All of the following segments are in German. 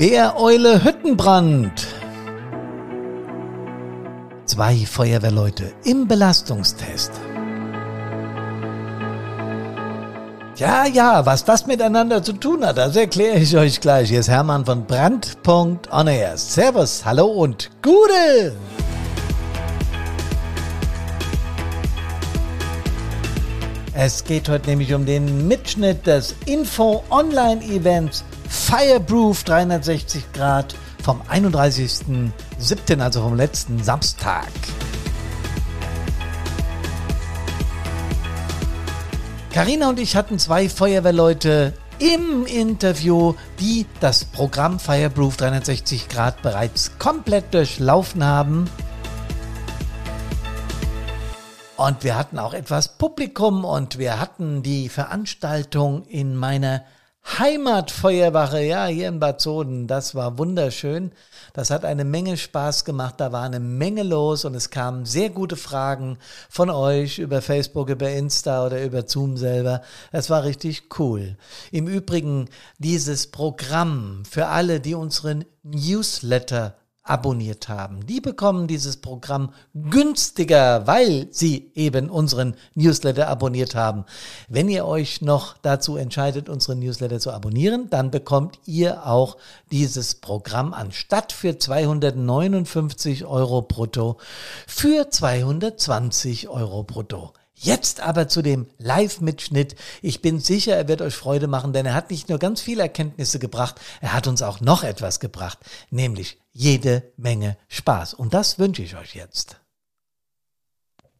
Bäreule Hüttenbrand. Zwei Feuerwehrleute im Belastungstest. Ja, ja, was das miteinander zu tun hat, das erkläre ich euch gleich. Hier ist Hermann von Brand.on Air. Servus, hallo und Gute! Es geht heute nämlich um den Mitschnitt des Info-Online-Events Fireproof 360 Grad vom 31.07., also vom letzten Samstag. Carina und ich hatten zwei Feuerwehrleute im Interview, die das Programm Fireproof 360 Grad bereits komplett durchlaufen haben. Und wir hatten auch etwas Publikum und wir hatten die Veranstaltung in meiner Heimatfeuerwache, ja, hier in Bad Soden. Das war wunderschön. Das hat eine Menge Spaß gemacht. Da war eine Menge los und es kamen sehr gute Fragen von euch über Facebook, über Insta oder über Zoom selber. Es war richtig cool. Im Übrigen, dieses Programm für alle, die unseren Newsletter abonniert haben. Die bekommen dieses Programm günstiger, weil sie eben unseren Newsletter abonniert haben. Wenn ihr euch noch dazu entscheidet, unseren Newsletter zu abonnieren, dann bekommt ihr auch dieses Programm anstatt für 259 Euro brutto für 220 Euro brutto. Jetzt aber zu dem Live-Mitschnitt. Ich bin sicher, er wird euch Freude machen, denn er hat nicht nur ganz viele Erkenntnisse gebracht, er hat uns auch noch etwas gebracht, nämlich jede Menge Spaß. Und das wünsche ich euch jetzt.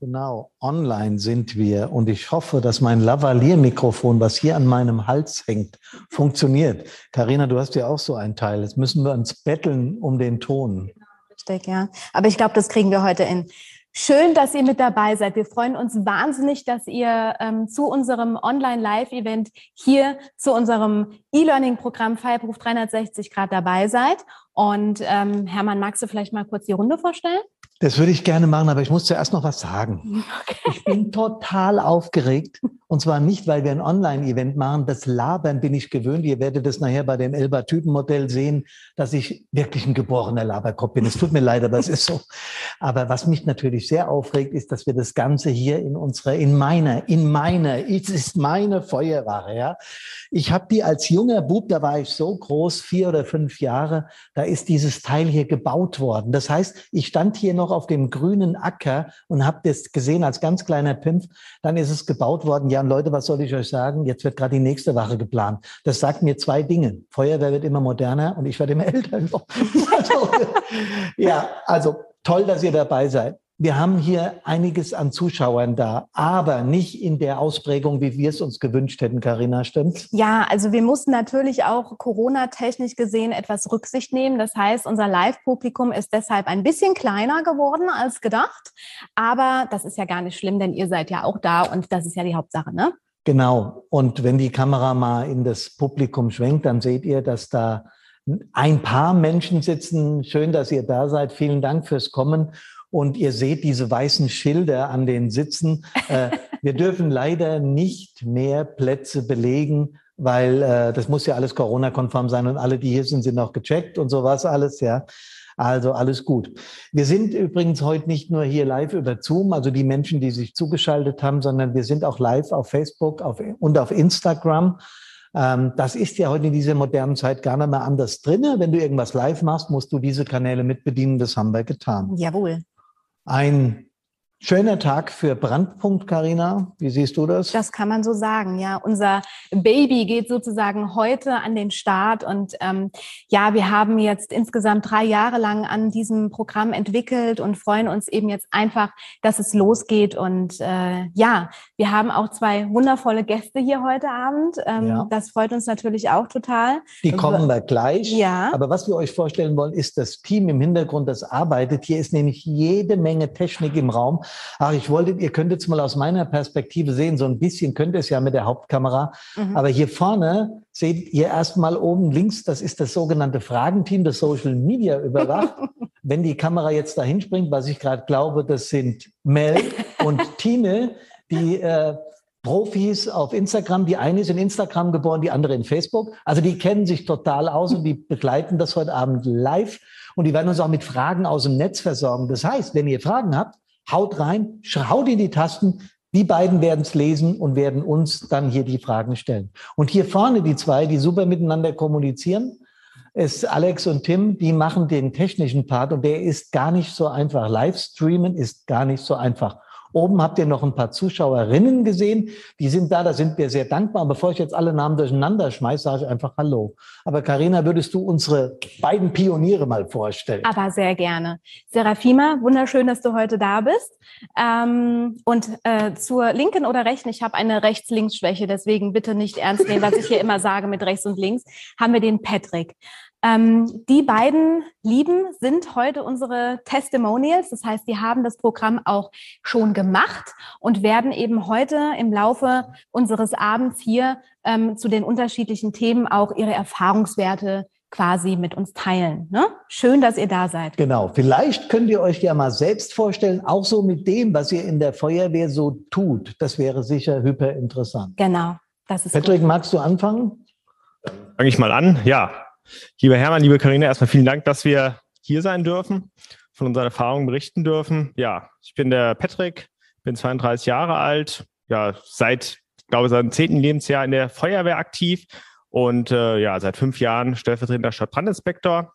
Genau, online sind wir und ich hoffe, dass mein Lavalier-Mikrofon, was hier an meinem Hals hängt, funktioniert. Karina, du hast ja auch so ein Teil. Jetzt müssen wir uns betteln um den Ton. Richtig, ja. Aber ich glaube, das kriegen wir heute in. Schön, dass ihr mit dabei seid. Wir freuen uns wahnsinnig, dass ihr ähm, zu unserem Online-Live-Event hier zu unserem E-Learning-Programm Fireproof 360 Grad dabei seid. Und ähm, Hermann, magst du vielleicht mal kurz die Runde vorstellen? Das würde ich gerne machen, aber ich muss zuerst noch was sagen. Okay. Ich bin total aufgeregt. Und zwar nicht, weil wir ein Online-Event machen. Das Labern bin ich gewöhnt. Ihr werdet es nachher bei dem Elba-Typen-Modell sehen, dass ich wirklich ein geborener Laberkopf bin. Es tut mir leid, aber es ist so. Aber was mich natürlich sehr aufregt, ist, dass wir das Ganze hier in unserer, in meiner, in meiner, es ist meine Feuerware, ja. Ich habe die als junger Bub, da war ich so groß, vier oder fünf Jahre, da ist dieses Teil hier gebaut worden. Das heißt, ich stand hier noch auf dem grünen Acker und habe das gesehen als ganz kleiner Pimpf. Dann ist es gebaut worden. Ja, und Leute, was soll ich euch sagen? Jetzt wird gerade die nächste Wache geplant. Das sagt mir zwei Dinge. Feuerwehr wird immer moderner und ich werde immer älter. also, ja, also toll, dass ihr dabei seid. Wir haben hier einiges an Zuschauern da, aber nicht in der Ausprägung, wie wir es uns gewünscht hätten, Karina, stimmt? Ja, also wir mussten natürlich auch Corona-technisch gesehen etwas Rücksicht nehmen. Das heißt, unser Live-Publikum ist deshalb ein bisschen kleiner geworden als gedacht. Aber das ist ja gar nicht schlimm, denn ihr seid ja auch da und das ist ja die Hauptsache, ne? Genau. Und wenn die Kamera mal in das Publikum schwenkt, dann seht ihr, dass da ein paar Menschen sitzen. Schön, dass ihr da seid. Vielen Dank fürs Kommen. Und ihr seht diese weißen Schilder an den Sitzen. Äh, wir dürfen leider nicht mehr Plätze belegen, weil äh, das muss ja alles Corona-konform sein und alle, die hier sind, sind auch gecheckt und sowas alles, ja. Also alles gut. Wir sind übrigens heute nicht nur hier live über Zoom, also die Menschen, die sich zugeschaltet haben, sondern wir sind auch live auf Facebook auf, und auf Instagram. Ähm, das ist ja heute in dieser modernen Zeit gar nicht mehr anders drin. Wenn du irgendwas live machst, musst du diese Kanäle mitbedienen. Das haben wir getan. Jawohl. Ein Schöner Tag für Brandpunkt, Karina. Wie siehst du das? Das kann man so sagen. Ja, unser Baby geht sozusagen heute an den Start und ähm, ja, wir haben jetzt insgesamt drei Jahre lang an diesem Programm entwickelt und freuen uns eben jetzt einfach, dass es losgeht. Und äh, ja, wir haben auch zwei wundervolle Gäste hier heute Abend. Ähm, ja. Das freut uns natürlich auch total. Die kommen wir gleich. Ja. Aber was wir euch vorstellen wollen, ist das Team im Hintergrund, das arbeitet. Hier ist nämlich jede Menge Technik im Raum. Ach, ich wollte, ihr könnt jetzt mal aus meiner Perspektive sehen, so ein bisschen könnt ihr es ja mit der Hauptkamera. Mhm. Aber hier vorne seht ihr erstmal oben links, das ist das sogenannte Fragenteam, das Social Media überwacht. Wenn die Kamera jetzt dahin springt, was ich gerade glaube, das sind Mel und Tine, die äh, Profis auf Instagram. Die eine ist in Instagram geboren, die andere in Facebook. Also die kennen sich total aus und die begleiten das heute Abend live. Und die werden uns auch mit Fragen aus dem Netz versorgen. Das heißt, wenn ihr Fragen habt, haut rein, haut in die Tasten. Die beiden werden es lesen und werden uns dann hier die Fragen stellen. Und hier vorne die zwei, die super miteinander kommunizieren, ist Alex und Tim, die machen den technischen Part und der ist gar nicht so einfach. Livestreamen ist gar nicht so einfach. Oben habt ihr noch ein paar Zuschauerinnen gesehen. Die sind da, da sind wir sehr dankbar. Und bevor ich jetzt alle Namen durcheinander schmeiße, sage ich einfach Hallo. Aber Karina, würdest du unsere beiden Pioniere mal vorstellen? Aber sehr gerne. Serafima, wunderschön, dass du heute da bist. Ähm, und äh, zur linken oder rechten, ich habe eine Rechts-Links-Schwäche, deswegen bitte nicht ernst nehmen, was ich hier immer sage mit rechts und links, haben wir den Patrick. Ähm, die beiden Lieben sind heute unsere Testimonials. Das heißt, die haben das Programm auch schon gemacht und werden eben heute im Laufe unseres Abends hier ähm, zu den unterschiedlichen Themen auch ihre Erfahrungswerte quasi mit uns teilen. Ne? Schön, dass ihr da seid. Genau. Vielleicht könnt ihr euch ja mal selbst vorstellen, auch so mit dem, was ihr in der Feuerwehr so tut. Das wäre sicher hyper interessant. Genau. Das ist Patrick, gut. magst du anfangen? Fange ich mal an. Ja, Lieber Hermann, liebe Karina, erstmal vielen Dank, dass wir hier sein dürfen, von unseren Erfahrungen berichten dürfen. Ja, ich bin der Patrick, bin 32 Jahre alt, ja, seit, ich glaube, seit zehnten Lebensjahr in der Feuerwehr aktiv und äh, ja, seit fünf Jahren stellvertretender Stadtbrandinspektor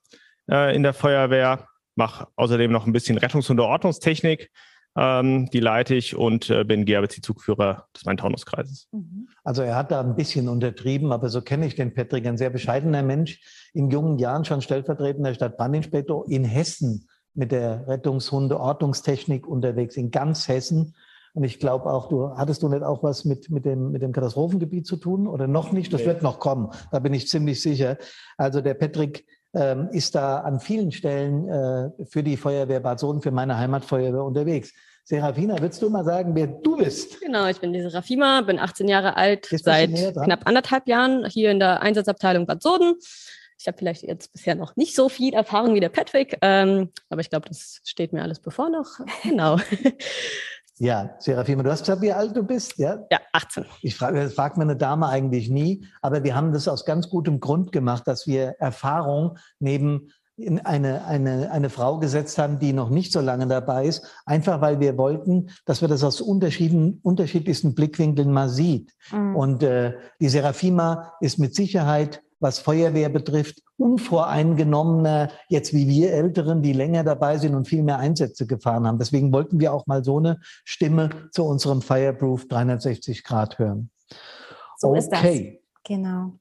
äh, in der Feuerwehr, mache außerdem noch ein bisschen Rettungs- und Ordnungstechnik ähm, die leite ich und äh, bin GABC-Zugführer des Main-Taunus-Kreises. Mhm. Also er hat da ein bisschen untertrieben, aber so kenne ich den Patrick, ein sehr bescheidener Mensch, in jungen Jahren schon stellvertretender Stadtbrandinspektor in Hessen mit der Rettungshunde-Ordnungstechnik unterwegs, in ganz Hessen. Und ich glaube auch, du hattest du nicht auch was mit, mit, dem, mit dem Katastrophengebiet zu tun oder noch nicht? Das nee. wird noch kommen, da bin ich ziemlich sicher. Also der Patrick ähm, ist da an vielen Stellen äh, für die Feuerwehr Bad Soden, für meine Heimatfeuerwehr unterwegs. Serafina, willst du mal sagen, wer du bist? Genau, ich bin die Serafima, bin 18 Jahre alt, seit knapp anderthalb Jahren hier in der Einsatzabteilung Bad Soden. Ich habe vielleicht jetzt bisher noch nicht so viel Erfahrung wie der Patrick, ähm, aber ich glaube, das steht mir alles bevor noch. Genau. Ja, Serafima, du hast gesagt, wie alt du bist, ja? Ja, 18. Ich frage, das fragt mir eine Dame eigentlich nie, aber wir haben das aus ganz gutem Grund gemacht, dass wir Erfahrung neben in eine, eine, eine Frau gesetzt haben, die noch nicht so lange dabei ist, einfach weil wir wollten, dass wir das aus unterschiedlichen, unterschiedlichsten Blickwinkeln mal sieht. Mhm. Und äh, die Serafima ist mit Sicherheit was Feuerwehr betrifft, unvoreingenommener, jetzt wie wir Älteren, die länger dabei sind und viel mehr Einsätze gefahren haben. Deswegen wollten wir auch mal so eine Stimme zu unserem Fireproof 360 Grad hören. So okay. ist das. Genau.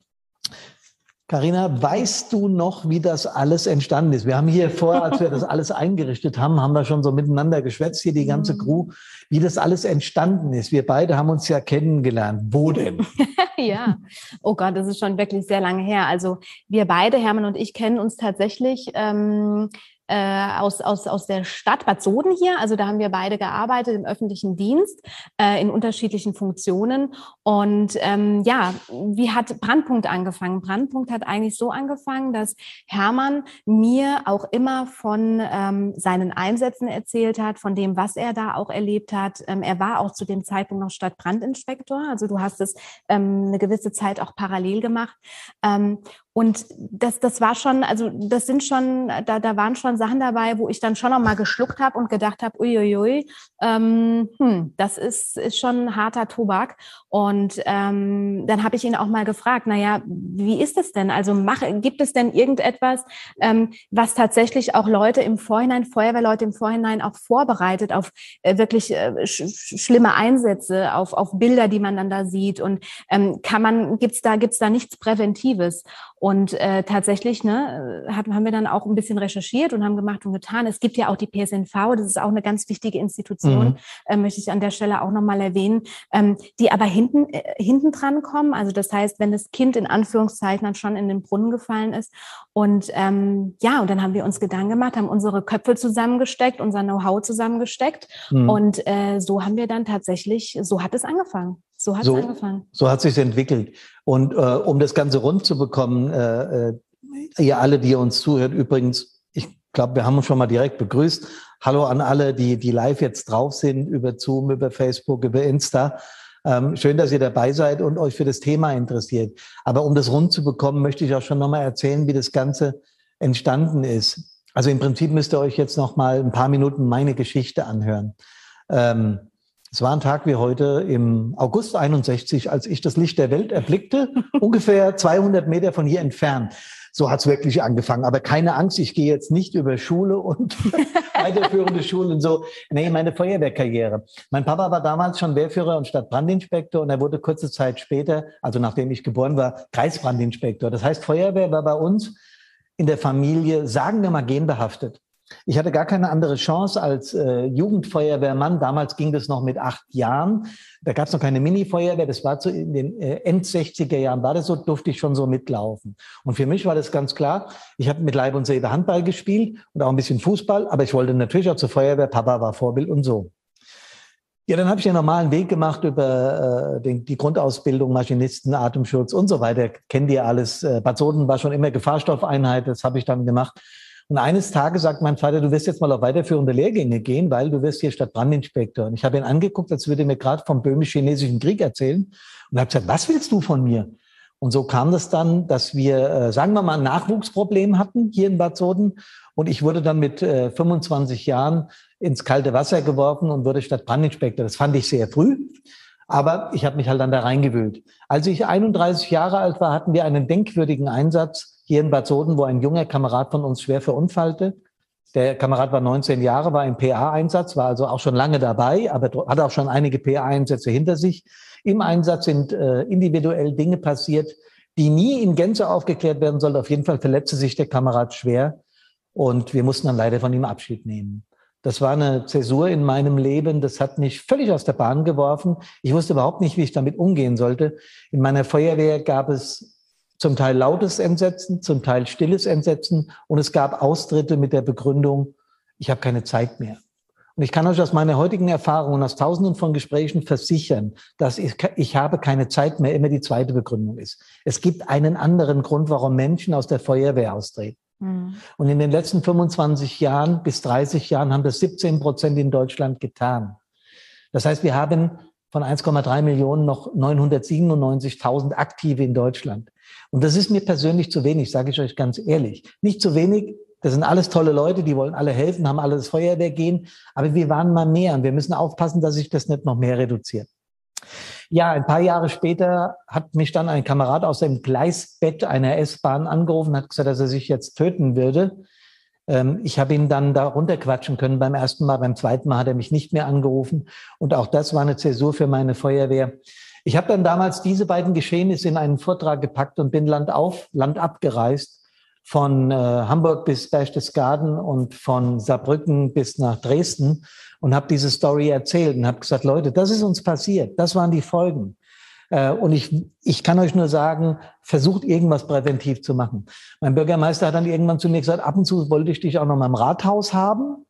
Carina, weißt du noch, wie das alles entstanden ist? Wir haben hier vor, als wir das alles eingerichtet haben, haben wir schon so miteinander geschwätzt, hier die ganze mhm. Crew, wie das alles entstanden ist. Wir beide haben uns ja kennengelernt. Wo denn? ja, oh Gott, das ist schon wirklich sehr lange her. Also wir beide, Hermann und ich, kennen uns tatsächlich ähm, äh, aus, aus, aus der Stadt Bad Soden hier. Also da haben wir beide gearbeitet im öffentlichen Dienst äh, in unterschiedlichen Funktionen. Und ähm, ja, wie hat Brandpunkt angefangen? Brandpunkt hat eigentlich so angefangen, dass Hermann mir auch immer von ähm, seinen Einsätzen erzählt hat, von dem, was er da auch erlebt hat. Ähm, er war auch zu dem Zeitpunkt noch Stadtbrandinspektor. Also du hast es ähm, eine gewisse Zeit auch parallel gemacht. Ähm, und das, das war schon, also das sind schon, da, da waren schon Sachen dabei, wo ich dann schon noch mal geschluckt habe und gedacht habe, uiuiui, ähm, hm, das ist, ist schon harter Tobak. Und ähm, dann habe ich ihn auch mal gefragt, naja, wie ist es denn? Also mach, gibt es denn irgendetwas, ähm, was tatsächlich auch Leute im Vorhinein, Feuerwehrleute im Vorhinein auch vorbereitet auf äh, wirklich äh, sch schlimme Einsätze, auf, auf Bilder, die man dann da sieht? Und ähm, kann man, gibt's da, gibt's da nichts Präventives? Und äh, tatsächlich ne, haben wir dann auch ein bisschen recherchiert und haben gemacht und getan. Es gibt ja auch die PSNV, das ist auch eine ganz wichtige Institution, mhm. äh, möchte ich an der Stelle auch nochmal erwähnen, ähm, die aber hinten, äh, hinten dran kommen. Also das heißt, wenn das Kind in Anführungszeichen dann schon in den Brunnen gefallen ist. Und ähm, ja, und dann haben wir uns Gedanken gemacht, haben unsere Köpfe zusammengesteckt, unser Know-how zusammengesteckt. Mhm. Und äh, so haben wir dann tatsächlich, so hat es angefangen. So hat es so, angefangen. So hat es sich entwickelt. Und äh, um das Ganze rund zu bekommen, äh, äh, ihr alle, die uns zuhört, übrigens, ich glaube, wir haben uns schon mal direkt begrüßt. Hallo an alle, die, die live jetzt drauf sind, über Zoom, über Facebook, über Insta. Ähm, schön, dass ihr dabei seid und euch für das Thema interessiert. Aber um das rund zu bekommen, möchte ich auch schon nochmal erzählen, wie das Ganze entstanden ist. Also im Prinzip müsst ihr euch jetzt noch mal ein paar Minuten meine Geschichte anhören. Ähm, es war ein Tag wie heute im August 61, als ich das Licht der Welt erblickte, ungefähr 200 Meter von hier entfernt. So hat's wirklich angefangen. Aber keine Angst, ich gehe jetzt nicht über Schule und weiterführende Schulen so. Nee, meine Feuerwehrkarriere. Mein Papa war damals schon Wehrführer und Stadtbrandinspektor und er wurde kurze Zeit später, also nachdem ich geboren war, Kreisbrandinspektor. Das heißt, Feuerwehr war bei uns in der Familie, sagen wir mal, genbehaftet. Ich hatte gar keine andere Chance als äh, Jugendfeuerwehrmann. Damals ging das noch mit acht Jahren. Da gab es noch keine Mini-Feuerwehr. Das war zu, in den äh, End 60er Jahren, war das so, durfte ich schon so mitlaufen. Und für mich war das ganz klar. Ich habe mit Leib und Seele Handball gespielt und auch ein bisschen Fußball, aber ich wollte natürlich auch zur Feuerwehr. Papa war Vorbild und so. Ja, dann habe ich den normalen Weg gemacht über äh, den, die Grundausbildung, Maschinisten, Atemschutz und so weiter. Kennt ihr alles. Äh, Bad Soden war schon immer Gefahrstoffeinheit, das habe ich dann gemacht. Und eines Tages sagt mein Vater, du wirst jetzt mal auf weiterführende Lehrgänge gehen, weil du wirst hier Stadtbrandinspektor. Und ich habe ihn angeguckt, als würde er mir gerade vom böhmisch-chinesischen Krieg erzählen und habe gesagt, was willst du von mir? Und so kam das dann, dass wir, äh, sagen wir mal, ein Nachwuchsproblem hatten hier in Bad Soden. Und ich wurde dann mit äh, 25 Jahren ins kalte Wasser geworfen und wurde Stadtbrandinspektor. Das fand ich sehr früh. Aber ich habe mich halt dann da reingewühlt. Als ich 31 Jahre alt war, hatten wir einen denkwürdigen Einsatz hier in Bad Soden, wo ein junger Kamerad von uns schwer verunfallte. Der Kamerad war 19 Jahre, war im PA-Einsatz, war also auch schon lange dabei, aber hat auch schon einige PA-Einsätze hinter sich. Im Einsatz sind äh, individuell Dinge passiert, die nie in Gänze aufgeklärt werden sollten. Auf jeden Fall verletzte sich der Kamerad schwer und wir mussten dann leider von ihm Abschied nehmen. Das war eine Zäsur in meinem Leben. Das hat mich völlig aus der Bahn geworfen. Ich wusste überhaupt nicht, wie ich damit umgehen sollte. In meiner Feuerwehr gab es zum Teil lautes Entsetzen, zum Teil stilles Entsetzen und es gab Austritte mit der Begründung, ich habe keine Zeit mehr. Und ich kann euch aus meiner heutigen Erfahrung und aus tausenden von Gesprächen versichern, dass ich, ich habe keine Zeit mehr immer die zweite Begründung ist. Es gibt einen anderen Grund, warum Menschen aus der Feuerwehr austreten. Mhm. Und in den letzten 25 Jahren bis 30 Jahren haben das 17 Prozent in Deutschland getan. Das heißt, wir haben von 1,3 Millionen noch 997.000 Aktive in Deutschland. Und das ist mir persönlich zu wenig, sage ich euch ganz ehrlich. Nicht zu wenig, das sind alles tolle Leute, die wollen alle helfen, haben alle Feuerwehr gehen, aber wir waren mal mehr und wir müssen aufpassen, dass sich das nicht noch mehr reduziert. Ja, ein paar Jahre später hat mich dann ein Kamerad aus dem Gleisbett einer S-Bahn angerufen, hat gesagt, dass er sich jetzt töten würde. Ähm, ich habe ihn dann da runterquatschen können beim ersten Mal, beim zweiten Mal hat er mich nicht mehr angerufen. Und auch das war eine Zäsur für meine Feuerwehr. Ich habe dann damals diese beiden Geschehnisse in einen Vortrag gepackt und bin landauf, landab gereist, von äh, Hamburg bis Berchtesgaden und von Saarbrücken bis nach Dresden und habe diese Story erzählt und habe gesagt, Leute, das ist uns passiert, das waren die Folgen. Äh, und ich, ich kann euch nur sagen, versucht irgendwas präventiv zu machen. Mein Bürgermeister hat dann irgendwann zu mir gesagt, ab und zu wollte ich dich auch noch mal im Rathaus haben,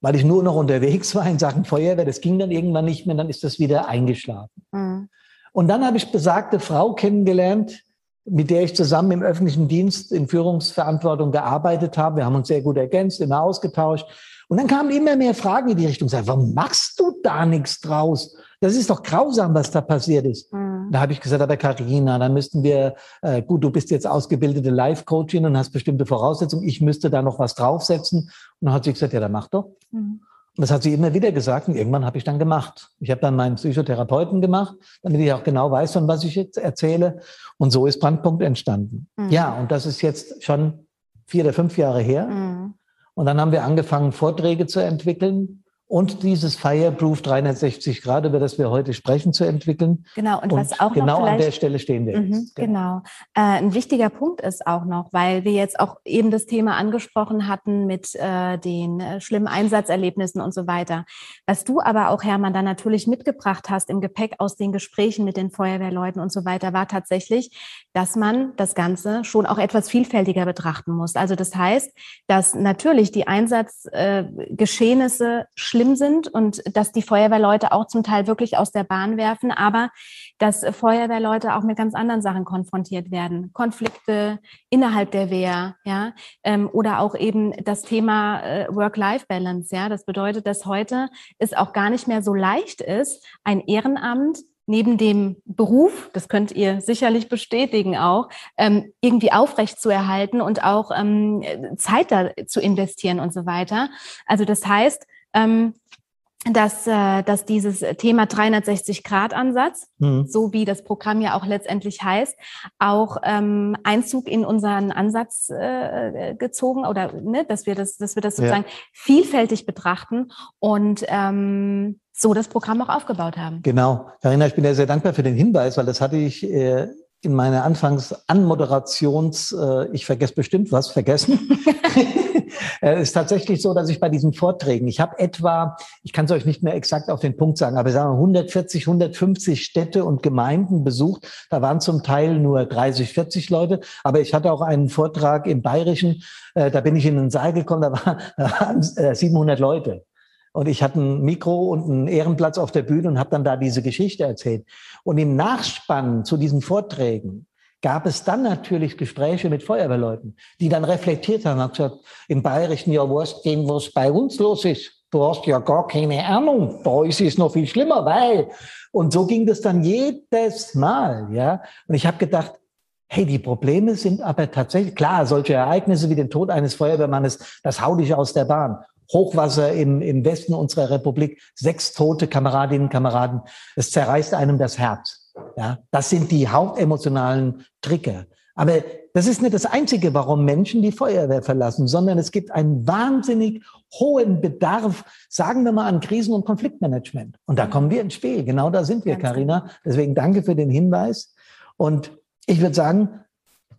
weil ich nur noch unterwegs war in Sachen Feuerwehr. Das ging dann irgendwann nicht mehr, dann ist das wieder eingeschlafen. Mhm. Und dann habe ich besagte Frau kennengelernt, mit der ich zusammen im öffentlichen Dienst in Führungsverantwortung gearbeitet habe. Wir haben uns sehr gut ergänzt, immer ausgetauscht. Und dann kamen immer mehr Fragen in die Richtung, sag, warum machst du da nichts draus? Das ist doch grausam, was da passiert ist. Mhm. Da habe ich gesagt, aber Karina, dann müssten wir, äh, gut, du bist jetzt ausgebildete Life-Coachin und hast bestimmte Voraussetzungen, ich müsste da noch was draufsetzen. Und dann hat sie gesagt, ja, dann mach doch. Mhm. Und das hat sie immer wieder gesagt und irgendwann habe ich dann gemacht. Ich habe dann meinen Psychotherapeuten gemacht, damit ich auch genau weiß, von was ich jetzt erzähle. Und so ist Brandpunkt entstanden. Mhm. Ja, und das ist jetzt schon vier oder fünf Jahre her. Mhm. Und dann haben wir angefangen, Vorträge zu entwickeln und dieses Fireproof 360 Grad, über das wir heute sprechen, zu entwickeln. Genau, und, und was auch genau noch an der Stelle stehen wir. Mhm, genau. genau. Äh, ein wichtiger Punkt ist auch noch, weil wir jetzt auch eben das Thema angesprochen hatten mit äh, den äh, schlimmen Einsatzerlebnissen und so weiter. Was du aber auch, Hermann, dann natürlich mitgebracht hast im Gepäck aus den Gesprächen mit den Feuerwehrleuten und so weiter, war tatsächlich, dass man das Ganze schon auch etwas vielfältiger betrachten muss. Also das heißt, dass natürlich die Einsatzgeschehnisse äh, schlimm sind und dass die Feuerwehrleute auch zum Teil wirklich aus der Bahn werfen, aber dass Feuerwehrleute auch mit ganz anderen Sachen konfrontiert werden. Konflikte innerhalb der Wehr, ja, ähm, oder auch eben das Thema äh, Work-Life-Balance, ja. Das bedeutet, dass heute es auch gar nicht mehr so leicht ist, ein Ehrenamt neben dem Beruf, das könnt ihr sicherlich bestätigen auch, ähm, irgendwie aufrecht zu erhalten und auch ähm, Zeit da zu investieren und so weiter. Also das heißt, ähm, dass, äh, dass dieses Thema 360-Grad-Ansatz, mhm. so wie das Programm ja auch letztendlich heißt, auch ähm, Einzug in unseren Ansatz äh, gezogen oder ne, dass wir das, dass wir das sozusagen ja. vielfältig betrachten und ähm, so das Programm auch aufgebaut haben. Genau. Karina, ich bin dir sehr dankbar für den Hinweis, weil das hatte ich äh, in meiner Anfangs-Anmoderations, äh, ich vergesse bestimmt was, vergessen. Es ist tatsächlich so, dass ich bei diesen Vorträgen, ich habe etwa, ich kann es euch nicht mehr exakt auf den Punkt sagen, aber sagen wir 140, 150 Städte und Gemeinden besucht. Da waren zum Teil nur 30, 40 Leute, aber ich hatte auch einen Vortrag im Bayerischen, äh, da bin ich in den Saal gekommen, da, war, da waren 700 äh, Leute. Und ich hatte ein Mikro und einen Ehrenplatz auf der Bühne und habe dann da diese Geschichte erzählt. Und im Nachspann zu diesen Vorträgen gab es dann natürlich Gespräche mit Feuerwehrleuten, die dann reflektiert haben, und gesagt, im Bayerischen, ja, weißt du, was bei uns los ist? Du hast ja gar keine Ahnung. Bei ist es noch viel schlimmer, weil. Und so ging das dann jedes Mal, ja. Und ich habe gedacht, hey, die Probleme sind aber tatsächlich, klar, solche Ereignisse wie den Tod eines Feuerwehrmannes, das haut dich aus der Bahn. Hochwasser im, im Westen unserer Republik, sechs tote Kameradinnen und Kameraden. Es zerreißt einem das Herz. Ja, das sind die hauptemotionalen Trigger. Aber das ist nicht das Einzige, warum Menschen die Feuerwehr verlassen, sondern es gibt einen wahnsinnig hohen Bedarf, sagen wir mal, an Krisen- und Konfliktmanagement. Und da kommen wir ins Spiel. Genau da sind wir, Karina. Genau. Deswegen danke für den Hinweis. Und ich würde sagen,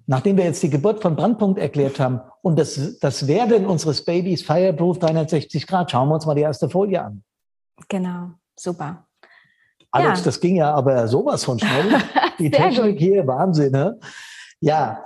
nachdem wir jetzt die Geburt von Brandpunkt erklärt haben und das, das Werden unseres Babys Fireproof 360 Grad, schauen wir uns mal die erste Folie an. Genau, super. Alex, ja. das ging ja aber sowas von schnell. Die Technik gut. hier, Wahnsinn, ne? Ja,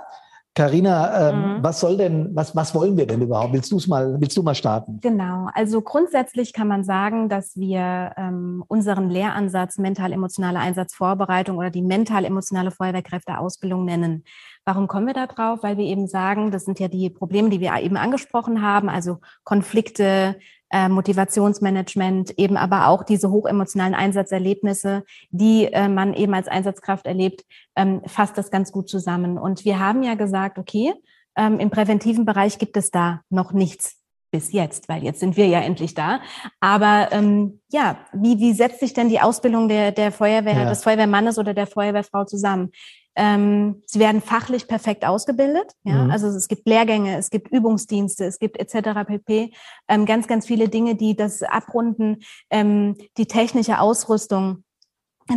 Carina, ähm, mhm. was soll denn, was, was wollen wir denn überhaupt? Willst du es mal, willst du mal starten? Genau. Also grundsätzlich kann man sagen, dass wir ähm, unseren Lehransatz mental-emotionale Einsatzvorbereitung oder die mental-emotionale Feuerwehrkräfteausbildung nennen. Warum kommen wir da drauf? Weil wir eben sagen, das sind ja die Probleme, die wir eben angesprochen haben, also Konflikte, äh, Motivationsmanagement, eben aber auch diese hochemotionalen Einsatzerlebnisse, die äh, man eben als Einsatzkraft erlebt, ähm, fasst das ganz gut zusammen. Und wir haben ja gesagt, okay, ähm, im präventiven Bereich gibt es da noch nichts bis jetzt, weil jetzt sind wir ja endlich da. Aber ähm, ja, wie, wie setzt sich denn die Ausbildung der, der Feuerwehr, ja. des Feuerwehrmannes oder der Feuerwehrfrau zusammen? Ähm, sie werden fachlich perfekt ausgebildet. Ja? Mhm. Also es gibt Lehrgänge, es gibt Übungsdienste, es gibt etc. pp. Ähm, ganz, ganz viele Dinge, die das abrunden. Ähm, die technische Ausrüstung,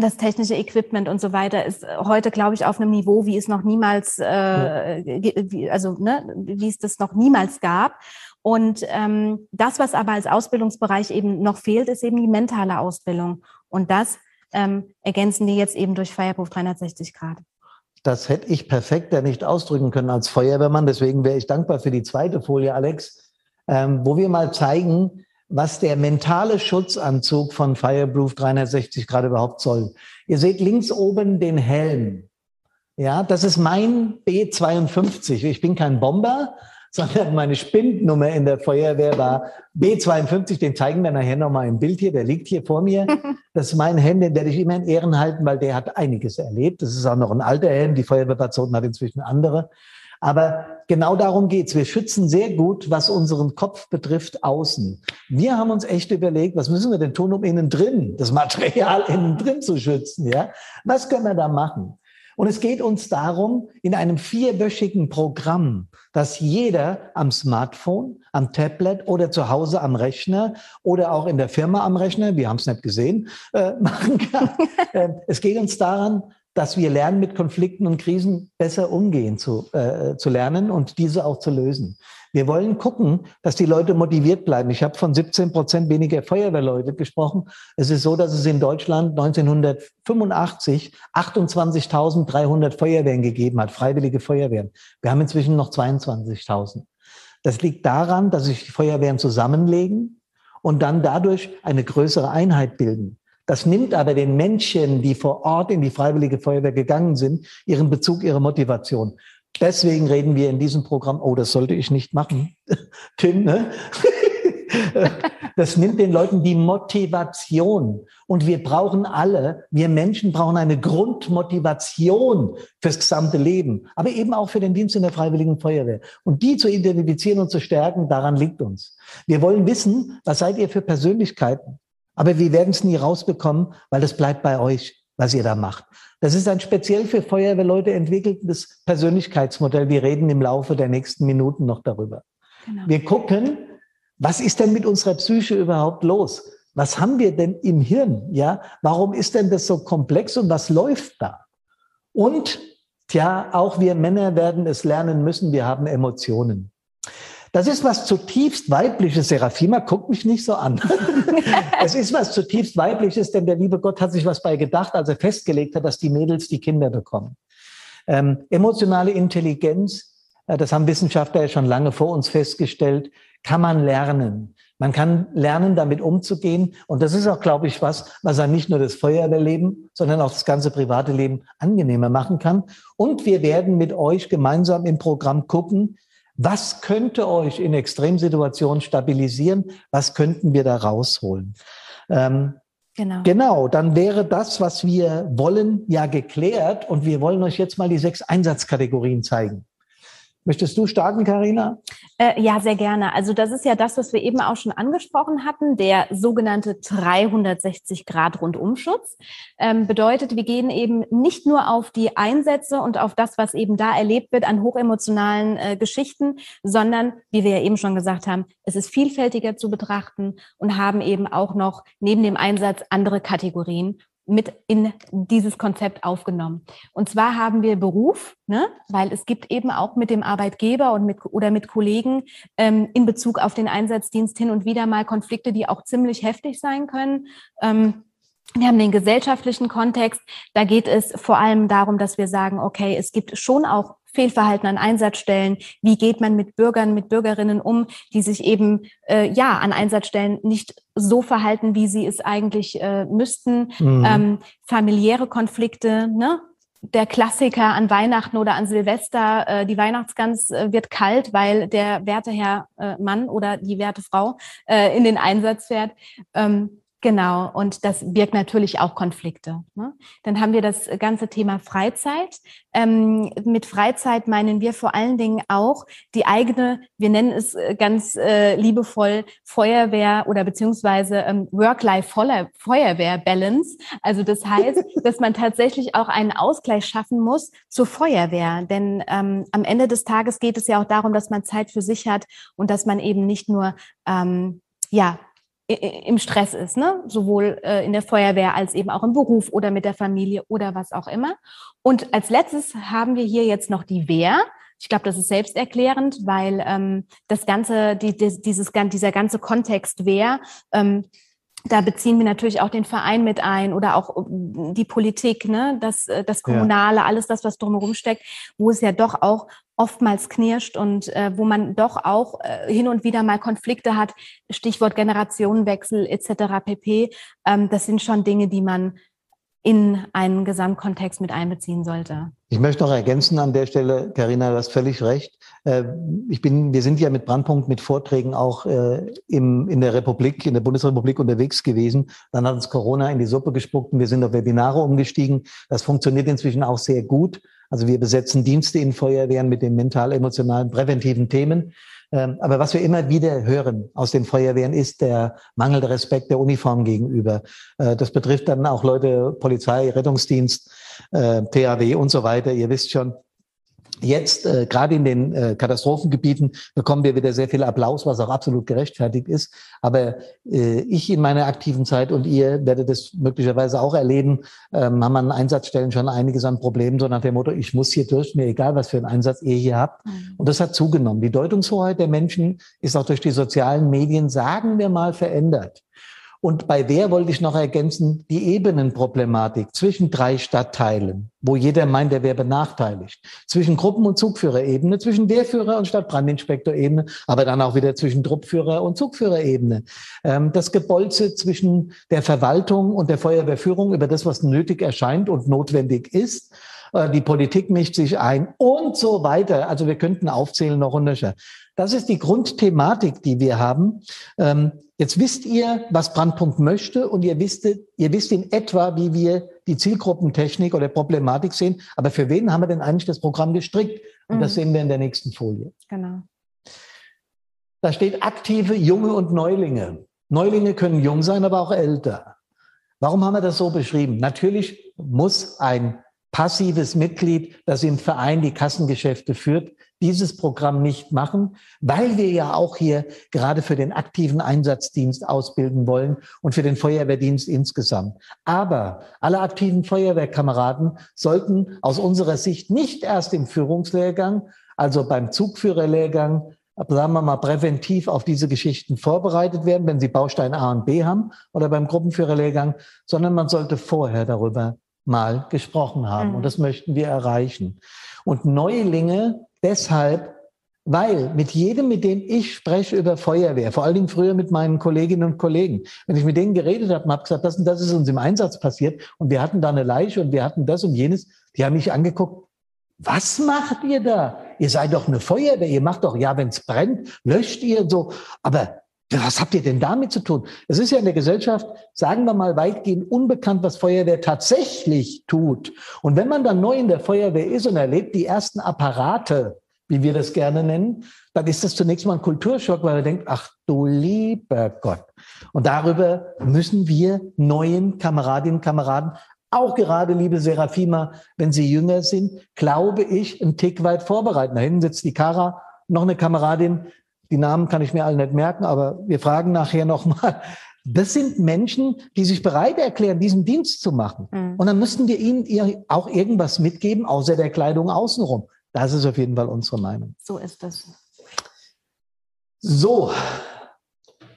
das technische Equipment und so weiter ist heute, glaube ich, auf einem Niveau, wie es noch niemals, äh, wie, also ne, wie es das noch niemals gab. Und ähm, das, was aber als Ausbildungsbereich eben noch fehlt, ist eben die mentale Ausbildung. Und das ähm, ergänzen die jetzt eben durch Fireproof 360 Grad. Das hätte ich perfekter nicht ausdrücken können als Feuerwehrmann. Deswegen wäre ich dankbar für die zweite Folie, Alex, ähm, wo wir mal zeigen, was der mentale Schutzanzug von Fireproof 360 gerade überhaupt soll. Ihr seht links oben den Helm. Ja, das ist mein B52. Ich bin kein Bomber, sondern meine Spindnummer in der Feuerwehr war B52, den zeigen wir nachher nochmal im Bild hier, der liegt hier vor mir. Das ist mein Helm, den werde ich immer in Ehren halten, weil der hat einiges erlebt. Das ist auch noch ein alter Helm, die Feuerwehr Bad Soden hat inzwischen andere. Aber genau darum geht's. Wir schützen sehr gut, was unseren Kopf betrifft, außen. Wir haben uns echt überlegt, was müssen wir denn tun, um innen drin, das Material innen drin zu schützen, ja? Was können wir da machen? Und es geht uns darum, in einem vierwöchigen Programm, dass jeder am Smartphone, am Tablet oder zu Hause am Rechner oder auch in der Firma am Rechner, wir haben es nicht gesehen, äh, machen kann. äh, es geht uns daran, dass wir lernen, mit Konflikten und Krisen besser umgehen zu, äh, zu lernen und diese auch zu lösen. Wir wollen gucken, dass die Leute motiviert bleiben. Ich habe von 17 Prozent weniger Feuerwehrleute gesprochen. Es ist so, dass es in Deutschland 1985 28.300 Feuerwehren gegeben hat, freiwillige Feuerwehren. Wir haben inzwischen noch 22.000. Das liegt daran, dass sich die Feuerwehren zusammenlegen und dann dadurch eine größere Einheit bilden. Das nimmt aber den Menschen, die vor Ort in die Freiwillige Feuerwehr gegangen sind, ihren Bezug, ihre Motivation. Deswegen reden wir in diesem Programm, oh, das sollte ich nicht machen, Tim, ne? Das nimmt den Leuten die Motivation. Und wir brauchen alle, wir Menschen brauchen eine Grundmotivation fürs gesamte Leben, aber eben auch für den Dienst in der Freiwilligen Feuerwehr. Und die zu identifizieren und zu stärken, daran liegt uns. Wir wollen wissen, was seid ihr für Persönlichkeiten? Aber wir werden es nie rausbekommen, weil das bleibt bei euch, was ihr da macht. Das ist ein speziell für Feuerwehrleute entwickeltes Persönlichkeitsmodell. Wir reden im Laufe der nächsten Minuten noch darüber. Genau. Wir gucken, was ist denn mit unserer Psyche überhaupt los? Was haben wir denn im Hirn? Ja, warum ist denn das so komplex und was läuft da? Und tja, auch wir Männer werden es lernen müssen. Wir haben Emotionen. Das ist was zutiefst weibliches. Serafima guckt mich nicht so an. es ist was zutiefst weibliches, denn der liebe Gott hat sich was bei gedacht, als er festgelegt hat, dass die Mädels die Kinder bekommen. Ähm, emotionale Intelligenz, äh, das haben Wissenschaftler ja schon lange vor uns festgestellt, kann man lernen. Man kann lernen, damit umzugehen. Und das ist auch, glaube ich, was, was er nicht nur das Feuerwehrleben, sondern auch das ganze private Leben angenehmer machen kann. Und wir werden mit euch gemeinsam im Programm gucken, was könnte euch in Extremsituationen stabilisieren? Was könnten wir da rausholen? Ähm, genau. Genau, dann wäre das, was wir wollen, ja geklärt. Und wir wollen euch jetzt mal die sechs Einsatzkategorien zeigen. Möchtest du starten, Karina? Äh, ja, sehr gerne. Also das ist ja das, was wir eben auch schon angesprochen hatten, der sogenannte 360-Grad-Rundumschutz. Ähm, bedeutet, wir gehen eben nicht nur auf die Einsätze und auf das, was eben da erlebt wird an hochemotionalen äh, Geschichten, sondern, wie wir ja eben schon gesagt haben, es ist vielfältiger zu betrachten und haben eben auch noch neben dem Einsatz andere Kategorien mit in dieses Konzept aufgenommen. Und zwar haben wir Beruf, ne? weil es gibt eben auch mit dem Arbeitgeber und mit oder mit Kollegen ähm, in Bezug auf den Einsatzdienst hin und wieder mal Konflikte, die auch ziemlich heftig sein können. Ähm, wir haben den gesellschaftlichen Kontext. Da geht es vor allem darum, dass wir sagen, okay, es gibt schon auch Fehlverhalten an Einsatzstellen. Wie geht man mit Bürgern, mit Bürgerinnen um, die sich eben äh, ja an Einsatzstellen nicht so verhalten, wie sie es eigentlich äh, müssten? Mhm. Ähm, familiäre Konflikte, ne? der Klassiker an Weihnachten oder an Silvester, äh, die Weihnachtsgans äh, wird kalt, weil der werte Herr äh, Mann oder die werte Frau äh, in den Einsatz fährt. Ähm, Genau, und das birgt natürlich auch Konflikte. Ne? Dann haben wir das ganze Thema Freizeit. Ähm, mit Freizeit meinen wir vor allen Dingen auch die eigene, wir nennen es äh, ganz äh, liebevoll Feuerwehr oder beziehungsweise ähm, Work-Life-Feuerwehr-Balance. Also das heißt, dass man tatsächlich auch einen Ausgleich schaffen muss zur Feuerwehr. Denn ähm, am Ende des Tages geht es ja auch darum, dass man Zeit für sich hat und dass man eben nicht nur ähm, ja, im Stress ist, ne? sowohl äh, in der Feuerwehr als eben auch im Beruf oder mit der Familie oder was auch immer. Und als letztes haben wir hier jetzt noch die Wehr. Ich glaube, das ist selbsterklärend, weil ähm, das ganze, die, die, dieses, dieser ganze Kontext Wehr ähm, da beziehen wir natürlich auch den Verein mit ein oder auch äh, die Politik, ne, das, äh, das Kommunale, ja. alles das, was drumherum steckt, wo es ja doch auch oftmals knirscht und äh, wo man doch auch äh, hin und wieder mal Konflikte hat, Stichwort Generationenwechsel etc. pp. Ähm, das sind schon Dinge, die man in einen Gesamtkontext mit einbeziehen sollte. Ich möchte noch ergänzen an der Stelle, Karina, du hast völlig recht. Äh, ich bin, wir sind ja mit Brandpunkt mit Vorträgen auch äh, im, in der Republik, in der Bundesrepublik unterwegs gewesen. Dann hat uns Corona in die Suppe gespuckt und wir sind auf Webinare umgestiegen. Das funktioniert inzwischen auch sehr gut. Also wir besetzen Dienste in Feuerwehren mit den mental-emotionalen präventiven Themen. Ähm, aber was wir immer wieder hören aus den Feuerwehren ist der mangelnde Respekt der Uniform gegenüber. Äh, das betrifft dann auch Leute, Polizei, Rettungsdienst, THW äh, und so weiter. Ihr wisst schon, Jetzt, äh, gerade in den äh, Katastrophengebieten, bekommen wir wieder sehr viel Applaus, was auch absolut gerechtfertigt ist. Aber äh, ich in meiner aktiven Zeit und ihr werdet es möglicherweise auch erleben, ähm, haben an Einsatzstellen schon einiges an Problemen, so nach dem Motto, ich muss hier durch, mir egal, was für einen Einsatz ihr hier habt. Mhm. Und das hat zugenommen. Die Deutungshoheit der Menschen ist auch durch die sozialen Medien, sagen wir mal, verändert. Und bei wer wollte ich noch ergänzen, die Ebenenproblematik zwischen drei Stadtteilen, wo jeder meint, er wäre benachteiligt. Zwischen Gruppen- und Zugführerebene, zwischen Wehrführer- und Stadtbrandinspektorebene, aber dann auch wieder zwischen Truppführer- und Zugführerebene. Ähm, das Gebolze zwischen der Verwaltung und der Feuerwehrführung über das, was nötig erscheint und notwendig ist die Politik mischt sich ein und so weiter. Also wir könnten aufzählen noch und nöcher. Das ist die Grundthematik, die wir haben. Ähm, jetzt wisst ihr, was Brandpunkt möchte und ihr wisst, ihr wisst in etwa, wie wir die Zielgruppentechnik oder Problematik sehen. Aber für wen haben wir denn eigentlich das Programm gestrickt? Und mhm. das sehen wir in der nächsten Folie. Genau. Da steht aktive Junge und Neulinge. Neulinge können jung sein, aber auch älter. Warum haben wir das so beschrieben? Natürlich muss ein passives Mitglied, das im Verein die Kassengeschäfte führt, dieses Programm nicht machen, weil wir ja auch hier gerade für den aktiven Einsatzdienst ausbilden wollen und für den Feuerwehrdienst insgesamt. Aber alle aktiven Feuerwehrkameraden sollten aus unserer Sicht nicht erst im Führungslehrgang, also beim Zugführerlehrgang, sagen wir mal, präventiv auf diese Geschichten vorbereitet werden, wenn sie Baustein A und B haben oder beim Gruppenführerlehrgang, sondern man sollte vorher darüber mal gesprochen haben. Mhm. Und das möchten wir erreichen. Und Neulinge deshalb, weil mit jedem, mit dem ich spreche über Feuerwehr, vor allen Dingen früher mit meinen Kolleginnen und Kollegen, wenn ich mit denen geredet habe und habe gesagt, das und das ist uns im Einsatz passiert und wir hatten da eine Leiche und wir hatten das und jenes, die haben mich angeguckt, was macht ihr da? Ihr seid doch eine Feuerwehr, ihr macht doch, ja, wenn es brennt, löscht ihr so. Aber was habt ihr denn damit zu tun? Es ist ja in der Gesellschaft, sagen wir mal, weitgehend unbekannt, was Feuerwehr tatsächlich tut. Und wenn man dann neu in der Feuerwehr ist und erlebt die ersten Apparate, wie wir das gerne nennen, dann ist das zunächst mal ein Kulturschock, weil man denkt, ach du lieber Gott. Und darüber müssen wir neuen Kameradinnen und Kameraden auch gerade, liebe Serafima, wenn Sie jünger sind, glaube ich, einen Tick weit vorbereiten. Da hinten sitzt die Kara, noch eine Kameradin. Die Namen kann ich mir alle nicht merken, aber wir fragen nachher nochmal. Das sind Menschen, die sich bereit erklären, diesen Dienst zu machen. Mhm. Und dann müssten wir ihnen auch irgendwas mitgeben, außer der Kleidung außenrum. Das ist auf jeden Fall unsere Meinung. So ist das. So.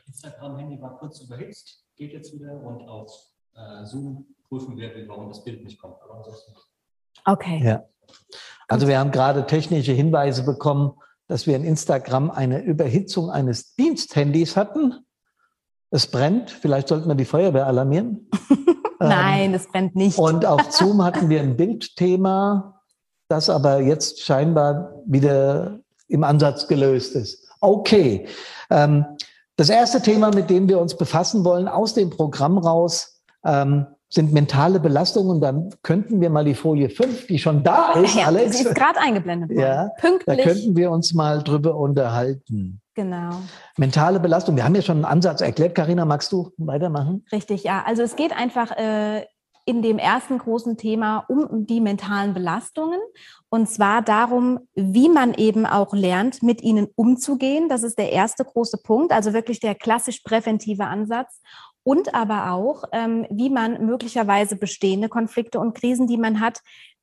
Instagram-Handy war kurz überhitzt, geht jetzt wieder und auf äh, Zoom prüfen wir, warum das Bild nicht kommt. Aber ansonsten. Okay. Ja. Also wir haben gerade technische Hinweise bekommen, dass wir in Instagram eine Überhitzung eines Diensthandys hatten. Es brennt. Vielleicht sollten wir die Feuerwehr alarmieren. Nein, ähm, es brennt nicht. Und auf Zoom hatten wir ein Bildthema, das aber jetzt scheinbar wieder im Ansatz gelöst ist. Okay. Ähm, das erste Thema, mit dem wir uns befassen wollen, aus dem Programm raus, ähm, sind mentale Belastungen. Dann könnten wir mal die Folie 5, die schon da ist, ja, Alex. Sie ist gerade eingeblendet worden. Ja, Pünktlich. Da könnten wir uns mal drüber unterhalten. Genau. Mentale Belastung. Wir haben ja schon einen Ansatz erklärt. Karina, magst du weitermachen? Richtig, ja. Also es geht einfach äh, in dem ersten großen Thema um die mentalen Belastungen. Und zwar darum, wie man eben auch lernt, mit ihnen umzugehen. Das ist der erste große Punkt. Also wirklich der klassisch präventive Ansatz und aber auch, ähm, wie man möglicherweise bestehende Konflikte und Krisen, die man hat,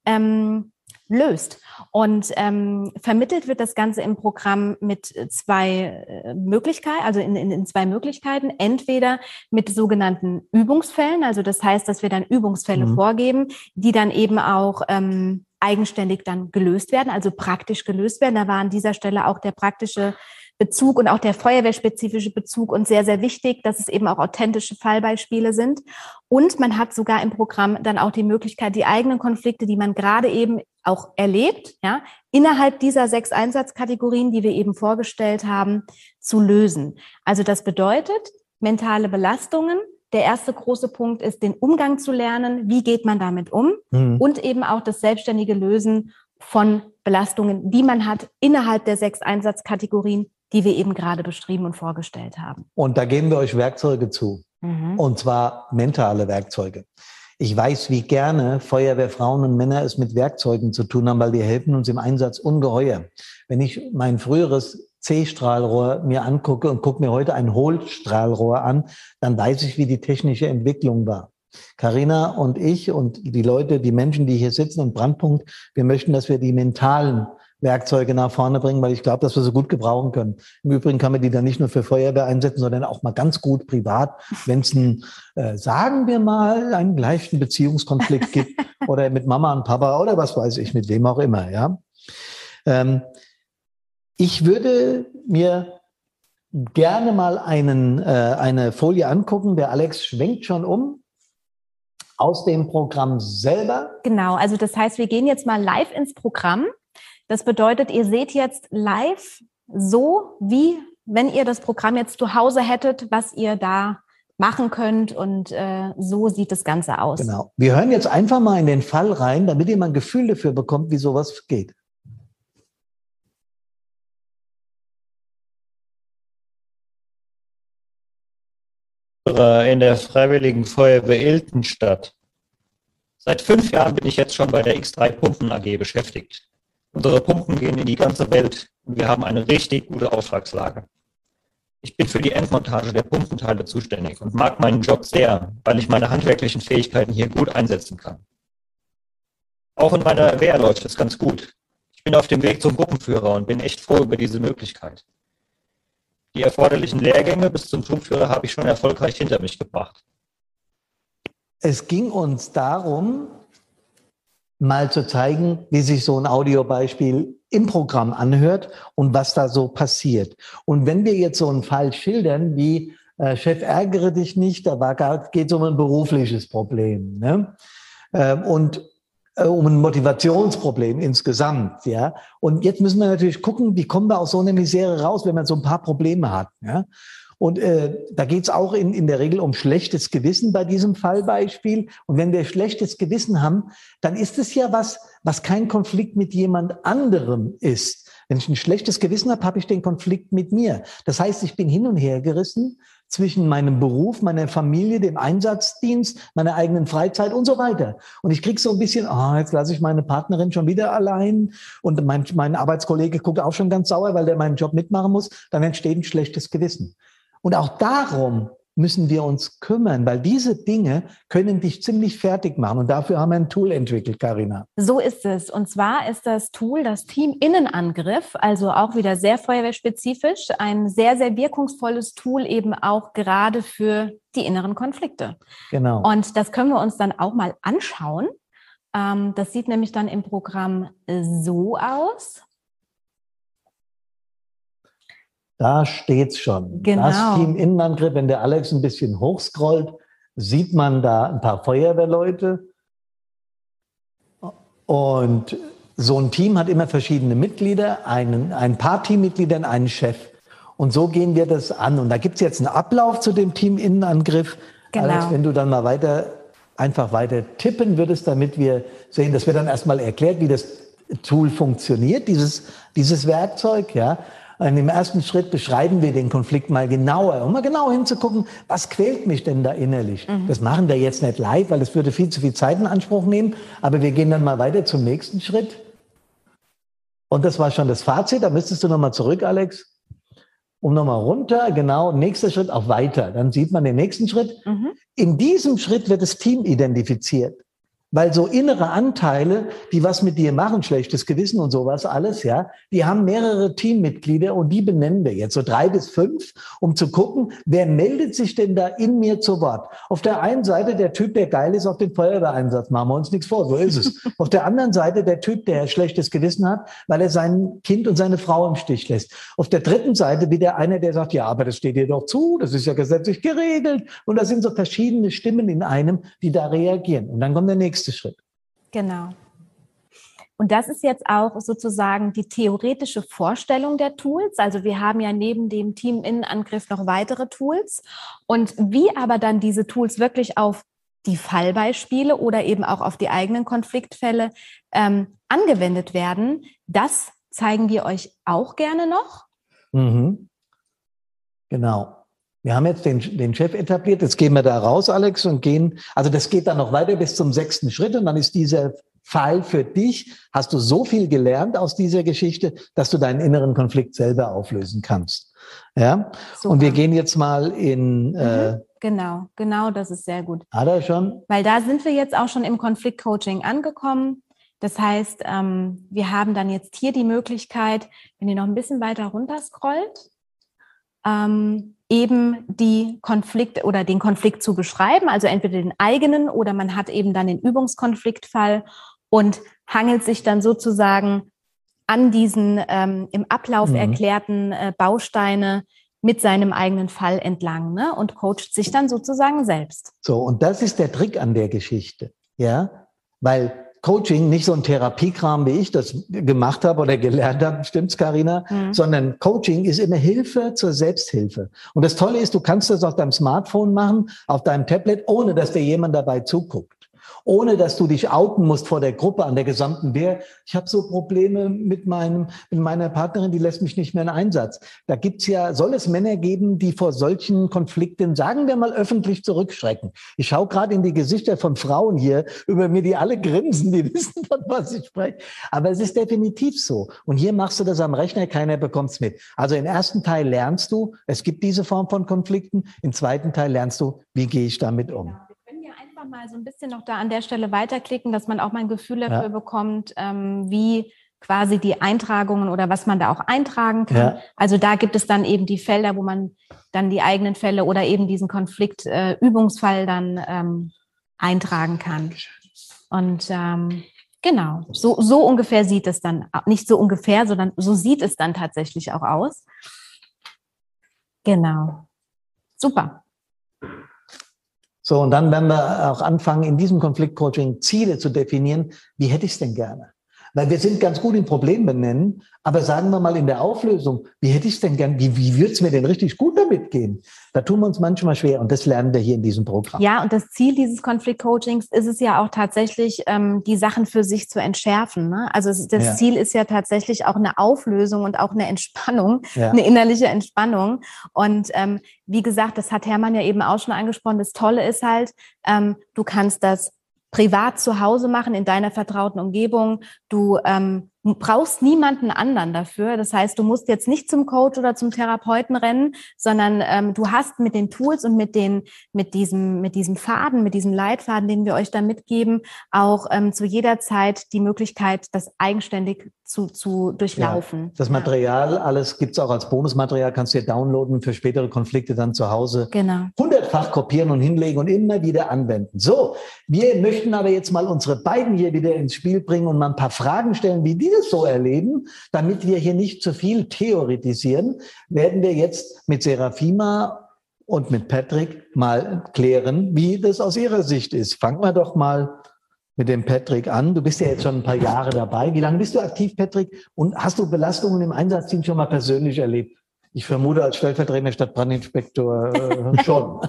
ähm, löst. Und ähm, vermittelt wird das Ganze im Programm mit zwei äh, Möglichkeiten, also in, in, in zwei Möglichkeiten. Entweder mit sogenannten Übungsfällen, also das heißt, dass wir dann Übungsfälle mhm. vorgeben, die dann eben auch ähm, eigenständig dann gelöst werden, also praktisch gelöst werden. Da war an dieser Stelle auch der praktische Bezug und auch der feuerwehrspezifische Bezug und sehr, sehr wichtig, dass es eben auch authentische Fallbeispiele sind. Und man hat sogar im Programm dann auch die Möglichkeit, die eigenen Konflikte, die man gerade eben auch erlebt, ja, innerhalb dieser sechs Einsatzkategorien, die wir eben vorgestellt haben, zu lösen. Also das bedeutet, mentale Belastungen, der erste große Punkt ist, den Umgang zu lernen. Wie geht man damit um? Mhm. Und eben auch das selbstständige Lösen von Belastungen, die man hat innerhalb der sechs Einsatzkategorien, die wir eben gerade beschrieben und vorgestellt haben. Und da geben wir euch Werkzeuge zu. Mhm. Und zwar mentale Werkzeuge. Ich weiß, wie gerne Feuerwehrfrauen und Männer es mit Werkzeugen zu tun haben, weil die helfen uns im Einsatz ungeheuer. Wenn ich mein früheres C-Strahlrohr mir angucke und gucke mir heute ein Hohlstrahlrohr an, dann weiß ich, wie die technische Entwicklung war. Karina und ich und die Leute, die Menschen, die hier sitzen und Brandpunkt, wir möchten, dass wir die mentalen Werkzeuge nach vorne bringen, weil ich glaube, dass wir sie gut gebrauchen können. Im Übrigen kann man die dann nicht nur für Feuerwehr einsetzen, sondern auch mal ganz gut privat, wenn es einen, äh, sagen wir mal, einen gleichen Beziehungskonflikt gibt oder mit Mama und Papa oder was weiß ich, mit wem auch immer. Ja, ähm, ich würde mir gerne mal einen, äh, eine Folie angucken. Der Alex schwenkt schon um aus dem Programm selber? Genau, also das heißt, wir gehen jetzt mal live ins Programm. Das bedeutet, ihr seht jetzt live so, wie wenn ihr das Programm jetzt zu Hause hättet, was ihr da machen könnt und äh, so sieht das Ganze aus. Genau. Wir hören jetzt einfach mal in den Fall rein, damit ihr mal ein Gefühl dafür bekommt, wie sowas geht. in der Freiwilligen Feuerwehr Iltenstadt. Seit fünf Jahren bin ich jetzt schon bei der X3 Pumpen AG beschäftigt. Unsere Pumpen gehen in die ganze Welt und wir haben eine richtig gute Auftragslage. Ich bin für die Endmontage der Pumpenteile zuständig und mag meinen Job sehr, weil ich meine handwerklichen Fähigkeiten hier gut einsetzen kann. Auch in meiner Wehr läuft es ganz gut. Ich bin auf dem Weg zum Gruppenführer und bin echt froh über diese Möglichkeit. Die erforderlichen Lehrgänge bis zum Schubführer habe ich schon erfolgreich hinter mich gebracht. Es ging uns darum, mal zu zeigen, wie sich so ein Audiobeispiel im Programm anhört und was da so passiert. Und wenn wir jetzt so einen Fall schildern, wie äh, Chef, ärgere dich nicht, da geht es um ein berufliches Problem. Ne? Ähm, und äh, um ein Motivationsproblem insgesamt, ja. Und jetzt müssen wir natürlich gucken, wie kommen wir aus so einer Misere raus, wenn man so ein paar Probleme hat, ja. Und äh, da geht's auch in, in der Regel um schlechtes Gewissen bei diesem Fallbeispiel. Und wenn wir schlechtes Gewissen haben, dann ist es ja was, was kein Konflikt mit jemand anderem ist. Wenn ich ein schlechtes Gewissen habe, habe ich den Konflikt mit mir. Das heißt, ich bin hin und her gerissen zwischen meinem Beruf, meiner Familie, dem Einsatzdienst, meiner eigenen Freizeit und so weiter. Und ich krieg so ein bisschen, ah, oh, jetzt lasse ich meine Partnerin schon wieder allein und mein, mein Arbeitskollege guckt auch schon ganz sauer, weil der meinen Job mitmachen muss. Dann entsteht ein schlechtes Gewissen. Und auch darum müssen wir uns kümmern, weil diese Dinge können dich ziemlich fertig machen. Und dafür haben wir ein Tool entwickelt, Karina. So ist es. Und zwar ist das Tool das Team Innenangriff, also auch wieder sehr feuerwehrspezifisch, ein sehr, sehr wirkungsvolles Tool eben auch gerade für die inneren Konflikte. Genau. Und das können wir uns dann auch mal anschauen. Ähm, das sieht nämlich dann im Programm so aus. Da steht's schon. Genau. Das Team Innenangriff, wenn der Alex ein bisschen hochscrollt, sieht man da ein paar Feuerwehrleute. Und so ein Team hat immer verschiedene Mitglieder, einen, ein paar Teammitglieder, einen Chef. Und so gehen wir das an. Und da gibt's jetzt einen Ablauf zu dem Team Innenangriff. Genau. Alex, wenn du dann mal weiter, einfach weiter tippen würdest, damit wir sehen, das wird dann erstmal erklärt, wie das Tool funktioniert, dieses, dieses Werkzeug, ja. Und im ersten Schritt beschreiben wir den Konflikt mal genauer, um mal genau hinzugucken, was quält mich denn da innerlich. Mhm. Das machen wir jetzt nicht live, weil es würde viel zu viel Zeit in Anspruch nehmen. Aber wir gehen dann mal weiter zum nächsten Schritt. Und das war schon das Fazit. Da müsstest du nochmal zurück, Alex. Um nochmal runter, genau, nächster Schritt auch weiter. Dann sieht man den nächsten Schritt. Mhm. In diesem Schritt wird das Team identifiziert. Weil so innere Anteile, die was mit dir machen, schlechtes Gewissen und sowas alles, ja, die haben mehrere Teammitglieder und die benennen wir jetzt, so drei bis fünf, um zu gucken, wer meldet sich denn da in mir zu Wort. Auf der einen Seite der Typ, der geil ist auf den Feuerwehreinsatz, machen wir uns nichts vor, so ist es. auf der anderen Seite der Typ, der schlechtes Gewissen hat, weil er sein Kind und seine Frau im Stich lässt. Auf der dritten Seite wieder einer, der sagt, ja, aber das steht dir doch zu, das ist ja gesetzlich geregelt. Und da sind so verschiedene Stimmen in einem, die da reagieren. Und dann kommt der nächste nächste Schritt. Genau. Und das ist jetzt auch sozusagen die theoretische Vorstellung der Tools. Also wir haben ja neben dem Team-Innenangriff noch weitere Tools. Und wie aber dann diese Tools wirklich auf die Fallbeispiele oder eben auch auf die eigenen Konfliktfälle ähm, angewendet werden, das zeigen wir euch auch gerne noch. Mhm. Genau. Wir haben jetzt den, den Chef etabliert, jetzt gehen wir da raus, Alex, und gehen, also das geht dann noch weiter bis zum sechsten Schritt und dann ist dieser Fall für dich, hast du so viel gelernt aus dieser Geschichte, dass du deinen inneren Konflikt selber auflösen kannst. Ja, Super. und wir gehen jetzt mal in. Mhm. Äh, genau, genau, das ist sehr gut. Hat er schon? Weil da sind wir jetzt auch schon im Konfliktcoaching angekommen. Das heißt, ähm, wir haben dann jetzt hier die Möglichkeit, wenn ihr noch ein bisschen weiter runter scrollt, ähm, eben die Konflikte oder den Konflikt zu beschreiben, also entweder den eigenen oder man hat eben dann den Übungskonfliktfall und hangelt sich dann sozusagen an diesen ähm, im Ablauf mhm. erklärten äh, Bausteine mit seinem eigenen Fall entlang ne? und coacht sich dann sozusagen selbst. So, und das ist der Trick an der Geschichte. Ja, weil Coaching nicht so ein Therapiekram, wie ich das gemacht habe oder gelernt habe, stimmt's, Karina, mhm. sondern Coaching ist immer Hilfe zur Selbsthilfe. Und das Tolle ist, du kannst das auf deinem Smartphone machen, auf deinem Tablet, ohne dass dir jemand dabei zuguckt ohne dass du dich outen musst vor der Gruppe an der gesamten Wehr. Ich habe so Probleme mit meinem mit meiner Partnerin, die lässt mich nicht mehr in Einsatz. Da gibt's ja, soll es Männer geben, die vor solchen Konflikten, sagen wir mal, öffentlich zurückschrecken. Ich schaue gerade in die Gesichter von Frauen hier, über mir, die alle grinsen, die wissen, von was ich spreche. Aber es ist definitiv so. Und hier machst du das am Rechner, keiner bekommt's mit. Also im ersten Teil lernst du, es gibt diese Form von Konflikten. Im zweiten Teil lernst du, wie gehe ich damit um einfach mal so ein bisschen noch da an der Stelle weiterklicken, dass man auch mal ein Gefühl dafür ja. bekommt, ähm, wie quasi die Eintragungen oder was man da auch eintragen kann. Ja. Also da gibt es dann eben die Felder, wo man dann die eigenen Fälle oder eben diesen Konfliktübungsfall äh, dann ähm, eintragen kann. Und ähm, genau, so, so ungefähr sieht es dann, nicht so ungefähr, sondern so sieht es dann tatsächlich auch aus. Genau. Super. So, und dann werden wir auch anfangen, in diesem Konfliktcoaching Ziele zu definieren. Wie hätte ich es denn gerne? Weil wir sind ganz gut im Problem benennen, aber sagen wir mal in der Auflösung, wie hätte ich es denn gern, wie, wie würde es mir denn richtig gut damit gehen? Da tun wir uns manchmal schwer und das lernen wir hier in diesem Programm. Ja, und das Ziel dieses Konfliktcoachings ist es ja auch tatsächlich, ähm, die Sachen für sich zu entschärfen. Ne? Also das ja. Ziel ist ja tatsächlich auch eine Auflösung und auch eine Entspannung, ja. eine innerliche Entspannung. Und ähm, wie gesagt, das hat Hermann ja eben auch schon angesprochen, das Tolle ist halt, ähm, du kannst das privat zu Hause machen, in deiner vertrauten Umgebung. Du ähm, brauchst niemanden anderen dafür. Das heißt, du musst jetzt nicht zum Coach oder zum Therapeuten rennen, sondern ähm, du hast mit den Tools und mit den mit diesem mit diesem Faden, mit diesem Leitfaden, den wir euch da mitgeben, auch ähm, zu jeder Zeit die Möglichkeit, das eigenständig zu, zu durchlaufen. Ja, das Material, alles gibt's auch als Bonusmaterial, kannst du dir downloaden für spätere Konflikte dann zu Hause. Genau. Hundertfach kopieren und hinlegen und immer wieder anwenden. So, wir möchten aber jetzt mal unsere beiden hier wieder ins Spiel bringen und mal ein paar Fragen stellen, wie die das so erleben, damit wir hier nicht zu viel theoretisieren, werden wir jetzt mit Serafima und mit Patrick mal klären, wie das aus ihrer Sicht ist. Fangen wir doch mal mit dem Patrick an. Du bist ja jetzt schon ein paar Jahre dabei. Wie lange bist du aktiv, Patrick? Und hast du Belastungen im Einsatzteam schon mal persönlich erlebt? Ich vermute als stellvertretender Stadtbrandinspektor äh, schon.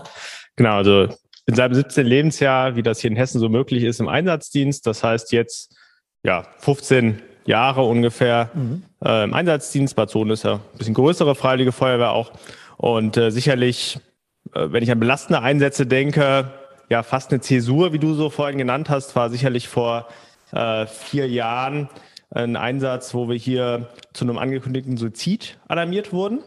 Genau, also in seinem 17. Lebensjahr, wie das hier in Hessen so möglich ist, im Einsatzdienst. Das heißt jetzt ja 15 Jahre ungefähr mhm. äh, im Einsatzdienst. Bad Sohn ist ja ein bisschen größere Freiwillige Feuerwehr auch. Und äh, sicherlich, äh, wenn ich an belastende Einsätze denke, ja, fast eine Zäsur, wie du so vorhin genannt hast, war sicherlich vor äh, vier Jahren ein Einsatz, wo wir hier zu einem angekündigten Suizid alarmiert wurden.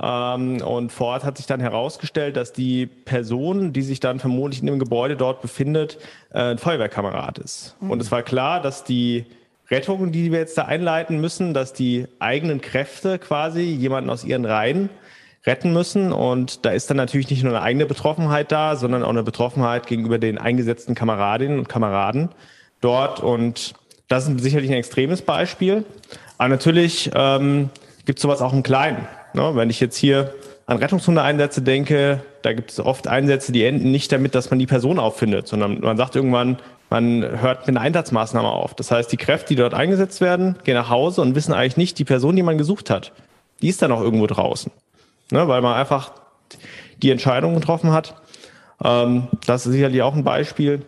Ähm, und vor Ort hat sich dann herausgestellt, dass die Person, die sich dann vermutlich in dem Gebäude dort befindet, äh, ein Feuerwehrkamerad ist. Mhm. Und es war klar, dass die Rettung, die wir jetzt da einleiten müssen, dass die eigenen Kräfte quasi jemanden aus ihren Reihen retten müssen. Und da ist dann natürlich nicht nur eine eigene Betroffenheit da, sondern auch eine Betroffenheit gegenüber den eingesetzten Kameradinnen und Kameraden dort. Und das ist sicherlich ein extremes Beispiel. Aber natürlich ähm, gibt es sowas auch im Kleinen. Ne? Wenn ich jetzt hier an Rettungshunde-Einsätze denke, da gibt es oft Einsätze, die enden nicht damit, dass man die Person auffindet, sondern man sagt irgendwann, man hört mit einer Einsatzmaßnahme auf. Das heißt, die Kräfte, die dort eingesetzt werden, gehen nach Hause und wissen eigentlich nicht, die Person, die man gesucht hat, die ist dann auch irgendwo draußen. Ne, weil man einfach die Entscheidung getroffen hat. Ähm, das ist sicherlich auch ein Beispiel.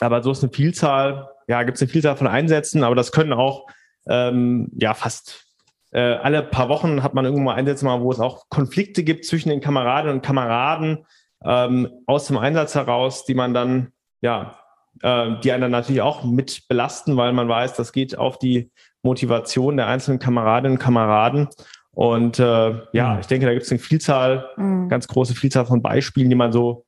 Aber so ist eine Vielzahl, ja, gibt es eine Vielzahl von Einsätzen, aber das können auch ähm, ja fast äh, alle paar Wochen hat man irgendwo mal Einsätze wo es auch Konflikte gibt zwischen den Kameradinnen und Kameraden ähm, aus dem Einsatz heraus, die man dann ja äh, die einen dann natürlich auch mit belasten, weil man weiß, das geht auf die Motivation der einzelnen Kameradinnen und Kameraden. Und äh, ja, mhm. ich denke, da gibt es eine Vielzahl, mhm. ganz große Vielzahl von Beispielen, die man so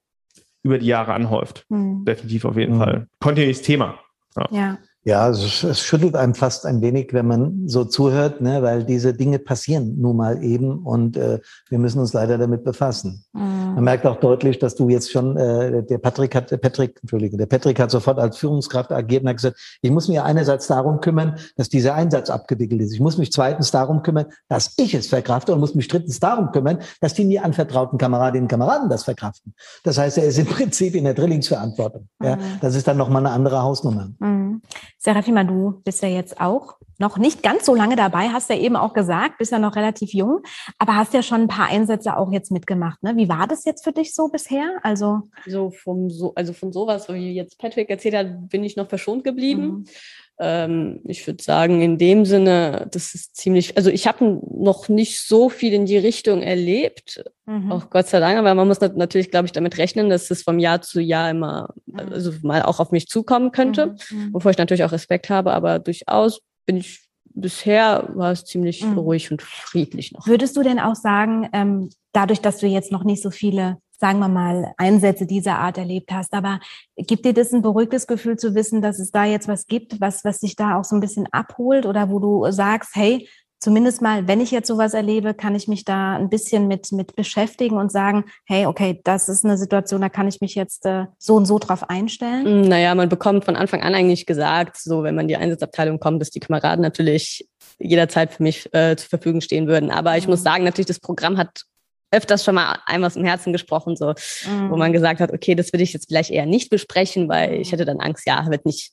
über die Jahre anhäuft. Mhm. Definitiv auf jeden mhm. Fall. Kontinuierliches Thema. Ja. ja. Ja, es, es, schüttelt einem fast ein wenig, wenn man so zuhört, ne, weil diese Dinge passieren nun mal eben und äh, wir müssen uns leider damit befassen. Mhm. Man merkt auch deutlich, dass du jetzt schon, äh, der Patrick hat, der Patrick, Entschuldige, der Patrick hat sofort als Führungskraft agiert und hat gesagt, ich muss mich einerseits darum kümmern, dass dieser Einsatz abgewickelt ist. Ich muss mich zweitens darum kümmern, dass ich es verkrafte und muss mich drittens darum kümmern, dass die mir anvertrauten Kameradinnen und Kameraden das verkraften. Das heißt, er ist im Prinzip in der Drillingsverantwortung. Mhm. Ja, das ist dann nochmal eine andere Hausnummer. Mhm. Serafima, du bist ja jetzt auch noch nicht ganz so lange dabei, hast ja eben auch gesagt, bist ja noch relativ jung, aber hast ja schon ein paar Einsätze auch jetzt mitgemacht. Ne? Wie war das jetzt für dich so bisher? Also, so vom so, also von sowas, wie jetzt Patrick erzählt hat, bin ich noch verschont geblieben. Mhm. Ähm, ich würde sagen, in dem Sinne, das ist ziemlich, also ich habe noch nicht so viel in die Richtung erlebt, mhm. auch Gott sei Dank, aber man muss natürlich, glaube ich, damit rechnen, dass es vom Jahr zu Jahr immer, mhm. also mal auch auf mich zukommen könnte, mhm. mhm. wovor ich natürlich auch Respekt habe, aber durchaus bin ich bisher war es ziemlich mhm. ruhig und friedlich noch. Würdest du denn auch sagen, ähm, dadurch, dass du jetzt noch nicht so viele, sagen wir mal, Einsätze dieser Art erlebt hast, aber gibt dir das ein beruhigtes Gefühl zu wissen, dass es da jetzt was gibt, was, was dich da auch so ein bisschen abholt oder wo du sagst, hey, zumindest mal, wenn ich jetzt sowas erlebe, kann ich mich da ein bisschen mit, mit beschäftigen und sagen, hey, okay, das ist eine Situation, da kann ich mich jetzt äh, so und so drauf einstellen? Hm, naja, man bekommt von Anfang an eigentlich gesagt, so wenn man in die Einsatzabteilung kommt, dass die Kameraden natürlich jederzeit für mich äh, zur Verfügung stehen würden. Aber ich muss mhm. sagen, natürlich, das Programm hat öfters schon mal einmal aus dem Herzen gesprochen, so, mhm. wo man gesagt hat, okay, das würde ich jetzt vielleicht eher nicht besprechen, weil ich hätte dann Angst, ja, wird nicht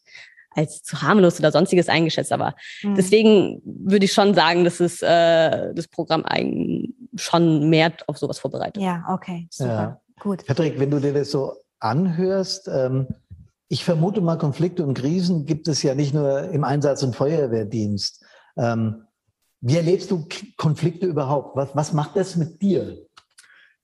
als zu harmlos oder sonstiges eingeschätzt. Aber mhm. deswegen würde ich schon sagen, dass es äh, das Programm eigentlich schon mehr auf sowas vorbereitet. Ja, okay, super. Ja. Gut. Patrick, wenn du dir das so anhörst, ähm, ich vermute mal, Konflikte und Krisen gibt es ja nicht nur im Einsatz- und Feuerwehrdienst. Ähm, wie erlebst du Konflikte überhaupt? Was, was macht das mit dir?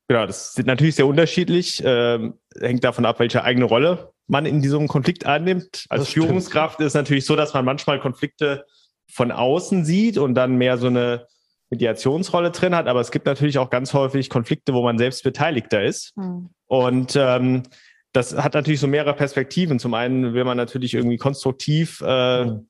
Genau, das ist natürlich sehr unterschiedlich. Ähm, hängt davon ab, welche eigene Rolle man in diesem Konflikt einnimmt. Als das Führungskraft stimmt. ist es natürlich so, dass man manchmal Konflikte von außen sieht und dann mehr so eine Mediationsrolle drin hat. Aber es gibt natürlich auch ganz häufig Konflikte, wo man selbst Beteiligter ist. Mhm. Und ähm, das hat natürlich so mehrere Perspektiven. Zum einen will man natürlich irgendwie konstruktiv äh, mhm.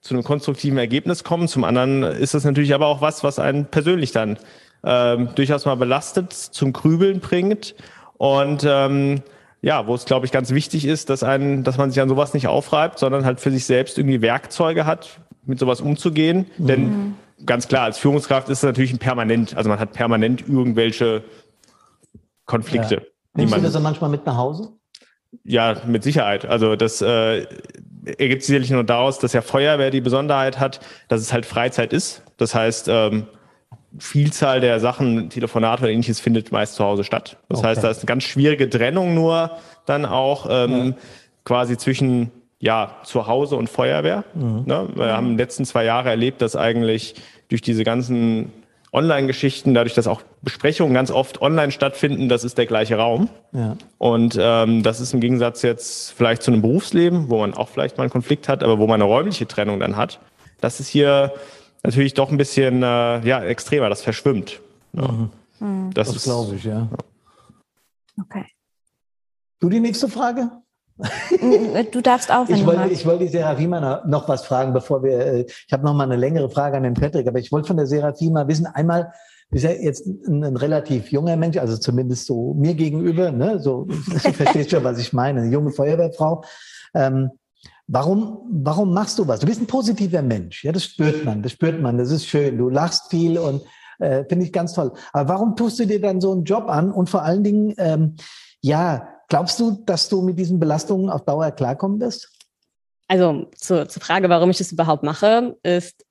Zu einem konstruktiven Ergebnis kommen. Zum anderen ist das natürlich aber auch was, was einen persönlich dann ähm, durchaus mal belastet, zum Grübeln bringt. Und ähm, ja, wo es, glaube ich, ganz wichtig ist, dass, einen, dass man sich an sowas nicht aufreibt, sondern halt für sich selbst irgendwie Werkzeuge hat, mit sowas umzugehen. Mhm. Denn ganz klar, als Führungskraft ist es natürlich ein permanent, also man hat permanent irgendwelche Konflikte. Ja. Nimmst du das dann manchmal mit nach Hause? Ja, mit Sicherheit. Also das äh, ergibt sicherlich nur daraus, dass ja Feuerwehr die Besonderheit hat, dass es halt Freizeit ist. Das heißt, ähm, Vielzahl der Sachen, Telefonate oder ähnliches findet meist zu Hause statt. Das okay. heißt, da ist eine ganz schwierige Trennung nur dann auch ähm, ja. quasi zwischen ja, zu Hause und Feuerwehr. Mhm. Ne? Wir haben in den letzten zwei Jahre erlebt, dass eigentlich durch diese ganzen Online-Geschichten, dadurch, dass auch Besprechungen ganz oft online stattfinden, das ist der gleiche Raum. Ja. Und ähm, das ist im Gegensatz jetzt vielleicht zu einem Berufsleben, wo man auch vielleicht mal einen Konflikt hat, aber wo man eine räumliche Trennung dann hat. Das ist hier natürlich doch ein bisschen äh, ja, extremer, das verschwimmt. Mhm. mhm. Das, das glaube ich, ja. Okay. Du die nächste Frage? Du darfst auch, wenn ich wollte, ich wollte die Serafima noch was fragen, bevor wir, äh, ich habe noch mal eine längere Frage an den Patrick, aber ich wollte von der Serafima wissen, einmal, ist ja jetzt ein, ein, relativ junger Mensch, also zumindest so mir gegenüber, ne, so, du verstehst schon, was ich meine, eine junge Feuerwehrfrau. Ähm, Warum, warum machst du was? Du bist ein positiver Mensch. Ja, das spürt man, das spürt man, das ist schön. Du lachst viel und äh, finde ich ganz toll. Aber warum tust du dir dann so einen Job an? Und vor allen Dingen, ähm, ja, glaubst du, dass du mit diesen Belastungen auf Dauer klarkommen wirst? Also zur, zur Frage, warum ich das überhaupt mache, ist,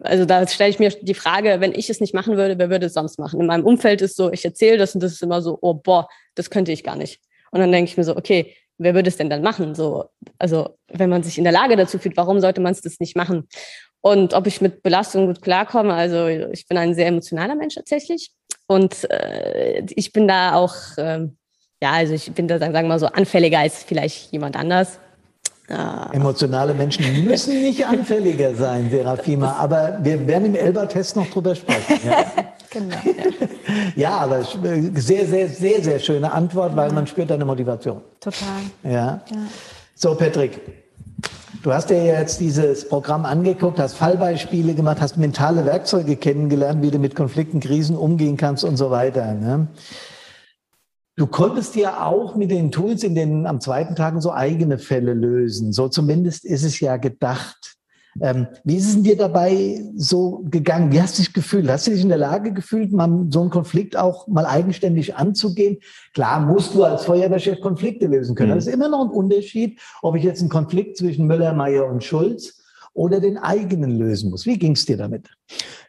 also da stelle ich mir die Frage, wenn ich es nicht machen würde, wer würde es sonst machen? In meinem Umfeld ist so, ich erzähle das und das ist immer so, oh boah, das könnte ich gar nicht. Und dann denke ich mir so, okay, wer würde es denn dann machen? So, also wenn man sich in der Lage dazu fühlt, warum sollte man es das nicht machen? Und ob ich mit Belastung gut klarkomme, also ich bin ein sehr emotionaler Mensch tatsächlich. Und äh, ich bin da auch, äh, ja, also ich bin da, sagen wir mal so, anfälliger als vielleicht jemand anders. Emotionale Menschen müssen nicht anfälliger sein, Serafima, aber wir werden im Elba-Test noch drüber sprechen. Ja? genau. Ja. aber sehr, sehr, sehr, sehr schöne Antwort, weil man spürt deine Motivation. Total. Ja. ja. So, Patrick, du hast dir jetzt dieses Programm angeguckt, hast Fallbeispiele gemacht, hast mentale Werkzeuge kennengelernt, wie du mit Konflikten, Krisen umgehen kannst und so weiter. Ne? Du konntest ja auch mit den Tools in den am zweiten Tagen so eigene Fälle lösen. So zumindest ist es ja gedacht. Ähm, wie ist es dir dabei so gegangen? Wie hast du dich gefühlt? Hast du dich in der Lage gefühlt, mal so einen Konflikt auch mal eigenständig anzugehen? Klar musst du als Feuerwehrchef Konflikte lösen können. Mhm. Das ist immer noch ein Unterschied, ob ich jetzt einen Konflikt zwischen Müller, Meyer und Schulz oder den eigenen lösen muss. Wie ging es dir damit?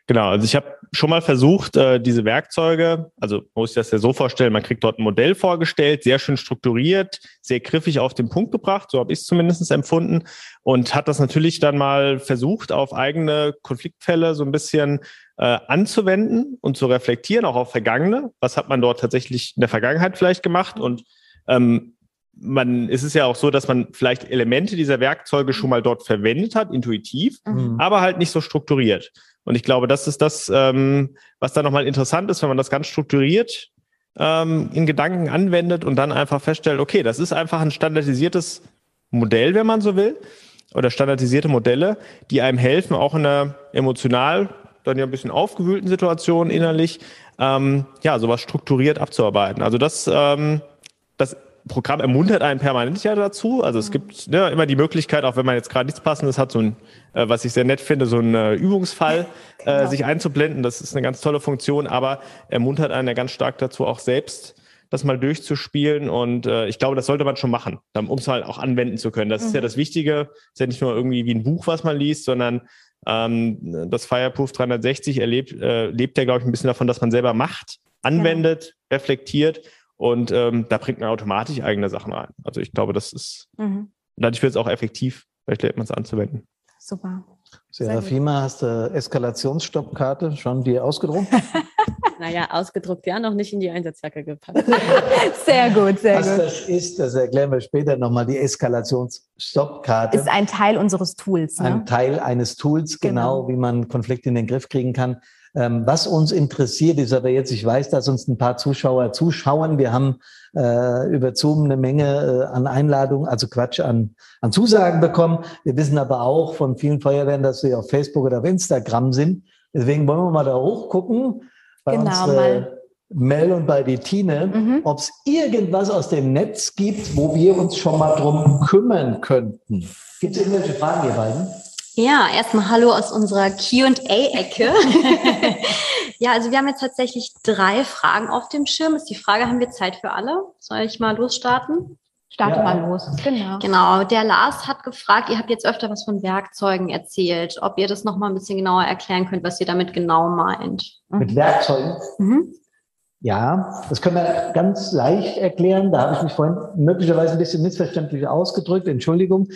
Genau, also ich habe schon mal versucht, äh, diese Werkzeuge, also muss ich das ja so vorstellen, man kriegt dort ein Modell vorgestellt, sehr schön strukturiert, sehr griffig auf den Punkt gebracht, so habe ich es zumindest empfunden und hat das natürlich dann mal versucht, auf eigene Konfliktfälle so ein bisschen äh, anzuwenden und zu reflektieren, auch auf vergangene. Was hat man dort tatsächlich in der Vergangenheit vielleicht gemacht und ähm, man, es ist ja auch so, dass man vielleicht Elemente dieser Werkzeuge schon mal dort verwendet hat, intuitiv, mhm. aber halt nicht so strukturiert. Und ich glaube, das ist das, ähm, was da nochmal interessant ist, wenn man das ganz strukturiert ähm, in Gedanken anwendet und dann einfach feststellt, okay, das ist einfach ein standardisiertes Modell, wenn man so will, oder standardisierte Modelle, die einem helfen, auch in einer emotional dann ja ein bisschen aufgewühlten Situation innerlich, ähm, ja, sowas strukturiert abzuarbeiten. Also das, ähm, das Programm ermuntert einen permanent ja dazu. Also es gibt ne, immer die Möglichkeit, auch wenn man jetzt gerade nichts Passendes hat, so ein, äh, was ich sehr nett finde, so ein äh, Übungsfall äh, genau. sich einzublenden. Das ist eine ganz tolle Funktion, aber ermuntert einen ja ganz stark dazu, auch selbst das mal durchzuspielen. Und äh, ich glaube, das sollte man schon machen, um es halt auch anwenden zu können. Das mhm. ist ja mhm. das Wichtige. Das ist ja nicht nur irgendwie wie ein Buch, was man liest, sondern ähm, das Fireproof 360 erlebt, äh, lebt ja, glaube ich, ein bisschen davon, dass man selber macht, anwendet, ja. reflektiert und ähm, da bringt man automatisch eigene Sachen rein. Also ich glaube, das ist, mhm. dadurch wird es auch effektiv, vielleicht lernt man es anzuwenden. Super. Serafima, hast du Eskalationsstoppkarte schon dir ausgedruckt? naja, ausgedruckt ja, noch nicht in die Einsatzjacke gepackt. sehr gut, sehr Was gut. Was das ist, das erklären wir später nochmal. Die Eskalationsstoppkarte ist ein Teil unseres Tools. Ne? Ein Teil eines Tools, genau, genau, wie man Konflikte in den Griff kriegen kann. Ähm, was uns interessiert ist aber jetzt, ich weiß, dass uns ein paar Zuschauer zuschauen. Wir haben äh, über Zoom eine Menge äh, an Einladungen, also Quatsch, an, an Zusagen bekommen. Wir wissen aber auch von vielen Feuerwehren, dass sie auf Facebook oder auf Instagram sind. Deswegen wollen wir mal da hochgucken bei genau, uns, äh, Mel und bei Bettine, mhm. ob es irgendwas aus dem Netz gibt, wo wir uns schon mal drum kümmern könnten. Gibt es irgendwelche Fragen, ihr beiden? Ja, erstmal Hallo aus unserer QA-Ecke. ja, also wir haben jetzt tatsächlich drei Fragen auf dem Schirm. Ist die Frage, haben wir Zeit für alle? Soll ich mal losstarten? Starte ja. mal los. Genau. Genau. Der Lars hat gefragt, ihr habt jetzt öfter was von Werkzeugen erzählt, ob ihr das nochmal ein bisschen genauer erklären könnt, was ihr damit genau meint. Mit Werkzeugen? Mhm. Ja, das können wir ganz leicht erklären. Da habe ich mich vorhin möglicherweise ein bisschen missverständlich ausgedrückt. Entschuldigung.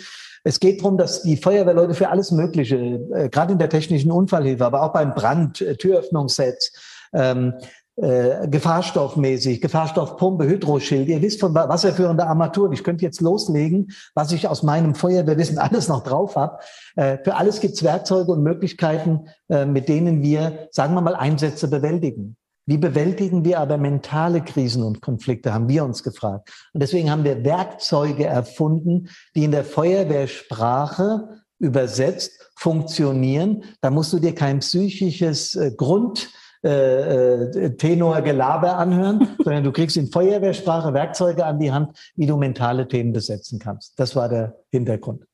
Es geht darum, dass die Feuerwehrleute für alles Mögliche, äh, gerade in der technischen Unfallhilfe, aber auch beim Brand, äh, Türöffnungssets, ähm, äh, Gefahrstoffmäßig, Gefahrstoffpumpe, Hydroschild. Ihr wisst von wasserführender Armaturen. Ich könnte jetzt loslegen, was ich aus meinem Feuerwehrwissen alles noch drauf habe. Äh, für alles gibt es Werkzeuge und Möglichkeiten, äh, mit denen wir, sagen wir mal, Einsätze bewältigen. Wie bewältigen wir aber mentale Krisen und Konflikte, haben wir uns gefragt. Und deswegen haben wir Werkzeuge erfunden, die in der Feuerwehrsprache übersetzt funktionieren. Da musst du dir kein psychisches äh, Grund äh, äh, Tenor-Gelaber anhören, sondern du kriegst in Feuerwehrsprache Werkzeuge an die Hand, wie du mentale Themen besetzen kannst. Das war der Hintergrund.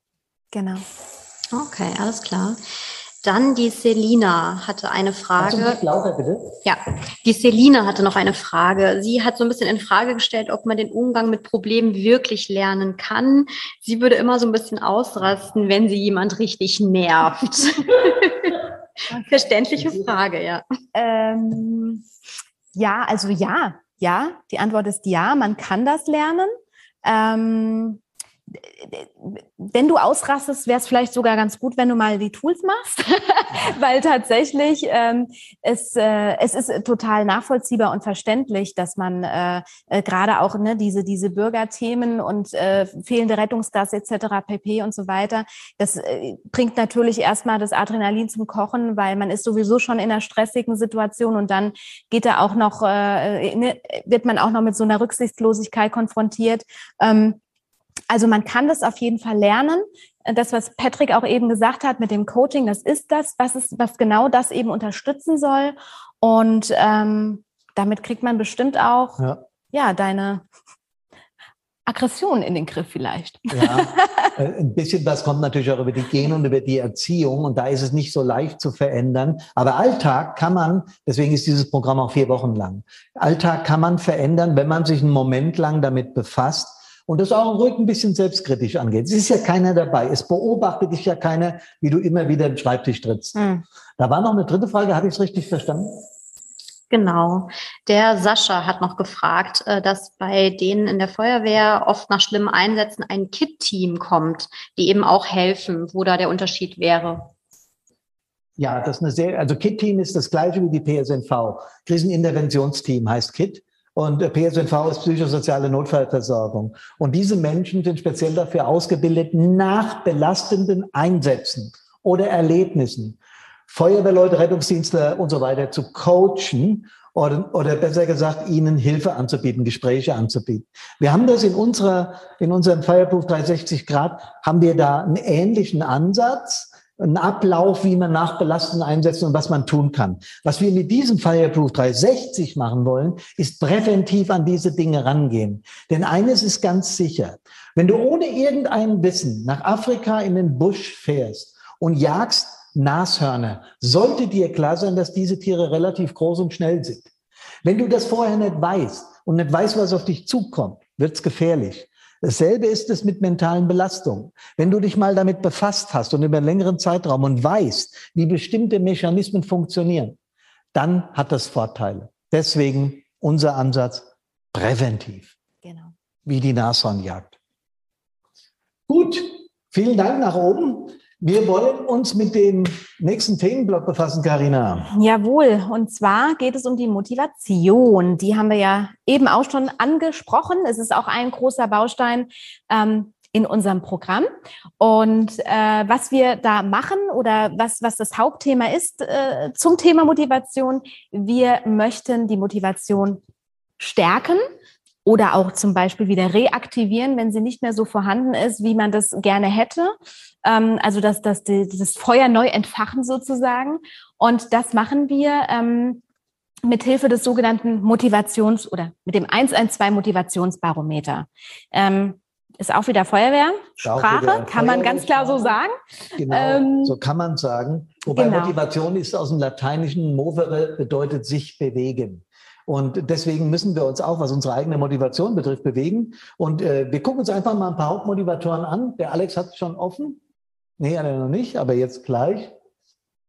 Genau. Okay, alles klar. Dann die Selina hatte eine Frage. Also lauter, bitte? Ja, die Selina hatte noch eine Frage. Sie hat so ein bisschen in Frage gestellt, ob man den Umgang mit Problemen wirklich lernen kann. Sie würde immer so ein bisschen ausrasten, wenn sie jemand richtig nervt. Verständliche Frage, ja. Ähm, ja, also ja, ja. Die Antwort ist ja, man kann das lernen. Ähm, wenn du ausrastest, wäre es vielleicht sogar ganz gut, wenn du mal die Tools machst, weil tatsächlich ähm, es, äh, es ist total nachvollziehbar und verständlich, dass man äh, äh, gerade auch ne, diese, diese Bürgerthemen und äh, fehlende Rettungsgasse etc. pp. und so weiter, das äh, bringt natürlich erstmal das Adrenalin zum Kochen, weil man ist sowieso schon in einer stressigen Situation und dann geht da auch noch, äh, ne, wird man auch noch mit so einer Rücksichtslosigkeit konfrontiert. Ähm, also man kann das auf jeden Fall lernen. Das, was Patrick auch eben gesagt hat mit dem Coaching, das ist das, was ist, was genau das eben unterstützen soll. Und ähm, damit kriegt man bestimmt auch ja. ja, deine Aggression in den Griff vielleicht. Ja, äh, ein bisschen was kommt natürlich auch über die Gene und über die Erziehung und da ist es nicht so leicht zu verändern. Aber Alltag kann man, deswegen ist dieses Programm auch vier Wochen lang, Alltag kann man verändern, wenn man sich einen Moment lang damit befasst und das auch ruhig ein bisschen selbstkritisch angeht. Es ist ja keiner dabei. Es beobachtet dich ja keiner, wie du immer wieder den Schreibtisch trittst. Mhm. Da war noch eine dritte Frage, habe ich es richtig verstanden? Genau. Der Sascha hat noch gefragt, äh, dass bei denen in der Feuerwehr oft nach schlimmen Einsätzen ein KIT-Team kommt, die eben auch helfen, wo da der Unterschied wäre. Ja, das ist eine sehr, also KIT-Team ist das gleiche wie die PSNV. Kriseninterventionsteam heißt KIT. Und PSNV ist psychosoziale Notfallversorgung. Und diese Menschen sind speziell dafür ausgebildet, nach belastenden Einsätzen oder Erlebnissen Feuerwehrleute, Rettungsdienstler und so weiter zu coachen oder, oder besser gesagt, ihnen Hilfe anzubieten, Gespräche anzubieten. Wir haben das in unserer, in unserem Fireproof 360 Grad, haben wir da einen ähnlichen Ansatz, einen Ablauf, wie man nach belastenden Einsätzen und was man tun kann. Was wir mit diesem Fireproof 360 machen wollen, ist präventiv an diese Dinge rangehen. Denn eines ist ganz sicher. Wenn du ohne irgendein Wissen nach Afrika in den Busch fährst und jagst Nashörner, sollte dir klar sein, dass diese Tiere relativ groß und schnell sind. Wenn du das vorher nicht weißt und nicht weißt, was auf dich zukommt, wird's gefährlich. Dasselbe ist es mit mentalen Belastungen. Wenn du dich mal damit befasst hast und über einen längeren Zeitraum und weißt, wie bestimmte Mechanismen funktionieren, dann hat das Vorteile. Deswegen unser Ansatz präventiv. Genau. Wie die Nashornjagd. Gut, vielen Dank nach oben. Wir wollen uns mit dem nächsten Themenblock befassen, Karina. Jawohl, und zwar geht es um die Motivation. Die haben wir ja eben auch schon angesprochen. Es ist auch ein großer Baustein ähm, in unserem Programm. Und äh, was wir da machen oder was, was das Hauptthema ist äh, zum Thema Motivation, wir möchten die Motivation stärken oder auch zum Beispiel wieder reaktivieren, wenn sie nicht mehr so vorhanden ist, wie man das gerne hätte. Ähm, also das, das, das Feuer neu entfachen sozusagen. Und das machen wir ähm, mit Hilfe des sogenannten Motivations- oder mit dem 112 Motivationsbarometer. Ähm, ist auch wieder Feuerwehr, Sprache, wieder kann man ganz klar so sagen. Genau, ähm, so kann man sagen. Wobei genau. Motivation ist aus dem Lateinischen movere, bedeutet sich bewegen. Und deswegen müssen wir uns auch, was unsere eigene Motivation betrifft, bewegen. Und äh, wir gucken uns einfach mal ein paar Hauptmotivatoren an. Der Alex hat es schon offen. Nee, hat er noch nicht, aber jetzt gleich.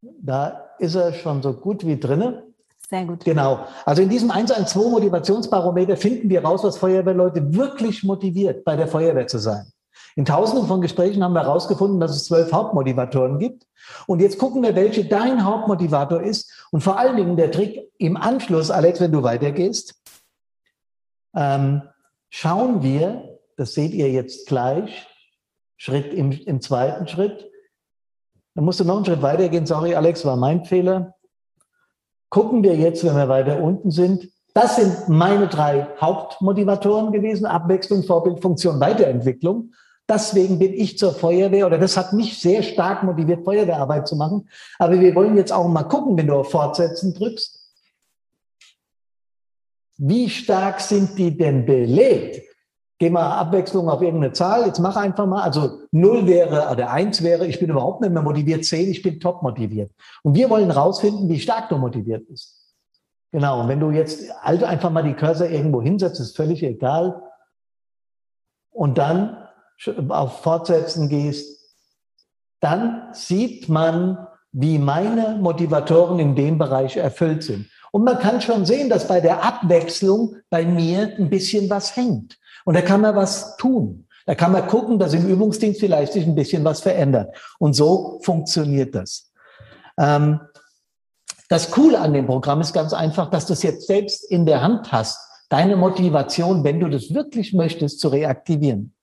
Da ist er schon so gut wie drinne. Sehr gut. Genau. Also in diesem 112 Motivationsbarometer finden wir raus, was Feuerwehrleute wirklich motiviert, bei der Feuerwehr zu sein. In tausenden von Gesprächen haben wir herausgefunden, dass es zwölf Hauptmotivatoren gibt. Und jetzt gucken wir, welche dein Hauptmotivator ist. Und vor allen Dingen der Trick im Anschluss, Alex, wenn du weitergehst, ähm, schauen wir, das seht ihr jetzt gleich, Schritt im, im zweiten Schritt. Dann musst du noch einen Schritt weitergehen. Sorry, Alex, war mein Fehler. Gucken wir jetzt, wenn wir weiter unten sind. Das sind meine drei Hauptmotivatoren gewesen. Abwechslung, Vorbild, Funktion, Weiterentwicklung. Deswegen bin ich zur Feuerwehr oder das hat mich sehr stark motiviert, Feuerwehrarbeit zu machen. Aber wir wollen jetzt auch mal gucken, wenn du auf Fortsetzen drückst. Wie stark sind die denn belegt? Geh mal Abwechslung auf irgendeine Zahl. Jetzt mach einfach mal. Also null wäre oder eins wäre, ich bin überhaupt nicht mehr motiviert. Zehn, ich bin top motiviert. Und wir wollen rausfinden, wie stark du motiviert bist. Genau. Und wenn du jetzt also einfach mal die Cursor irgendwo hinsetzt, ist völlig egal. Und dann auf Fortsetzen gehst, dann sieht man, wie meine Motivatoren in dem Bereich erfüllt sind. Und man kann schon sehen, dass bei der Abwechslung bei mir ein bisschen was hängt. Und da kann man was tun. Da kann man gucken, dass im Übungsdienst vielleicht sich ein bisschen was verändert. Und so funktioniert das. Ähm, das Coole an dem Programm ist ganz einfach, dass du es jetzt selbst in der Hand hast, deine Motivation, wenn du das wirklich möchtest, zu reaktivieren.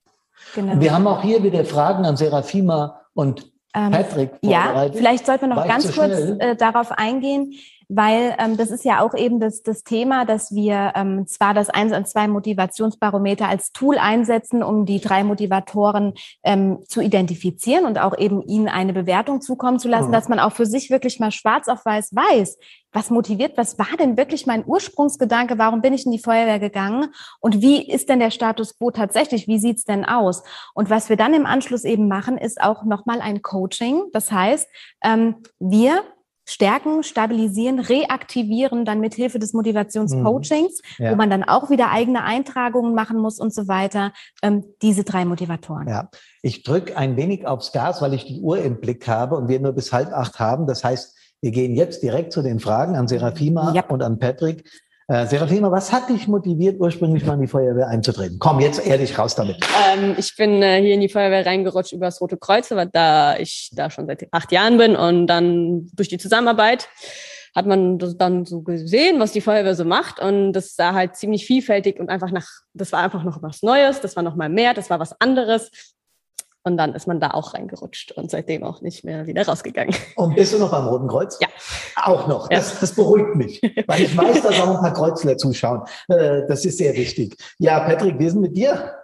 Genau. Wir haben auch hier wieder Fragen an Serafima und ähm, Patrick Ja, vielleicht sollten wir noch War ganz kurz äh, darauf eingehen. Weil ähm, das ist ja auch eben das, das Thema, dass wir ähm, zwar das 1 und 2 Motivationsbarometer als Tool einsetzen, um die drei Motivatoren ähm, zu identifizieren und auch eben ihnen eine Bewertung zukommen zu lassen, mhm. dass man auch für sich wirklich mal schwarz auf weiß weiß, was motiviert, was war denn wirklich mein Ursprungsgedanke, warum bin ich in die Feuerwehr gegangen und wie ist denn der Status quo tatsächlich, wie sieht's denn aus? Und was wir dann im Anschluss eben machen, ist auch nochmal ein Coaching. Das heißt, ähm, wir stärken, stabilisieren, reaktivieren dann mit Hilfe des Motivationscoachings, mhm. ja. wo man dann auch wieder eigene Eintragungen machen muss und so weiter. Ähm, diese drei Motivatoren. Ja, ich drücke ein wenig aufs Gas, weil ich die Uhr im Blick habe und wir nur bis halb acht haben. Das heißt, wir gehen jetzt direkt zu den Fragen an Serafima ja. und an Patrick. Äh, Serafima, was hat dich motiviert, ursprünglich mal in die Feuerwehr einzutreten? Komm, jetzt ehrlich raus damit. Ähm, ich bin äh, hier in die Feuerwehr reingerutscht über das Rote Kreuz, weil da ich da schon seit acht Jahren bin und dann durch die Zusammenarbeit hat man das dann so gesehen, was die Feuerwehr so macht und das sah halt ziemlich vielfältig und einfach nach, das war einfach noch was Neues, das war noch mal mehr, das war was anderes und dann ist man da auch reingerutscht und seitdem auch nicht mehr wieder rausgegangen. Und bist du noch beim Roten Kreuz? Ja. Auch noch. Ja. Das, das beruhigt mich, weil ich weiß, dass auch ein paar Kreuzler zuschauen. Äh, das ist sehr wichtig. Ja, Patrick, wir sind mit dir.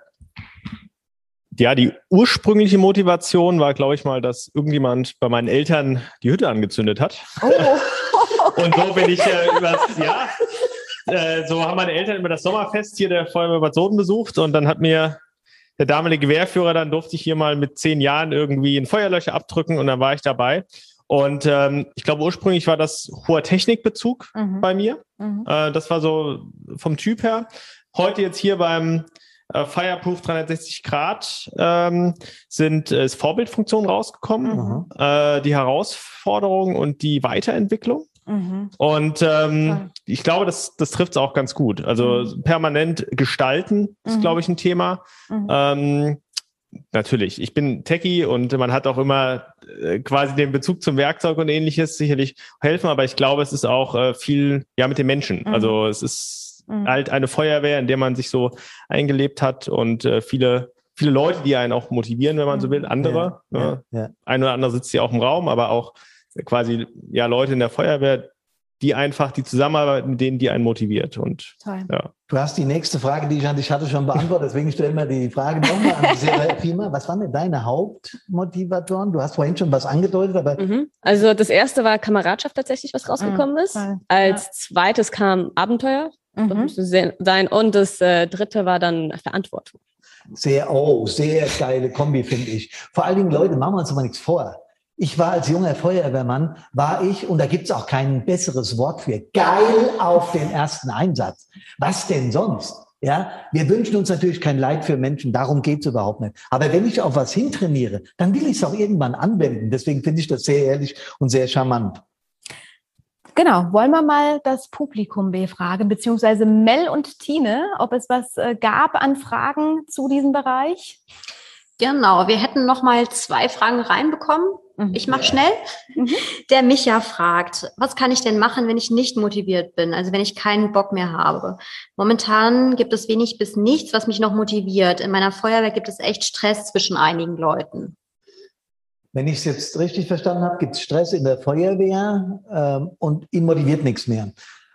Ja, die ursprüngliche Motivation war, glaube ich mal, dass irgendjemand bei meinen Eltern die Hütte angezündet hat. Oh. und so bin ich äh, übers Jahr. Äh, so haben meine Eltern immer das Sommerfest hier der Feuerwehr Bad Soden besucht und dann hat mir der damalige Wehrführer, dann durfte ich hier mal mit zehn Jahren irgendwie ein Feuerlöcher abdrücken und dann war ich dabei. Und ähm, ich glaube, ursprünglich war das hoher Technikbezug mhm. bei mir. Mhm. Äh, das war so vom Typ her. Heute jetzt hier beim äh, Fireproof 360 Grad ähm, sind äh, Vorbildfunktionen rausgekommen, mhm. äh, die Herausforderung und die Weiterentwicklung. Mhm. Und ähm, ich glaube, das, das trifft es auch ganz gut. Also mhm. permanent gestalten ist, mhm. glaube ich, ein Thema. Mhm. Ähm, natürlich, ich bin Techie und man hat auch immer äh, quasi den Bezug zum Werkzeug und ähnliches sicherlich helfen, aber ich glaube, es ist auch äh, viel ja mit den Menschen. Mhm. Also es ist mhm. halt eine Feuerwehr, in der man sich so eingelebt hat und äh, viele viele Leute, die einen auch motivieren, wenn man so will, andere. Ja, ne? ja, ja. Ein oder andere sitzt hier auch im Raum, aber auch quasi ja Leute in der Feuerwehr, die einfach die Zusammenarbeit mit denen, die einen motiviert. Und ja. Du hast die nächste Frage, die ich an dich hatte, schon beantwortet. Deswegen stellen wir die Frage nochmal an Serafima. Was waren denn deine Hauptmotivatoren? Du hast vorhin schon was angedeutet, aber. Mhm. Also das erste war Kameradschaft tatsächlich, was rausgekommen mhm. ist. Als zweites kam Abenteuer. Mhm. sein. Und das äh, dritte war dann Verantwortung. Sehr, oh, sehr geile Kombi, finde ich. Vor allen Dingen, Leute, machen wir uns aber nichts vor. Ich war als junger Feuerwehrmann, war ich, und da gibt's auch kein besseres Wort für, geil auf den ersten Einsatz. Was denn sonst? Ja, wir wünschen uns natürlich kein Leid für Menschen, darum geht's überhaupt nicht. Aber wenn ich auf was hintrainiere, dann will ich es auch irgendwann anwenden. Deswegen finde ich das sehr ehrlich und sehr charmant. Genau, wollen wir mal das Publikum befragen, beziehungsweise Mel und Tine, ob es was äh, gab an Fragen zu diesem Bereich? Genau, wir hätten noch mal zwei Fragen reinbekommen. Mhm. Ich mache schnell. Mhm. Der Micha fragt, was kann ich denn machen, wenn ich nicht motiviert bin? Also wenn ich keinen Bock mehr habe. Momentan gibt es wenig bis nichts, was mich noch motiviert. In meiner Feuerwehr gibt es echt Stress zwischen einigen Leuten. Wenn ich es jetzt richtig verstanden habe, gibt es Stress in der Feuerwehr ähm, und ihn motiviert nichts mehr.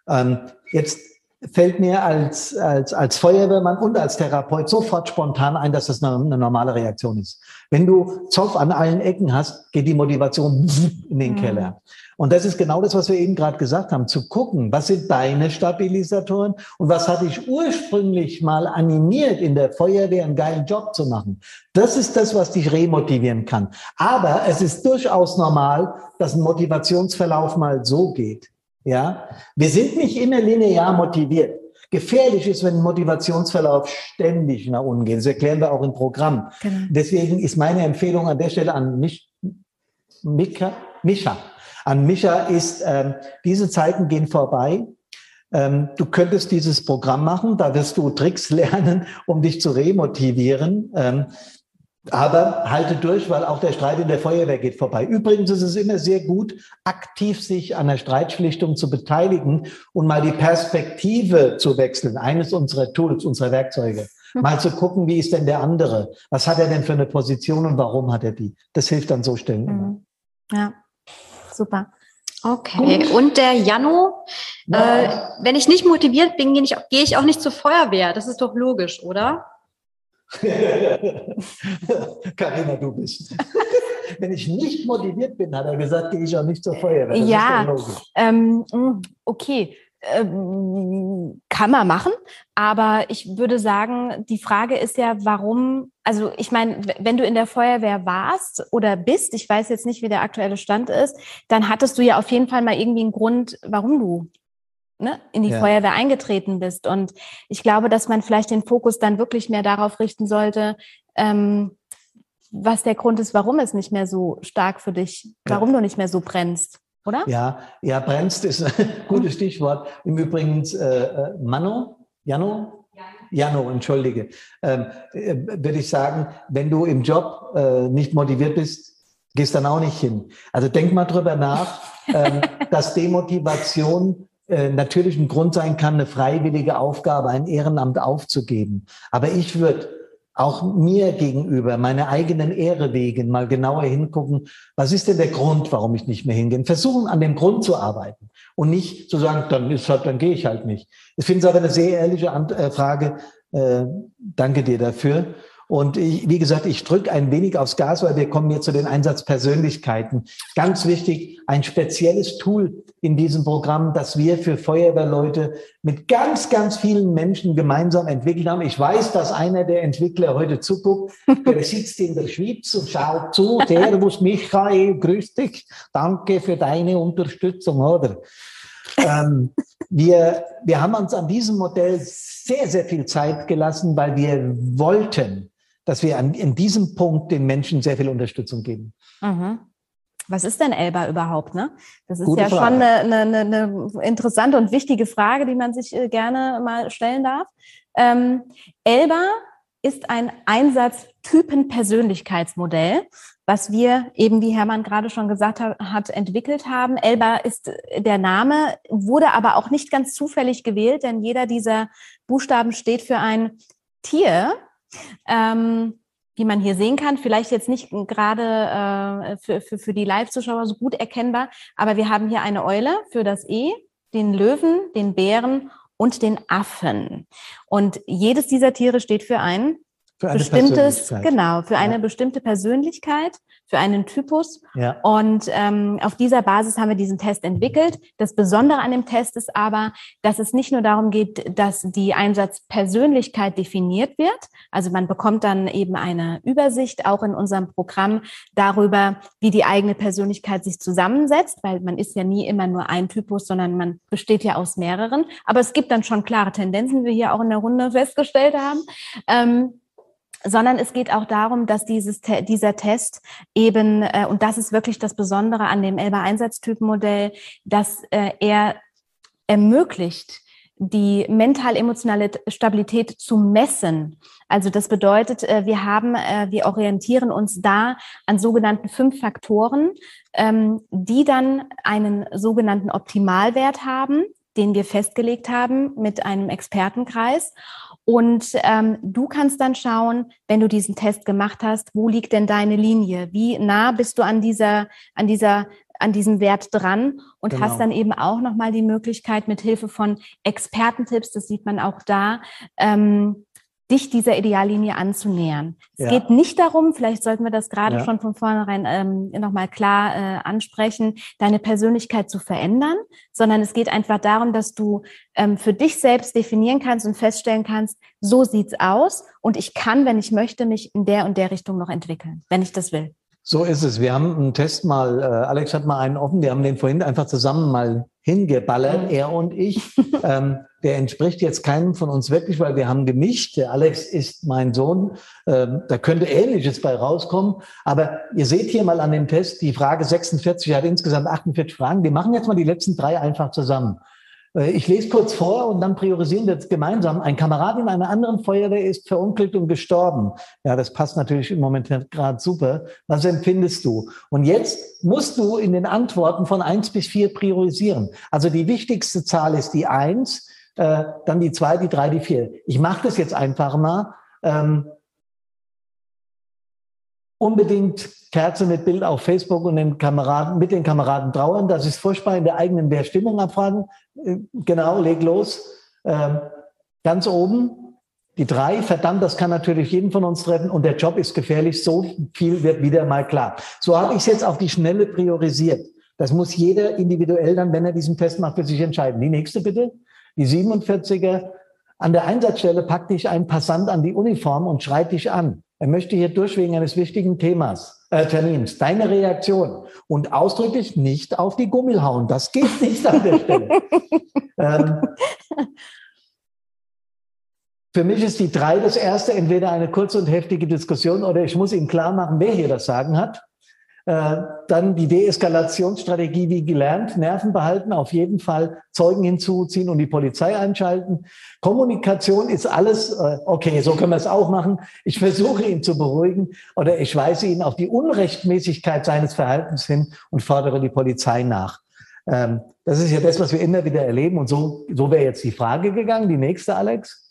Ähm, jetzt fällt mir als, als, als Feuerwehrmann und als Therapeut sofort spontan ein, dass das eine, eine, normale Reaktion ist. Wenn du Zoff an allen Ecken hast, geht die Motivation in den mhm. Keller. Und das ist genau das, was wir eben gerade gesagt haben, zu gucken, was sind deine Stabilisatoren und was hatte ich ursprünglich mal animiert, in der Feuerwehr einen geilen Job zu machen. Das ist das, was dich remotivieren kann. Aber es ist durchaus normal, dass ein Motivationsverlauf mal so geht. Ja, wir sind nicht immer linear motiviert. Gefährlich ist, wenn Motivationsverlauf ständig nach unten geht. Das erklären wir auch im Programm. Genau. Deswegen ist meine Empfehlung an der Stelle an mich, Mika, Mischa. An Mischa ist, ähm, diese Zeiten gehen vorbei. Ähm, du könntest dieses Programm machen, da wirst du Tricks lernen, um dich zu remotivieren. Ähm, aber halte durch, weil auch der Streit in der Feuerwehr geht vorbei. Übrigens ist es immer sehr gut, aktiv sich an der Streitschlichtung zu beteiligen und mal die Perspektive zu wechseln. Eines unserer Tools, unserer Werkzeuge. Mal zu gucken, wie ist denn der andere? Was hat er denn für eine Position und warum hat er die? Das hilft an so Stellen immer. Mhm. Ja, super. Okay, und der Jano, äh, wenn ich nicht motiviert bin, gehe ich auch nicht zur Feuerwehr. Das ist doch logisch, oder? Karina, du bist. Wenn ich nicht motiviert bin, hat er gesagt, gehe ich auch nicht zur Feuerwehr. Das ja, ähm, hm, okay. Ähm, kann man machen, aber ich würde sagen, die Frage ist ja, warum, also ich meine, wenn du in der Feuerwehr warst oder bist, ich weiß jetzt nicht, wie der aktuelle Stand ist, dann hattest du ja auf jeden Fall mal irgendwie einen Grund, warum du ne, in die ja. Feuerwehr eingetreten bist. Und ich glaube, dass man vielleicht den Fokus dann wirklich mehr darauf richten sollte, ähm, was der Grund ist, warum es nicht mehr so stark für dich, warum ja. du nicht mehr so brennst oder? Ja, ja, brennst ist ein gutes Stichwort. Im Übrigen, äh, äh, Mano, Jano? Jano, entschuldige. Ähm, äh, würde ich sagen, wenn du im Job äh, nicht motiviert bist, gehst dann auch nicht hin. Also denk mal drüber nach, ähm, dass Demotivation äh, natürlich ein Grund sein kann, eine freiwillige Aufgabe, ein Ehrenamt aufzugeben. Aber ich würde auch mir gegenüber, meine eigenen Ehre wegen, mal genauer hingucken, was ist denn der Grund, warum ich nicht mehr hingehe? Versuchen, an dem Grund zu arbeiten und nicht zu sagen, dann ist halt, dann gehe ich halt nicht. Ich finde es aber eine sehr ehrliche äh, Frage. Äh, danke dir dafür. Und ich, wie gesagt, ich drücke ein wenig aufs Gas, weil wir kommen hier zu den Einsatzpersönlichkeiten. Ganz wichtig, ein spezielles Tool in diesem Programm, das wir für Feuerwehrleute mit ganz, ganz vielen Menschen gemeinsam entwickelt haben. Ich weiß, dass einer der Entwickler heute zuguckt. Der sitzt in der Schweiz und schaut zu. Servus Michael, grüß dich. Danke für deine Unterstützung, oder? ähm, wir, wir haben uns an diesem Modell sehr, sehr viel Zeit gelassen, weil wir wollten, dass wir an, in diesem Punkt den Menschen sehr viel Unterstützung geben. Mhm. Was ist denn Elba überhaupt? Ne? Das ist Gute ja Frage. schon eine, eine, eine, interessante und wichtige Frage, die man sich äh, gerne mal stellen darf. Ähm, Elba ist ein Einsatztypen-Persönlichkeitsmodell, was wir eben, wie Hermann gerade schon gesagt hat, hat, entwickelt haben. Elba ist der Name, wurde aber auch nicht ganz zufällig gewählt, denn jeder dieser Buchstaben steht für ein Tier. Ähm, wie man hier sehen kann, vielleicht jetzt nicht gerade äh, für, für, für die Live-Zuschauer so gut erkennbar, aber wir haben hier eine Eule für das E, den Löwen, den Bären und den Affen. Und jedes dieser Tiere steht für ein für bestimmtes, genau, für eine bestimmte Persönlichkeit, für einen Typus. Ja. Und ähm, auf dieser Basis haben wir diesen Test entwickelt. Das Besondere an dem Test ist aber, dass es nicht nur darum geht, dass die Einsatzpersönlichkeit definiert wird. Also man bekommt dann eben eine Übersicht auch in unserem Programm darüber, wie die eigene Persönlichkeit sich zusammensetzt, weil man ist ja nie immer nur ein Typus, sondern man besteht ja aus mehreren. Aber es gibt dann schon klare Tendenzen, wie wir hier auch in der Runde festgestellt haben. Ähm, sondern es geht auch darum, dass dieses, dieser Test eben, äh, und das ist wirklich das Besondere an dem Elba-Einsatztypenmodell, dass äh, er ermöglicht, die mental-emotionale Stabilität zu messen. Also das bedeutet, äh, wir haben, äh, wir orientieren uns da an sogenannten fünf Faktoren, ähm, die dann einen sogenannten Optimalwert haben, den wir festgelegt haben mit einem Expertenkreis. Und ähm, du kannst dann schauen, wenn du diesen Test gemacht hast, wo liegt denn deine Linie? Wie nah bist du an dieser, an dieser, an diesem Wert dran? Und genau. hast dann eben auch nochmal die Möglichkeit, mit Hilfe von Expertentipps, das sieht man auch da, ähm, dich dieser Ideallinie anzunähern. Es ja. geht nicht darum, vielleicht sollten wir das gerade ja. schon von vornherein ähm, nochmal klar äh, ansprechen, deine Persönlichkeit zu verändern, sondern es geht einfach darum, dass du ähm, für dich selbst definieren kannst und feststellen kannst, so sieht's aus und ich kann, wenn ich möchte, mich in der und der Richtung noch entwickeln, wenn ich das will. So ist es. Wir haben einen Test mal, äh, Alex hat mal einen offen, wir haben den vorhin einfach zusammen mal hingeballert, er und ich. ähm, der entspricht jetzt keinem von uns wirklich, weil wir haben gemischt. Der Alex ist mein Sohn. Ähm, da könnte Ähnliches bei rauskommen. Aber ihr seht hier mal an dem Test, die Frage 46 hat insgesamt 48 Fragen. Wir machen jetzt mal die letzten drei einfach zusammen. Äh, ich lese kurz vor und dann priorisieren wir jetzt gemeinsam. Ein Kamerad in einer anderen Feuerwehr ist verunglückt und gestorben. Ja, das passt natürlich im Moment gerade super. Was empfindest du? Und jetzt musst du in den Antworten von eins bis vier priorisieren. Also die wichtigste Zahl ist die eins, äh, dann die zwei, die drei, die vier. Ich mache das jetzt einfach mal. Ähm, unbedingt Kerze mit Bild auf Facebook und den Kameraden, mit den Kameraden trauern. Das ist furchtbar in der eigenen Wehrstimmung abfragen. Äh, genau, leg los. Ähm, ganz oben die drei, verdammt, das kann natürlich jeden von uns treffen und der Job ist gefährlich. So viel wird wieder mal klar. So habe ich es jetzt auf die Schnelle priorisiert. Das muss jeder individuell dann, wenn er diesen Test macht, für sich entscheiden. Die nächste bitte, die 47er. An der Einsatzstelle packt dich ein Passant an die Uniform und schreit dich an. Er möchte hier durch wegen eines wichtigen Themas, äh, Termins. Deine Reaktion. Und ausdrücklich nicht auf die Gummel hauen. Das geht nicht an der Stelle. ähm, für mich ist die drei das erste, entweder eine kurze und heftige Diskussion oder ich muss ihm klar machen, wer hier das Sagen hat. Äh, dann die Deeskalationsstrategie wie gelernt, Nerven behalten, auf jeden Fall Zeugen hinzuziehen und die Polizei einschalten. Kommunikation ist alles, äh, okay, so können wir es auch machen. Ich versuche ihn zu beruhigen oder ich weise ihn auf die Unrechtmäßigkeit seines Verhaltens hin und fordere die Polizei nach. Ähm, das ist ja das, was wir immer wieder erleben und so, so wäre jetzt die Frage gegangen. Die nächste, Alex.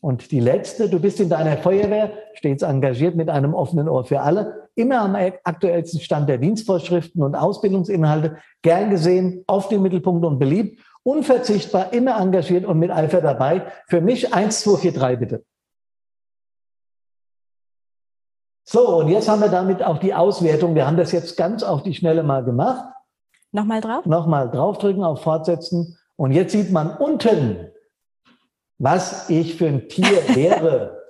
Und die letzte, du bist in deiner Feuerwehr stets engagiert mit einem offenen Ohr für alle, immer am aktuellsten Stand der Dienstvorschriften und Ausbildungsinhalte, gern gesehen, auf den Mittelpunkt und beliebt, unverzichtbar, immer engagiert und mit Eifer dabei. Für mich eins, zwei, vier, drei, bitte. So, und jetzt haben wir damit auch die Auswertung. Wir haben das jetzt ganz auf die Schnelle mal gemacht. Nochmal drauf? Nochmal draufdrücken auf Fortsetzen. Und jetzt sieht man unten was ich für ein Tier wäre.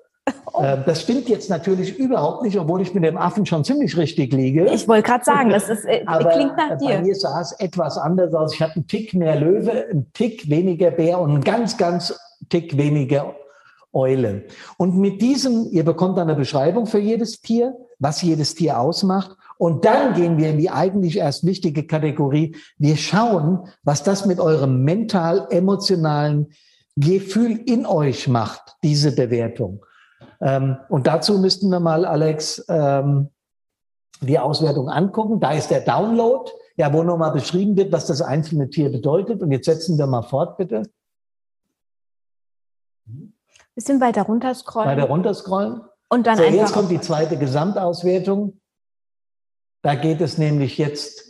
äh, das stimmt jetzt natürlich überhaupt nicht, obwohl ich mit dem Affen schon ziemlich richtig liege. Ich wollte gerade sagen, das ist, äh, Aber klingt nach dir. Bei mir sah es etwas anders aus. Ich hatte einen Tick mehr Löwe, einen Tick weniger Bär und einen ganz, ganz Tick weniger Eule. Und mit diesem, ihr bekommt eine Beschreibung für jedes Tier, was jedes Tier ausmacht. Und dann gehen wir in die eigentlich erst wichtige Kategorie. Wir schauen, was das mit eurem mental-emotionalen Gefühl in euch macht, diese Bewertung. Ähm, und dazu müssten wir mal, Alex, ähm, die Auswertung angucken. Da ist der Download, ja, wo nochmal beschrieben wird, was das einzelne Tier bedeutet. Und jetzt setzen wir mal fort, bitte. Bisschen weiter runterscrollen. Weiter runterscrollen. Und dann so, einfach jetzt kommt die zweite Gesamtauswertung. Da geht es nämlich jetzt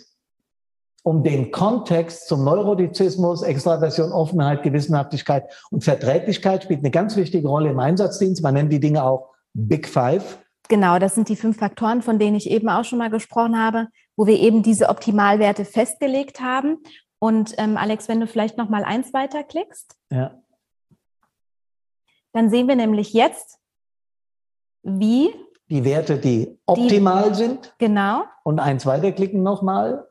um den Kontext zum Neurotizismus, Extraversion, Offenheit, Gewissenhaftigkeit und Verträglichkeit spielt eine ganz wichtige Rolle im Einsatzdienst. Man nennt die Dinge auch Big Five. Genau, das sind die fünf Faktoren, von denen ich eben auch schon mal gesprochen habe, wo wir eben diese Optimalwerte festgelegt haben. Und ähm, Alex, wenn du vielleicht noch mal eins weiterklickst, ja. dann sehen wir nämlich jetzt, wie die Werte, die optimal die, sind. Genau. Und eins weiterklicken nochmal.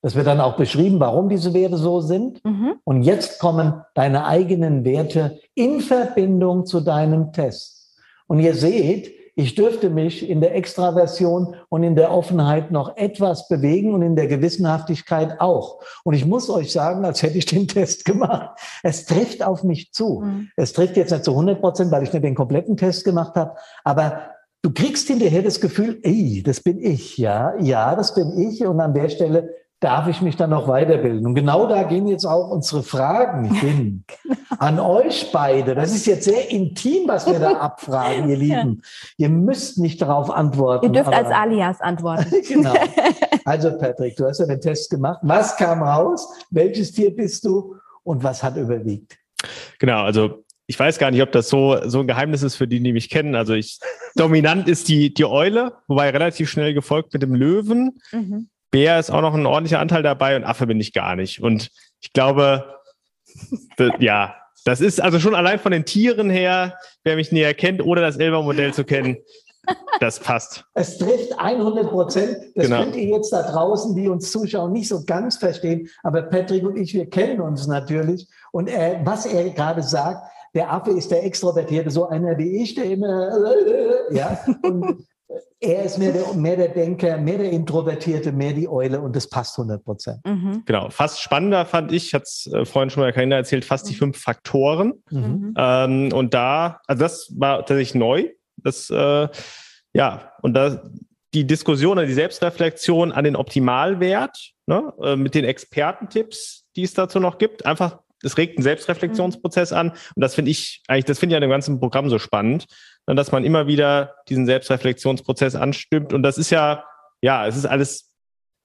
Das wird dann auch beschrieben, warum diese Werte so sind. Mhm. Und jetzt kommen deine eigenen Werte in Verbindung zu deinem Test. Und ihr seht, ich dürfte mich in der Extraversion und in der Offenheit noch etwas bewegen und in der Gewissenhaftigkeit auch. Und ich muss euch sagen, als hätte ich den Test gemacht. Es trifft auf mich zu. Mhm. Es trifft jetzt nicht zu 100 Prozent, weil ich nicht den kompletten Test gemacht habe. Aber du kriegst hinterher das Gefühl, ey, das bin ich, ja, ja, das bin ich. Und an der Stelle darf ich mich dann noch weiterbilden? Und genau da gehen jetzt auch unsere Fragen hin. genau. An euch beide. Das ist jetzt sehr intim, was wir da abfragen, ihr Lieben. Ja. Ihr müsst nicht darauf antworten. Ihr dürft als Alias antworten. genau. Also Patrick, du hast ja den Test gemacht. Was kam raus? Welches Tier bist du? Und was hat überwiegt? Genau, also ich weiß gar nicht, ob das so, so ein Geheimnis ist für die, die mich kennen. Also ich, dominant ist die, die Eule, wobei relativ schnell gefolgt mit dem Löwen. Mhm. Bär ist auch noch ein ordentlicher Anteil dabei und Affe bin ich gar nicht. Und ich glaube, ja, das ist also schon allein von den Tieren her, wer mich näher kennt, ohne das Elber-Modell zu kennen, das passt. Es trifft 100 Prozent. Das genau. könnt ihr jetzt da draußen, die uns zuschauen, nicht so ganz verstehen. Aber Patrick und ich, wir kennen uns natürlich. Und er, was er gerade sagt, der Affe ist der Extrovertierte, so einer wie ich, der immer, ja, und er ist mehr der, mehr der Denker, mehr der Introvertierte, mehr die Eule und das passt 100 Prozent. Mhm. Genau. Fast spannender fand ich, hat es äh, vorhin schon mal Karina erzählt, fast die mhm. fünf Faktoren. Mhm. Ähm, und da, also das war tatsächlich neu. Das, äh, ja, und da die Diskussion oder die Selbstreflexion an den Optimalwert ne, äh, mit den Expertentipps, die es dazu noch gibt, einfach es regt einen Selbstreflexionsprozess an. Und das finde ich eigentlich, das finde ich an dem ganzen Programm so spannend, dass man immer wieder diesen Selbstreflexionsprozess anstimmt. Und das ist ja, ja, es ist alles,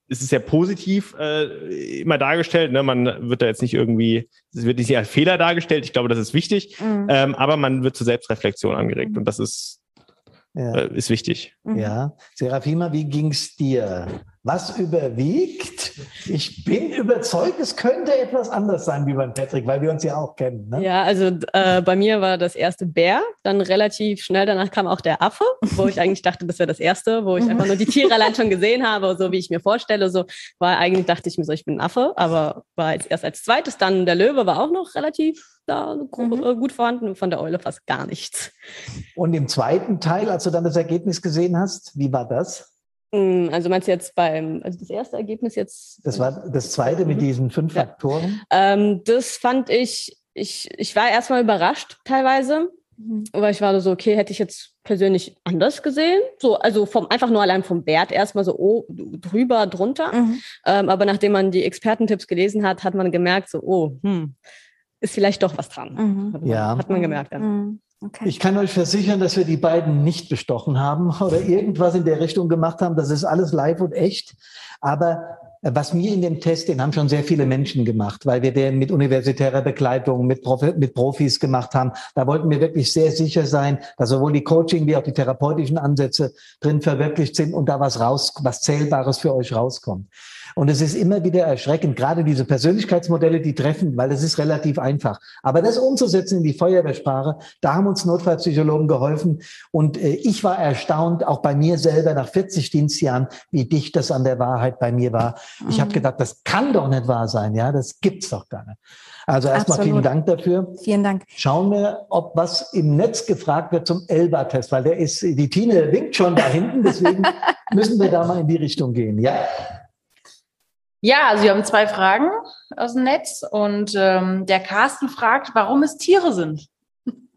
es ist sehr positiv äh, immer dargestellt. Ne? Man wird da jetzt nicht irgendwie, es wird nicht als Fehler dargestellt. Ich glaube, das ist wichtig. Mhm. Ähm, aber man wird zur Selbstreflexion angeregt. Mhm. Und das ist, ja. äh, ist wichtig. Ja. Serafima, wie ging's dir? Was überwiegt? Ich bin überzeugt, es könnte etwas anders sein wie beim Patrick, weil wir uns ja auch kennen. Ne? Ja, also äh, bei mir war das erste Bär, dann relativ schnell danach kam auch der Affe, wo ich eigentlich dachte, das wäre das erste, wo ich einfach nur die Tiere allein schon gesehen habe, so wie ich mir vorstelle. So war eigentlich dachte ich mir so, ich bin ein Affe, aber war jetzt erst als zweites. Dann der Löwe war auch noch relativ da mhm. Äh, gut vorhanden, von der Eule fast gar nichts. Und im zweiten Teil, als du dann das Ergebnis gesehen hast, wie war das? Hm, also meinst du jetzt beim, also das erste Ergebnis jetzt? Das war das zweite mit mhm. diesen fünf ja. Faktoren? Ähm, das fand ich, ich, ich war erstmal überrascht teilweise, mhm. weil ich war so, okay, hätte ich jetzt persönlich anders gesehen. So, also vom, einfach nur allein vom Wert erstmal so oh, drüber, drunter. Mhm. Ähm, aber nachdem man die Expertentipps gelesen hat, hat man gemerkt, so, oh, hm, ist vielleicht doch was dran. Mhm. Hat, man, ja. hat man gemerkt. Dann. Okay. Ich kann euch versichern, dass wir die beiden nicht bestochen haben oder irgendwas in der Richtung gemacht haben. Das ist alles live und echt. Aber äh, was mir in dem Test, den haben schon sehr viele Menschen gemacht, weil wir den mit universitärer Begleitung, mit, Profi, mit Profis gemacht haben. Da wollten wir wirklich sehr sicher sein, dass sowohl die Coaching wie auch die therapeutischen Ansätze drin verwirklicht sind und da was raus, was Zählbares für euch rauskommt. Und es ist immer wieder erschreckend, gerade diese Persönlichkeitsmodelle, die treffen, weil es ist relativ einfach. Aber das umzusetzen in die Feuerwehrsprache, da haben uns Notfallpsychologen geholfen. Und äh, ich war erstaunt, auch bei mir selber nach 40 Dienstjahren, wie dicht das an der Wahrheit bei mir war. Ich habe mhm. gedacht, das kann doch nicht wahr sein. Ja, das gibt's doch gar nicht. Also erstmal vielen Dank dafür. Vielen Dank. Schauen wir, ob was im Netz gefragt wird zum Elba-Test, weil der ist, die Tine winkt schon da hinten, deswegen müssen wir da mal in die Richtung gehen. Ja. Ja, also wir haben zwei Fragen aus dem Netz und ähm, der Carsten fragt, warum es Tiere sind.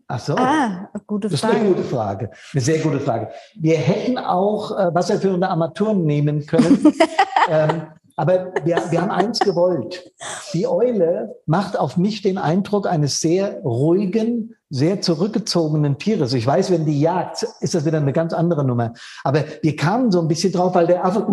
Ach so. Ah, gute Frage. Das ist eine gute Frage. Eine sehr gute Frage. Wir hätten auch äh, wasserführende Armaturen nehmen können. ähm, aber wir, wir haben eins gewollt. Die Eule macht auf mich den Eindruck eines sehr ruhigen, sehr zurückgezogenen Tieres. Ich weiß, wenn die jagt, ist das wieder eine ganz andere Nummer. Aber wir kamen so ein bisschen drauf, weil der Affe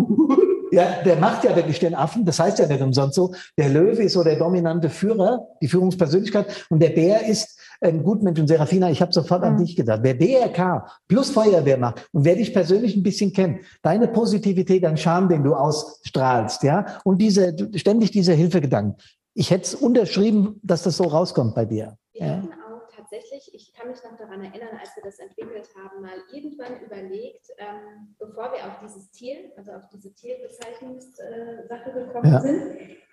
ja, der macht ja wirklich den Affen, das heißt ja nicht umsonst so. Der Löwe ist so der dominante Führer, die Führungspersönlichkeit und der Bär ist ein Gutmensch und Serafina, ich habe sofort mhm. an dich gedacht. Wer BRK plus Feuerwehr macht und wer dich persönlich ein bisschen kennt, deine Positivität, dein Charme, den du ausstrahlst, ja, und diese, ständig diese Hilfegedanken. Ich hätte es unterschrieben, dass das so rauskommt bei dir. Ja tatsächlich, ich kann mich noch daran erinnern, als wir das entwickelt haben, mal irgendwann überlegt, ähm, bevor wir auf dieses Tier, also auf diese Tierbezeichnungssache äh, gekommen ja. sind,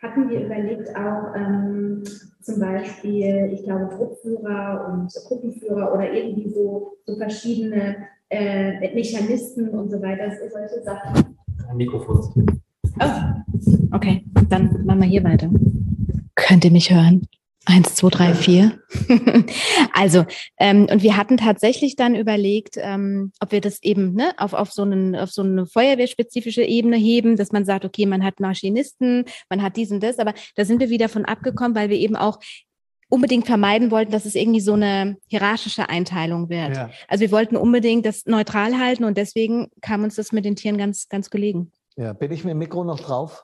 hatten wir überlegt auch ähm, zum Beispiel, ich glaube, Truppführer und Gruppenführer oder irgendwie so, so verschiedene äh, Mechanismen und so weiter, solche Sachen. Ein Mikrofon. Oh, okay, dann machen wir hier weiter. Könnt ihr mich hören? Eins, zwei, drei, vier. also, ähm, und wir hatten tatsächlich dann überlegt, ähm, ob wir das eben ne, auf, auf, so einen, auf so eine feuerwehrspezifische Ebene heben, dass man sagt, okay, man hat Maschinisten, man hat dies und das, aber da sind wir wieder von abgekommen, weil wir eben auch unbedingt vermeiden wollten, dass es irgendwie so eine hierarchische Einteilung wird. Ja. Also wir wollten unbedingt das neutral halten und deswegen kam uns das mit den Tieren ganz, ganz gelegen. Ja, bin ich mit dem Mikro noch drauf?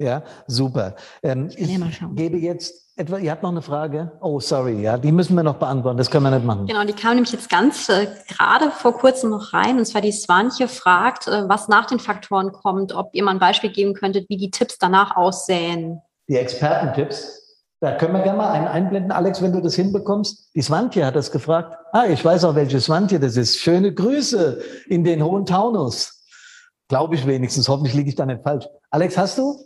Ja, super. Ähm, ich, ich gebe jetzt etwa, ihr habt noch eine Frage? Oh, sorry, ja, die müssen wir noch beantworten. Das können wir nicht machen. Genau, die kam nämlich jetzt ganz äh, gerade vor kurzem noch rein. Und zwar die Swantje fragt, äh, was nach den Faktoren kommt, ob ihr mal ein Beispiel geben könntet, wie die Tipps danach aussehen. Die Expertentipps? Da können wir gerne mal einen einblenden. Alex, wenn du das hinbekommst. Die Swantje hat das gefragt. Ah, ich weiß auch, welche Swantje das ist. Schöne Grüße in den hohen Taunus. Glaube ich wenigstens. Hoffentlich liege ich da nicht falsch. Alex, hast du?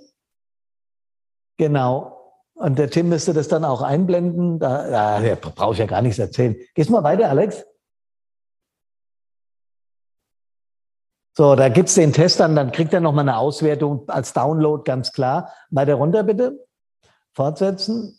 Genau. Und der Tim müsste das dann auch einblenden. Da, da brauche ich ja gar nichts erzählen. Gehst mal weiter, Alex. So, da gibt's den Test dann, dann kriegt er nochmal eine Auswertung als Download, ganz klar. Weiter runter bitte. Fortsetzen.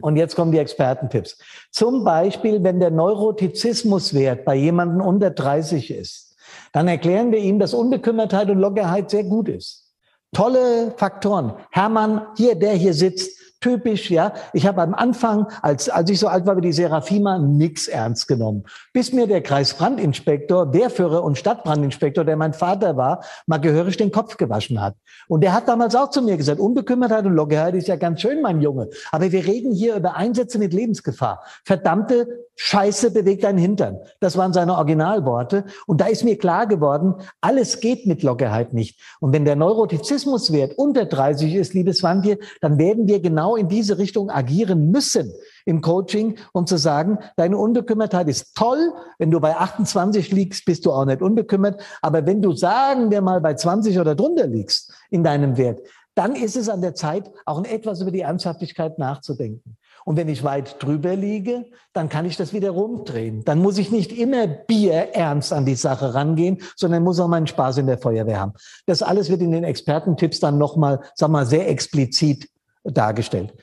Und jetzt kommen die Expertentipps. Zum Beispiel, wenn der Neurotizismuswert bei jemandem unter 30 ist, dann erklären wir ihm, dass Unbekümmertheit und Lockerheit sehr gut ist. Tolle Faktoren. Hermann, hier, der hier sitzt, typisch, ja. Ich habe am Anfang, als, als ich so alt war wie die Serafima, nix ernst genommen. Bis mir der Kreisbrandinspektor, Wehrführer und Stadtbrandinspektor, der mein Vater war, mal gehörig den Kopf gewaschen hat. Und der hat damals auch zu mir gesagt, Unbekümmertheit und Lockerheit ist ja ganz schön, mein Junge. Aber wir reden hier über Einsätze mit Lebensgefahr. Verdammte Scheiße bewegt deinen Hintern. Das waren seine Originalworte. Und da ist mir klar geworden, alles geht mit Lockerheit nicht. Und wenn der Neurotizismuswert unter 30 ist, liebes Wandje, dann werden wir genau in diese Richtung agieren müssen im Coaching, um zu sagen, deine Unbekümmertheit ist toll. Wenn du bei 28 liegst, bist du auch nicht unbekümmert. Aber wenn du, sagen wir mal, bei 20 oder drunter liegst in deinem Wert, dann ist es an der Zeit, auch etwas über die Ernsthaftigkeit nachzudenken. Und wenn ich weit drüber liege, dann kann ich das wieder rumdrehen. Dann muss ich nicht immer bierernst an die Sache rangehen, sondern muss auch meinen Spaß in der Feuerwehr haben. Das alles wird in den Expertentipps dann nochmal, sag mal, sehr explizit dargestellt.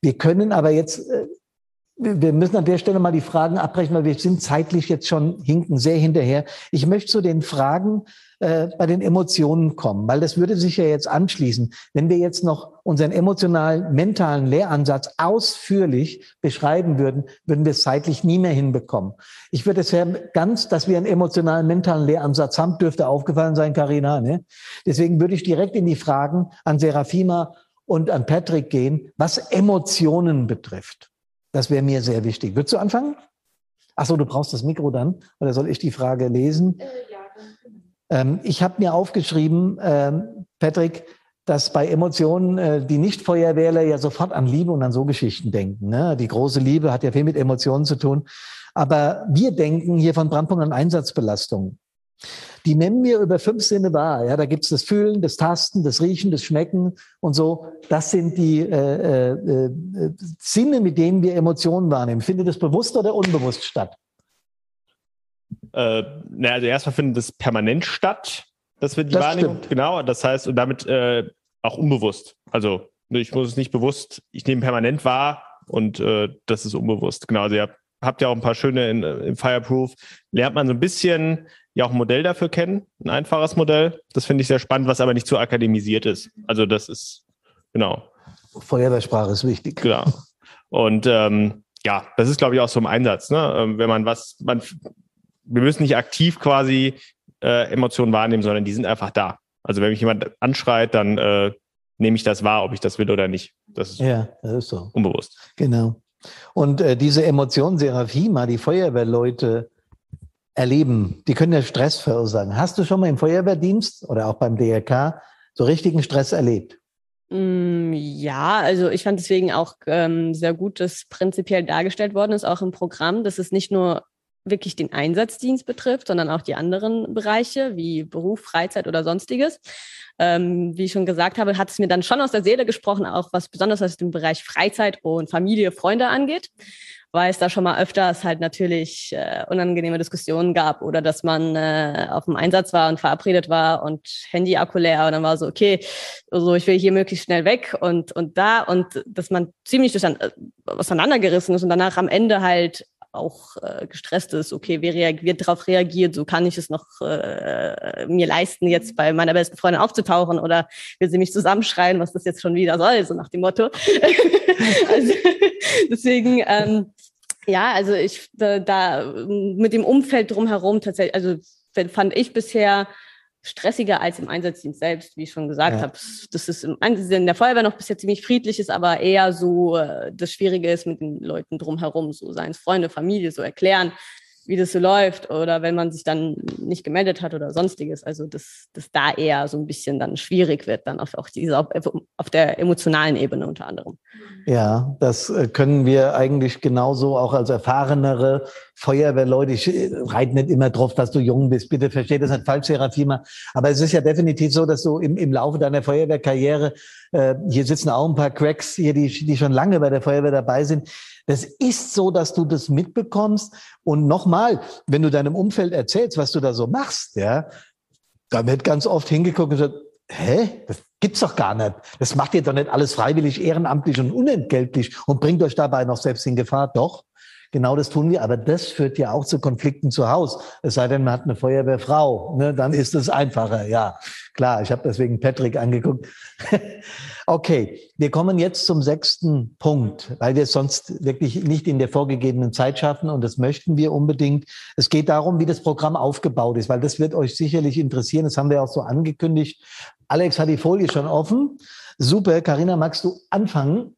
Wir können aber jetzt, äh, wir müssen an der Stelle mal die Fragen abbrechen, weil wir sind zeitlich jetzt schon hinken sehr hinterher. Ich möchte zu den Fragen äh, bei den Emotionen kommen, weil das würde sich ja jetzt anschließen. Wenn wir jetzt noch unseren emotionalen, mentalen Lehransatz ausführlich beschreiben würden, würden wir es zeitlich nie mehr hinbekommen. Ich würde es ja ganz, dass wir einen emotionalen, mentalen Lehransatz haben, dürfte aufgefallen sein, Karina. Ne? Deswegen würde ich direkt in die Fragen an Serafima und an Patrick gehen, was Emotionen betrifft. Das wäre mir sehr wichtig. Würdest du anfangen? Ach so, du brauchst das Mikro dann, oder soll ich die Frage lesen? Äh, ja, ähm, ich habe mir aufgeschrieben, ähm, Patrick, dass bei Emotionen äh, die Nicht-Feuerwehrler ja sofort an Liebe und an so Geschichten denken. Ne? Die große Liebe hat ja viel mit Emotionen zu tun. Aber wir denken hier von Brandpunkt an Einsatzbelastungen. Die nehmen wir über fünf Sinne wahr. Ja, da gibt's das Fühlen, das Tasten, das Riechen, das Schmecken und so. Das sind die äh, äh, äh, Sinne, mit denen wir Emotionen wahrnehmen. Findet das bewusst oder unbewusst statt? Äh, na, also erstmal findet das permanent statt, dass wir die das Wahrnehmung, stimmt. genau, das heißt, und damit äh, auch unbewusst. Also ich muss es nicht bewusst, ich nehme permanent wahr und äh, das ist unbewusst. Genau, also ihr habt, habt ja auch ein paar schöne in, in Fireproof, lernt man so ein bisschen ja auch ein Modell dafür kennen, ein einfaches Modell. Das finde ich sehr spannend, was aber nicht zu akademisiert ist. Also das ist, genau. Feuerwehrsprache ist wichtig. Genau. Und ähm, ja, das ist, glaube ich, auch so im Einsatz. Ne? Ähm, wenn man was, man, wir müssen nicht aktiv quasi äh, Emotionen wahrnehmen, sondern die sind einfach da. Also wenn mich jemand anschreit, dann äh, nehme ich das wahr, ob ich das will oder nicht. Das ist, ja, das ist so. Unbewusst. Genau. Und äh, diese Emotionen, Serafima, die Feuerwehrleute erleben, die können ja Stress verursachen. Hast du schon mal im Feuerwehrdienst oder auch beim DRK so richtigen Stress erlebt? Mm, ja, also ich fand deswegen auch ähm, sehr gut, dass prinzipiell dargestellt worden ist, auch im Programm, dass es nicht nur wirklich den Einsatzdienst betrifft, sondern auch die anderen Bereiche wie Beruf, Freizeit oder sonstiges. Ähm, wie ich schon gesagt habe, hat es mir dann schon aus der Seele gesprochen, auch was besonders was den Bereich Freizeit und Familie, Freunde angeht weil es da schon mal öfters halt natürlich äh, unangenehme Diskussionen gab oder dass man äh, auf dem Einsatz war und verabredet war und Handy-Akku leer. Und dann war so, okay, also ich will hier möglichst schnell weg und, und da. Und dass man ziemlich durch, äh, auseinandergerissen ist und danach am Ende halt auch äh, gestresst ist, okay, wer reagiert, darauf reagiert, so kann ich es noch äh, mir leisten, jetzt bei meiner besten Freundin aufzutauchen oder will sie mich zusammenschreien, was das jetzt schon wieder soll, so nach dem Motto. also, deswegen, ähm, ja, also ich da, da mit dem Umfeld drumherum tatsächlich, also fand ich bisher stressiger als im Einsatzdienst selbst, wie ich schon gesagt ja. habe. Das ist im Einsatz in der Feuerwehr noch bisher ziemlich friedlich, ist aber eher so, äh, das Schwierige ist mit den Leuten drumherum, so seien es Freunde, Familie, so erklären, wie das so läuft oder wenn man sich dann nicht gemeldet hat oder sonstiges. Also dass das da eher so ein bisschen dann schwierig wird, dann auf, auch diese, auf, auf der emotionalen Ebene unter anderem. Ja, das äh, können wir eigentlich genauso auch als erfahrenere Feuerwehrleute. Ich äh, reite nicht immer drauf, dass du jung bist. Bitte versteht das nicht falsch, Serafima. Aber es ist ja definitiv so, dass du im, im Laufe deiner Feuerwehrkarriere, äh, hier sitzen auch ein paar Cracks hier, die, die schon lange bei der Feuerwehr dabei sind, das ist so, dass du das mitbekommst. Und nochmal, wenn du deinem Umfeld erzählst, was du da so machst, ja, da wird ganz oft hingeguckt und gesagt, hä? Das gibt's doch gar nicht. Das macht ihr doch nicht alles freiwillig, ehrenamtlich und unentgeltlich und bringt euch dabei noch selbst in Gefahr. Doch. Genau das tun wir, aber das führt ja auch zu Konflikten zu Hause. Es sei denn, man hat eine Feuerwehrfrau, ne? dann ist es einfacher. Ja, klar, ich habe deswegen Patrick angeguckt. okay, wir kommen jetzt zum sechsten Punkt, weil wir es sonst wirklich nicht in der vorgegebenen Zeit schaffen und das möchten wir unbedingt. Es geht darum, wie das Programm aufgebaut ist, weil das wird euch sicherlich interessieren. Das haben wir auch so angekündigt. Alex hat die Folie schon offen. Super, Karina, magst du anfangen?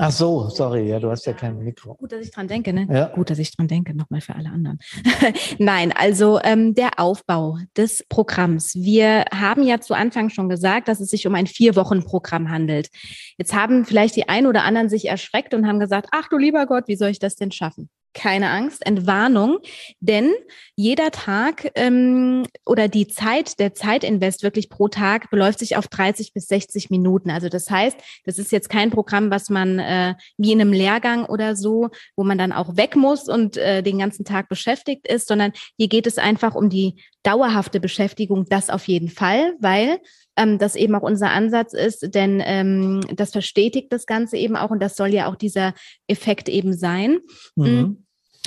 Ach so, sorry, ja, du hast ja kein Mikro. Gut, dass ich dran denke, ne? Ja. Gut, dass ich dran denke, nochmal für alle anderen. Nein, also ähm, der Aufbau des Programms. Wir haben ja zu Anfang schon gesagt, dass es sich um ein Vier-Wochen-Programm handelt. Jetzt haben vielleicht die einen oder anderen sich erschreckt und haben gesagt, ach du lieber Gott, wie soll ich das denn schaffen? Keine Angst, Entwarnung, denn jeder Tag ähm, oder die Zeit, der Zeitinvest wirklich pro Tag beläuft sich auf 30 bis 60 Minuten. Also das heißt, das ist jetzt kein Programm, was man äh, wie in einem Lehrgang oder so, wo man dann auch weg muss und äh, den ganzen Tag beschäftigt ist, sondern hier geht es einfach um die dauerhafte Beschäftigung, das auf jeden Fall, weil ähm, das eben auch unser Ansatz ist, denn ähm, das verstetigt das Ganze eben auch und das soll ja auch dieser Effekt eben sein. Mhm. Mm.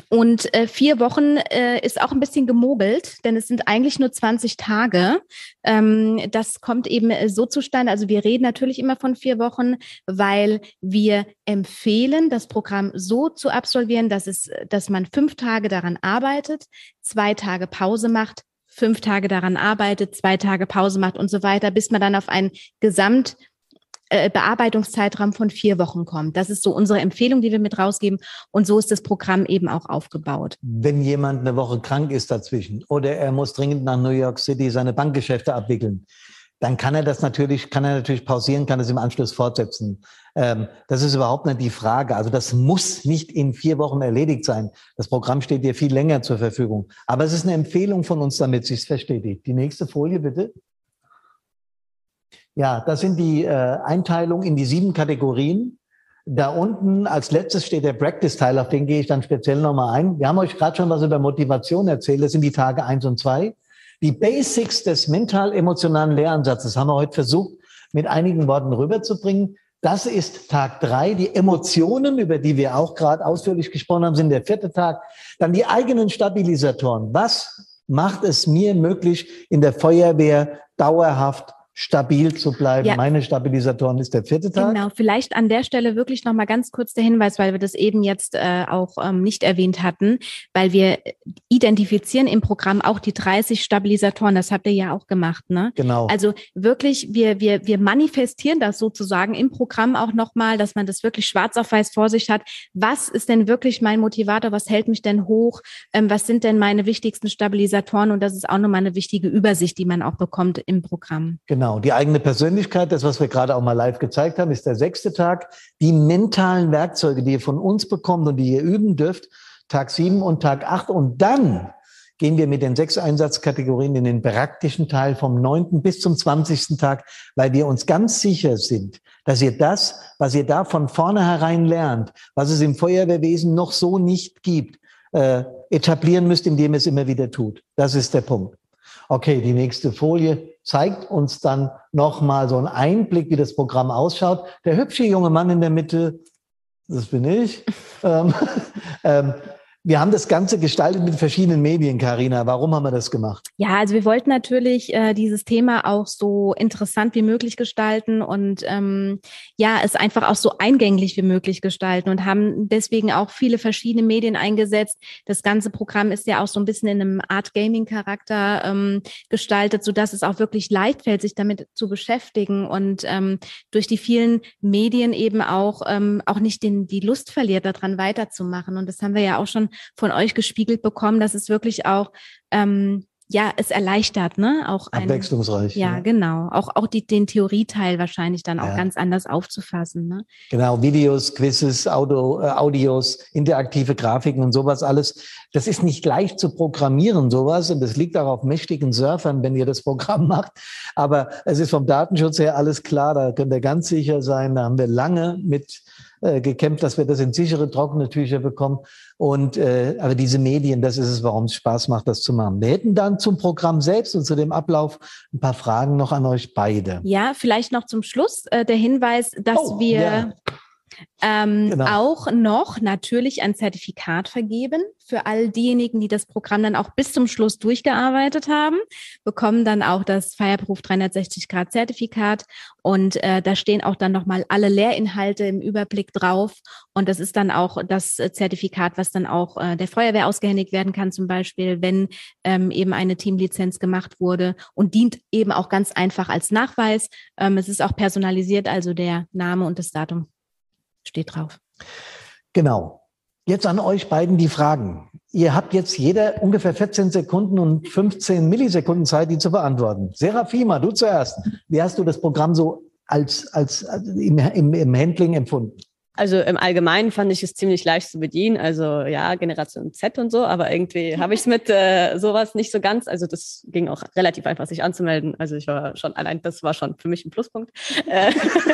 Und äh, vier Wochen äh, ist auch ein bisschen gemogelt, denn es sind eigentlich nur 20 Tage. Ähm, das kommt eben äh, so zustande. Also wir reden natürlich immer von vier Wochen, weil wir empfehlen, das Programm so zu absolvieren, dass es, dass man fünf Tage daran arbeitet, zwei Tage Pause macht, fünf Tage daran arbeitet, zwei Tage Pause macht und so weiter, bis man dann auf einen Gesamt äh, von vier Wochen kommt. Das ist so unsere Empfehlung, die wir mit rausgeben. Und so ist das Programm eben auch aufgebaut. Wenn jemand eine Woche krank ist dazwischen oder er muss dringend nach New York City seine Bankgeschäfte abwickeln, dann kann er das natürlich, kann er natürlich pausieren, kann es im Anschluss fortsetzen. Ähm, das ist überhaupt nicht die Frage. Also das muss nicht in vier Wochen erledigt sein. Das Programm steht dir viel länger zur Verfügung. Aber es ist eine Empfehlung von uns, damit sich verstetigt. Die nächste Folie bitte. Ja, das sind die äh, Einteilungen in die sieben Kategorien. Da unten als letztes steht der Practice-Teil, auf den gehe ich dann speziell nochmal ein. Wir haben euch gerade schon was über Motivation erzählt. Das sind die Tage eins und zwei. Die Basics des mental-emotionalen Lehransatzes haben wir heute versucht, mit einigen Worten rüberzubringen. Das ist Tag drei. Die Emotionen, über die wir auch gerade ausführlich gesprochen haben, sind der vierte Tag. Dann die eigenen Stabilisatoren. Was macht es mir möglich, in der Feuerwehr dauerhaft stabil zu bleiben. Ja. Meine Stabilisatoren ist der vierte Tag. Genau, vielleicht an der Stelle wirklich noch mal ganz kurz der Hinweis, weil wir das eben jetzt äh, auch ähm, nicht erwähnt hatten, weil wir identifizieren im Programm auch die 30 Stabilisatoren. Das habt ihr ja auch gemacht, ne? Genau. Also wirklich, wir wir wir manifestieren das sozusagen im Programm auch noch mal, dass man das wirklich schwarz auf weiß vor sich hat. Was ist denn wirklich mein Motivator? Was hält mich denn hoch? Ähm, was sind denn meine wichtigsten Stabilisatoren? Und das ist auch noch mal eine wichtige Übersicht, die man auch bekommt im Programm. Genau. Genau, die eigene Persönlichkeit, das, was wir gerade auch mal live gezeigt haben, ist der sechste Tag. Die mentalen Werkzeuge, die ihr von uns bekommt und die ihr üben dürft, Tag sieben und Tag acht. Und dann gehen wir mit den sechs Einsatzkategorien in den praktischen Teil vom neunten bis zum zwanzigsten Tag, weil wir uns ganz sicher sind, dass ihr das, was ihr da von vornherein lernt, was es im Feuerwehrwesen noch so nicht gibt, äh, etablieren müsst, indem ihr es immer wieder tut. Das ist der Punkt. Okay, die nächste Folie zeigt uns dann nochmal so einen Einblick, wie das Programm ausschaut. Der hübsche junge Mann in der Mitte, das bin ich, ähm, ähm, wir haben das Ganze gestaltet mit verschiedenen Medien, Karina. Warum haben wir das gemacht? Ja, also wir wollten natürlich äh, dieses Thema auch so interessant wie möglich gestalten und ähm, ja, es einfach auch so eingänglich wie möglich gestalten und haben deswegen auch viele verschiedene Medien eingesetzt. Das ganze Programm ist ja auch so ein bisschen in einem Art Gaming Charakter ähm, gestaltet, so dass es auch wirklich leicht fällt, sich damit zu beschäftigen und ähm, durch die vielen Medien eben auch ähm, auch nicht den die Lust verliert, daran weiterzumachen. Und das haben wir ja auch schon von euch gespiegelt bekommen, dass es wirklich auch ähm, ja, es erleichtert, ne? Auch ein, abwechslungsreich. Ja, ja, genau. Auch auch die, den Theorieteil wahrscheinlich dann auch ja. ganz anders aufzufassen, ne? Genau, Videos, Quizzes, Audio, äh, Audios, interaktive Grafiken und sowas alles. Das ist nicht leicht zu programmieren, sowas, und das liegt auch auf mächtigen Surfern, wenn ihr das Programm macht. Aber es ist vom Datenschutz her alles klar, da könnt ihr ganz sicher sein. Da haben wir lange mit äh, gekämpft, dass wir das in sichere, trockene Tücher bekommen. Und äh, aber diese Medien, das ist es, warum es Spaß macht, das zu machen. Wir hätten dann zum Programm selbst und zu dem Ablauf ein paar Fragen noch an euch beide. Ja, vielleicht noch zum Schluss äh, der Hinweis, dass oh, wir ja. Ähm, genau. Auch noch natürlich ein Zertifikat vergeben für all diejenigen, die das Programm dann auch bis zum Schluss durchgearbeitet haben, bekommen dann auch das Feierberuf 360 Grad Zertifikat und äh, da stehen auch dann nochmal alle Lehrinhalte im Überblick drauf und das ist dann auch das Zertifikat, was dann auch äh, der Feuerwehr ausgehändigt werden kann, zum Beispiel, wenn ähm, eben eine Teamlizenz gemacht wurde und dient eben auch ganz einfach als Nachweis. Ähm, es ist auch personalisiert, also der Name und das Datum steht drauf. Genau. Jetzt an euch beiden die Fragen. Ihr habt jetzt jeder ungefähr 14 Sekunden und 15 Millisekunden Zeit, die zu beantworten. Serafima, du zuerst. Wie hast du das Programm so als, als, als im, im, im Handling empfunden? Also im Allgemeinen fand ich es ziemlich leicht zu bedienen. Also ja, Generation Z und so, aber irgendwie habe ich es mit äh, sowas nicht so ganz. Also das ging auch relativ einfach, sich anzumelden. Also ich war schon allein, das war schon für mich ein Pluspunkt. Äh,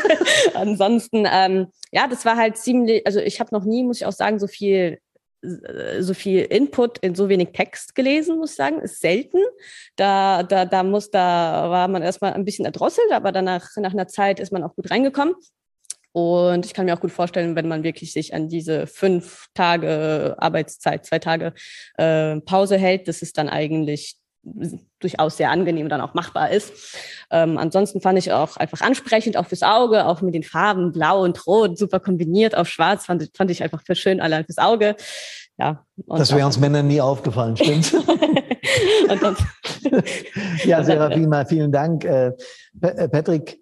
ansonsten, ähm, ja, das war halt ziemlich, also ich habe noch nie, muss ich auch sagen, so viel äh, so viel Input in so wenig Text gelesen, muss ich sagen, ist selten. Da, da, da muss, da war man erstmal ein bisschen erdrosselt, aber danach, nach einer Zeit ist man auch gut reingekommen. Und ich kann mir auch gut vorstellen, wenn man wirklich sich an diese fünf Tage Arbeitszeit, zwei Tage äh, Pause hält, dass es dann eigentlich durchaus sehr angenehm und dann auch machbar ist. Ähm, ansonsten fand ich auch einfach ansprechend, auch fürs Auge, auch mit den Farben blau und rot, super kombiniert auf schwarz, fand, fand ich einfach für schön allein fürs Auge. Ja. Das wäre uns Männern nie aufgefallen, stimmt's? ja, Serafima, vielen Dank. Äh, äh Patrick,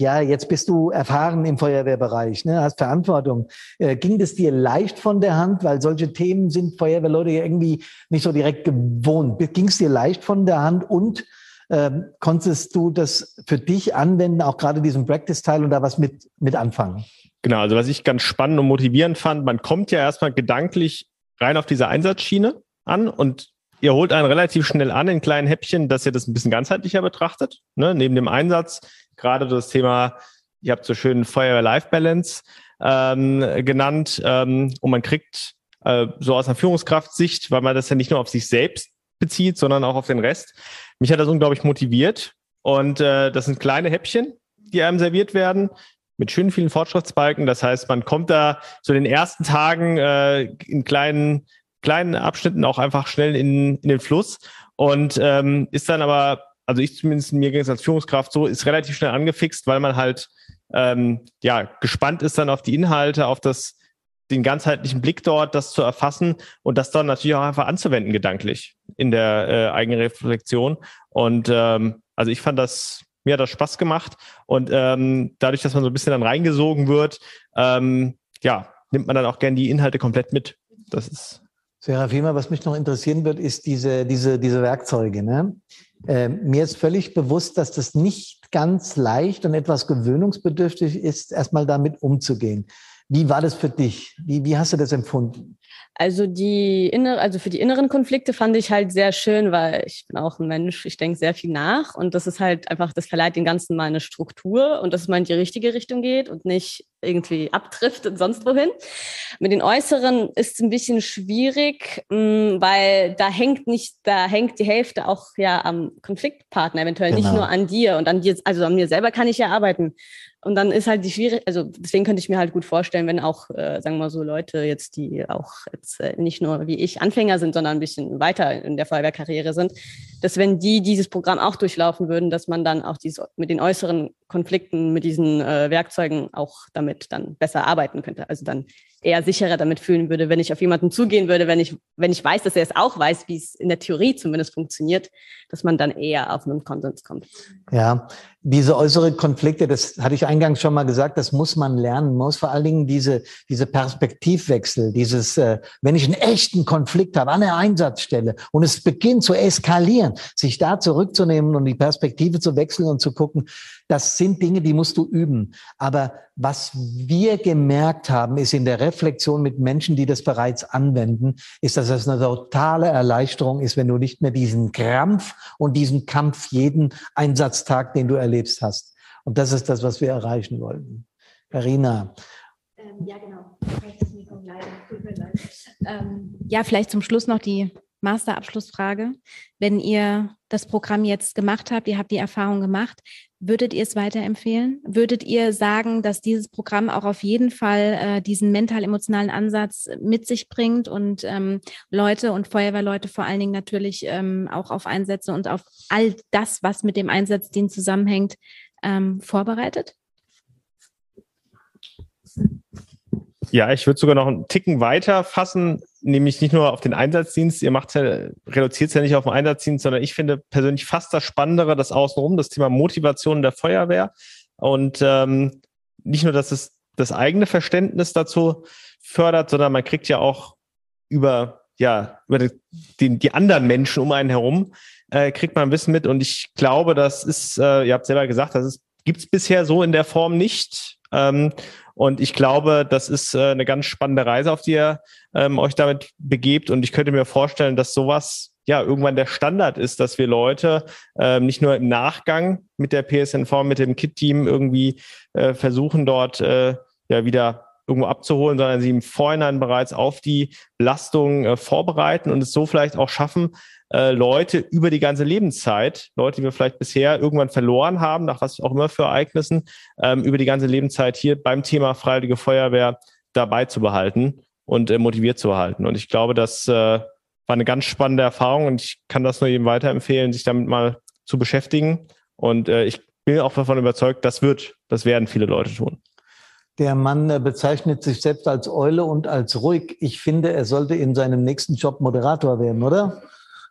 ja, jetzt bist du erfahren im Feuerwehrbereich, ne, hast Verantwortung. Äh, ging das dir leicht von der Hand, weil solche Themen sind Feuerwehrleute ja irgendwie nicht so direkt gewohnt. Ging es dir leicht von der Hand und ähm, konntest du das für dich anwenden, auch gerade diesen Practice-Teil und da was mit, mit anfangen? Genau, also was ich ganz spannend und motivierend fand, man kommt ja erstmal gedanklich rein auf diese Einsatzschiene an und ihr holt einen relativ schnell an in kleinen Häppchen, dass ihr das ein bisschen ganzheitlicher betrachtet. Ne? Neben dem Einsatz gerade das Thema, ihr habt so schön Feuerwehr-Life-Balance ähm, genannt ähm, und man kriegt äh, so aus einer Führungskraftsicht, weil man das ja nicht nur auf sich selbst bezieht, sondern auch auf den Rest. Mich hat das unglaublich motiviert und äh, das sind kleine Häppchen, die einem serviert werden mit schönen vielen Fortschrittsbalken. Das heißt, man kommt da zu den ersten Tagen äh, in kleinen kleinen Abschnitten auch einfach schnell in, in den Fluss und ähm, ist dann aber also ich zumindest mir ging es als Führungskraft so, ist relativ schnell angefixt, weil man halt ähm, ja gespannt ist dann auf die Inhalte, auf das den ganzheitlichen Blick dort, das zu erfassen und das dann natürlich auch einfach anzuwenden gedanklich in der äh, eigenen Reflexion. Und ähm, also ich fand das, mir hat das Spaß gemacht und ähm, dadurch, dass man so ein bisschen dann reingesogen wird, ähm, ja, nimmt man dann auch gern die Inhalte komplett mit. Das ist Serafima, was mich noch interessieren wird, ist diese, diese, diese Werkzeuge. Ne? Äh, mir ist völlig bewusst, dass das nicht ganz leicht und etwas gewöhnungsbedürftig ist, erstmal damit umzugehen. Wie war das für dich? Wie, wie hast du das empfunden? Also die innere, also für die inneren Konflikte fand ich halt sehr schön, weil ich bin auch ein Mensch, ich denke sehr viel nach und das ist halt einfach, das verleiht den Ganzen mal eine Struktur und dass man in die richtige Richtung geht und nicht irgendwie abtrifft und sonst wohin. Mit den Äußeren ist es ein bisschen schwierig, mm, weil da hängt nicht, da hängt die Hälfte auch ja am Konfliktpartner eventuell, genau. nicht nur an dir und an dir, also an mir selber kann ich ja arbeiten. Und dann ist halt die schwierig, also deswegen könnte ich mir halt gut vorstellen, wenn auch, äh, sagen wir mal so, Leute jetzt, die auch jetzt äh, nicht nur wie ich Anfänger sind, sondern ein bisschen weiter in der Feuerwehrkarriere sind, dass wenn die dieses Programm auch durchlaufen würden, dass man dann auch diese, mit den äußeren Konflikten, mit diesen äh, Werkzeugen auch damit dann besser arbeiten könnte. Also dann eher sicherer damit fühlen würde, wenn ich auf jemanden zugehen würde, wenn ich, wenn ich weiß, dass er es auch weiß, wie es in der Theorie zumindest funktioniert, dass man dann eher auf einen Konsens kommt. Ja, diese äußere Konflikte, das hatte ich eingangs schon mal gesagt, das muss man lernen. Muss vor allen Dingen diese, diese Perspektivwechsel, dieses, äh, wenn ich einen echten Konflikt habe an der Einsatzstelle und es beginnt zu eskalieren, sich da zurückzunehmen und die Perspektive zu wechseln und zu gucken, das sind Dinge, die musst du üben. Aber was wir gemerkt haben, ist in der Reflexion mit Menschen, die das bereits anwenden, ist, dass es eine totale Erleichterung ist, wenn du nicht mehr diesen Krampf und diesen Kampf jeden Einsatztag, den du erlebst hast. Und das ist das, was wir erreichen wollten. Carina. Ähm, ja, genau. Ähm, ja, vielleicht zum Schluss noch die Masterabschlussfrage. Wenn ihr das Programm jetzt gemacht habt, ihr habt die Erfahrung gemacht, würdet ihr es weiterempfehlen? Würdet ihr sagen, dass dieses Programm auch auf jeden Fall äh, diesen mental-emotionalen Ansatz mit sich bringt und ähm, Leute und Feuerwehrleute vor allen Dingen natürlich ähm, auch auf Einsätze und auf all das, was mit dem Einsatzdienst zusammenhängt, ähm, vorbereitet? Ja, ich würde sogar noch einen Ticken weiter fassen, nämlich nicht nur auf den Einsatzdienst. Ihr macht ja, reduziert es ja nicht auf den Einsatzdienst, sondern ich finde persönlich fast das Spannendere, das Außenrum, das Thema Motivation der Feuerwehr. Und ähm, nicht nur, dass es das eigene Verständnis dazu fördert, sondern man kriegt ja auch über, ja, über die, die anderen Menschen um einen herum, äh, kriegt man Wissen mit. Und ich glaube, das ist, äh, ihr habt selber gesagt, das gibt es bisher so in der Form nicht. Ähm, und ich glaube, das ist äh, eine ganz spannende Reise, auf die ihr ähm, euch damit begebt. Und ich könnte mir vorstellen, dass sowas ja irgendwann der Standard ist, dass wir Leute ähm, nicht nur im Nachgang mit der PSNV, mit dem KIT-Team irgendwie äh, versuchen, dort äh, ja wieder irgendwo abzuholen, sondern sie im Vorhinein bereits auf die Belastung äh, vorbereiten und es so vielleicht auch schaffen, äh, Leute über die ganze Lebenszeit, Leute, die wir vielleicht bisher irgendwann verloren haben, nach was auch immer für Ereignissen, ähm, über die ganze Lebenszeit hier beim Thema Freiwillige Feuerwehr dabei zu behalten und äh, motiviert zu halten. Und ich glaube, das äh, war eine ganz spannende Erfahrung und ich kann das nur jedem weiterempfehlen, sich damit mal zu beschäftigen. Und äh, ich bin auch davon überzeugt, das wird, das werden viele Leute tun. Der Mann äh, bezeichnet sich selbst als Eule und als ruhig. Ich finde, er sollte in seinem nächsten Job Moderator werden, oder?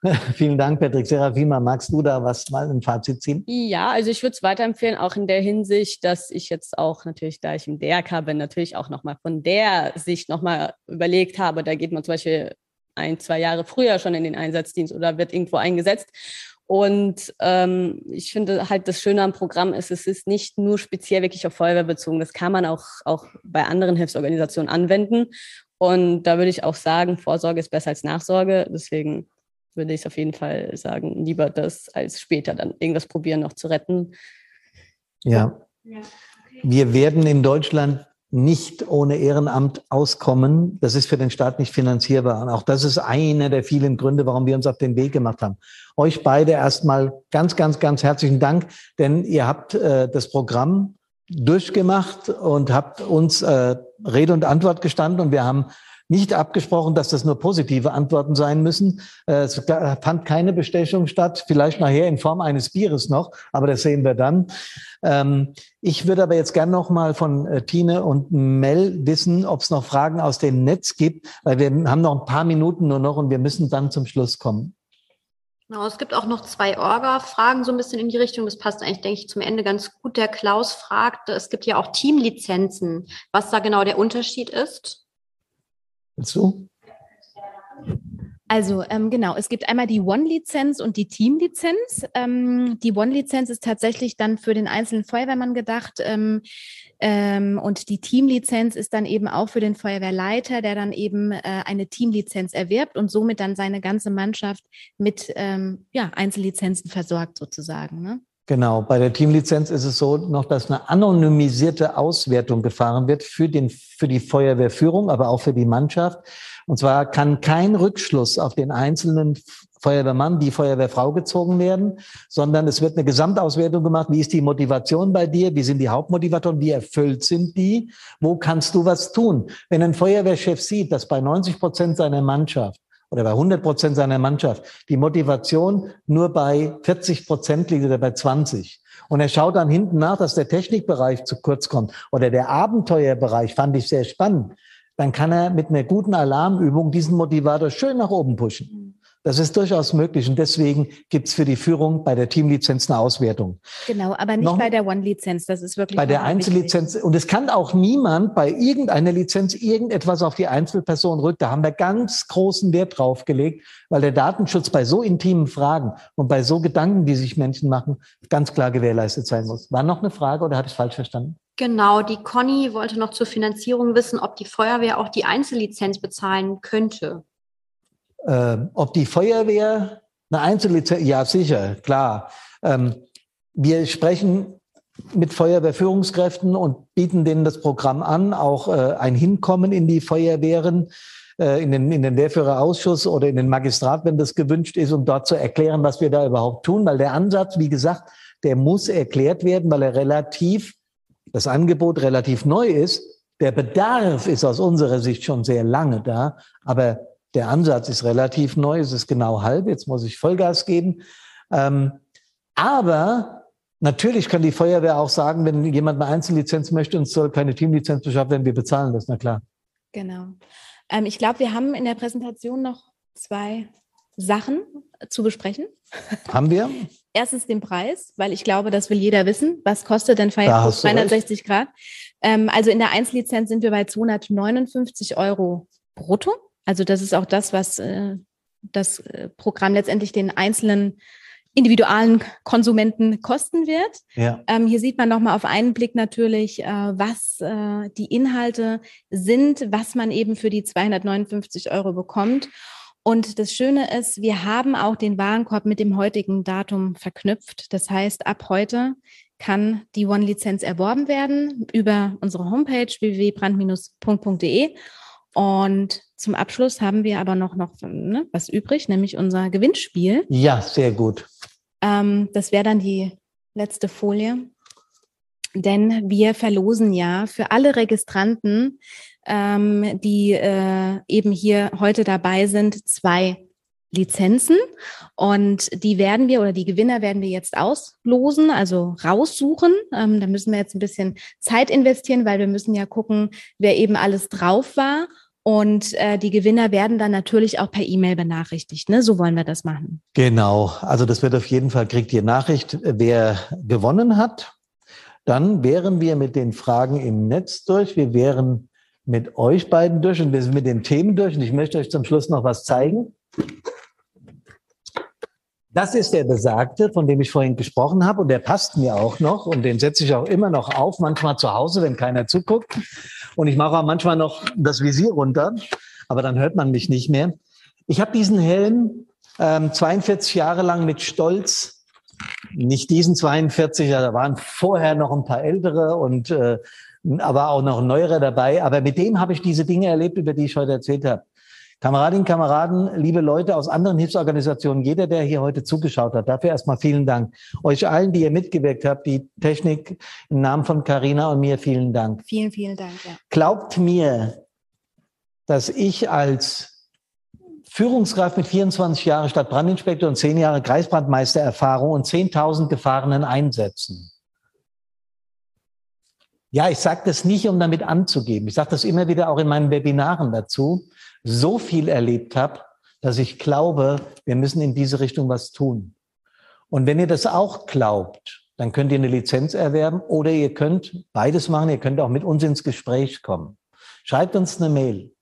Vielen Dank, Patrick Serafima. Magst du da was mal ein Fazit ziehen? Ja, also ich würde es weiterempfehlen, auch in der Hinsicht, dass ich jetzt auch natürlich, da ich im DRK bin, natürlich auch nochmal von der Sicht nochmal überlegt habe. Da geht man zum Beispiel ein, zwei Jahre früher schon in den Einsatzdienst oder wird irgendwo eingesetzt. Und ähm, ich finde halt das Schöne am Programm ist, es ist nicht nur speziell wirklich auf Feuerwehr bezogen. Das kann man auch, auch bei anderen Hilfsorganisationen anwenden. Und da würde ich auch sagen, Vorsorge ist besser als Nachsorge. Deswegen würde ich auf jeden Fall sagen, lieber das als später dann irgendwas probieren noch zu retten. Ja. Wir werden in Deutschland nicht ohne Ehrenamt auskommen. Das ist für den Staat nicht finanzierbar. Und auch das ist einer der vielen Gründe, warum wir uns auf den Weg gemacht haben. Euch beide erstmal ganz, ganz, ganz herzlichen Dank, denn ihr habt äh, das Programm durchgemacht und habt uns äh, Rede und Antwort gestanden und wir haben nicht abgesprochen, dass das nur positive Antworten sein müssen. Äh, es fand keine Bestechung statt, vielleicht nachher in Form eines Bieres noch, aber das sehen wir dann. Ähm, ich würde aber jetzt gerne noch mal von äh, Tine und Mel wissen, ob es noch Fragen aus dem Netz gibt, weil wir haben noch ein paar Minuten nur noch und wir müssen dann zum Schluss kommen. Genau, es gibt auch noch zwei Orga-Fragen so ein bisschen in die Richtung. Das passt eigentlich, denke ich, zum Ende ganz gut. Der Klaus fragt, es gibt ja auch Teamlizenzen, was da genau der Unterschied ist. Willst du? Also ähm, genau, es gibt einmal die One-Lizenz und die Team-Lizenz. Ähm, die One-Lizenz ist tatsächlich dann für den einzelnen Feuerwehrmann gedacht. Ähm, ähm, und die Teamlizenz ist dann eben auch für den Feuerwehrleiter, der dann eben äh, eine Teamlizenz erwirbt und somit dann seine ganze Mannschaft mit ähm, ja, Einzellizenzen versorgt sozusagen. Ne? Genau, bei der Teamlizenz ist es so noch, dass eine anonymisierte Auswertung gefahren wird für, den, für die Feuerwehrführung, aber auch für die Mannschaft. Und zwar kann kein Rückschluss auf den einzelnen Feuerwehrmann, die Feuerwehrfrau gezogen werden, sondern es wird eine Gesamtauswertung gemacht. Wie ist die Motivation bei dir? Wie sind die Hauptmotivatoren? Wie erfüllt sind die? Wo kannst du was tun? Wenn ein Feuerwehrchef sieht, dass bei 90 Prozent seiner Mannschaft oder bei 100 Prozent seiner Mannschaft die Motivation nur bei 40 Prozent liegt oder bei 20. Und er schaut dann hinten nach, dass der Technikbereich zu kurz kommt oder der Abenteuerbereich fand ich sehr spannend. Dann kann er mit einer guten Alarmübung diesen Motivator schön nach oben pushen. Das ist durchaus möglich und deswegen gibt's für die Führung bei der Teamlizenz eine Auswertung. Genau, aber nicht Noch bei der One-Lizenz. Das ist wirklich bei der Einzellizenz. Und es kann auch niemand bei irgendeiner Lizenz irgendetwas auf die Einzelperson rücken. Da haben wir ganz großen Wert drauf gelegt, weil der Datenschutz bei so intimen Fragen und bei so Gedanken, die sich Menschen machen, ganz klar gewährleistet sein muss. War noch eine Frage oder hatte ich falsch verstanden? Genau, die Conny wollte noch zur Finanzierung wissen, ob die Feuerwehr auch die Einzellizenz bezahlen könnte. Äh, ob die Feuerwehr eine Einzellizenz, ja sicher, klar. Ähm, wir sprechen mit Feuerwehrführungskräften und bieten denen das Programm an, auch äh, ein Hinkommen in die Feuerwehren, äh, in, den, in den Wehrführerausschuss oder in den Magistrat, wenn das gewünscht ist, um dort zu erklären, was wir da überhaupt tun. Weil der Ansatz, wie gesagt, der muss erklärt werden, weil er relativ, das Angebot relativ neu ist. Der Bedarf ist aus unserer Sicht schon sehr lange da, aber der Ansatz ist relativ neu. Es ist genau halb. Jetzt muss ich Vollgas geben. Ähm, aber natürlich kann die Feuerwehr auch sagen, wenn jemand eine Einzellizenz möchte und soll keine Teamlizenz beschafft werden, wir bezahlen das, na klar. Genau. Ähm, ich glaube, wir haben in der Präsentation noch zwei Sachen zu besprechen. Haben wir? Erstens den Preis, weil ich glaube, das will jeder wissen. Was kostet denn Firefox 360 Grad? Ähm, also in der Einzellizenz sind wir bei 259 Euro brutto. Also das ist auch das, was äh, das äh, Programm letztendlich den einzelnen individualen Konsumenten kosten wird. Ja. Ähm, hier sieht man nochmal auf einen Blick natürlich, äh, was äh, die Inhalte sind, was man eben für die 259 Euro bekommt. Und das Schöne ist, wir haben auch den Warenkorb mit dem heutigen Datum verknüpft. Das heißt, ab heute kann die One-Lizenz erworben werden über unsere Homepage www.brand-punkt.de. Und zum Abschluss haben wir aber noch, noch ne, was übrig, nämlich unser Gewinnspiel. Ja, sehr gut. Ähm, das wäre dann die letzte Folie. Denn wir verlosen ja für alle Registranten, ähm, die äh, eben hier heute dabei sind, zwei Lizenzen und die werden wir oder die Gewinner werden wir jetzt auslosen, also raussuchen. Ähm, da müssen wir jetzt ein bisschen Zeit investieren, weil wir müssen ja gucken, wer eben alles drauf war. Und äh, die Gewinner werden dann natürlich auch per E-Mail benachrichtigt. Ne? So wollen wir das machen. Genau. Also das wird auf jeden Fall, kriegt ihr Nachricht, wer gewonnen hat. Dann wären wir mit den Fragen im Netz durch. Wir wären mit euch beiden durch und wir sind mit den Themen durch. Und ich möchte euch zum Schluss noch was zeigen. Das ist der Besagte, von dem ich vorhin gesprochen habe. Und der passt mir auch noch. Und den setze ich auch immer noch auf, manchmal zu Hause, wenn keiner zuguckt. Und ich mache auch manchmal noch das Visier runter. Aber dann hört man mich nicht mehr. Ich habe diesen Helm ähm, 42 Jahre lang mit Stolz, nicht diesen 42, da waren vorher noch ein paar ältere und äh, aber auch noch neuere dabei. Aber mit dem habe ich diese Dinge erlebt, über die ich heute erzählt habe. Kameradinnen, Kameraden, liebe Leute aus anderen Hilfsorganisationen, jeder, der hier heute zugeschaut hat, dafür erstmal vielen Dank. Euch allen, die ihr mitgewirkt habt, die Technik im Namen von Carina und mir, vielen Dank. Vielen, vielen Dank. Ja. Glaubt mir, dass ich als Führungskraft mit 24 Jahren Stadtbrandinspektor und 10 Jahre Kreisbrandmeistererfahrung und 10.000 gefahrenen Einsätzen. Ja, ich sage das nicht, um damit anzugeben. Ich sage das immer wieder auch in meinen Webinaren dazu so viel erlebt habe, dass ich glaube, wir müssen in diese Richtung was tun. Und wenn ihr das auch glaubt, dann könnt ihr eine Lizenz erwerben oder ihr könnt beides machen. Ihr könnt auch mit uns ins Gespräch kommen. Schreibt uns eine Mail.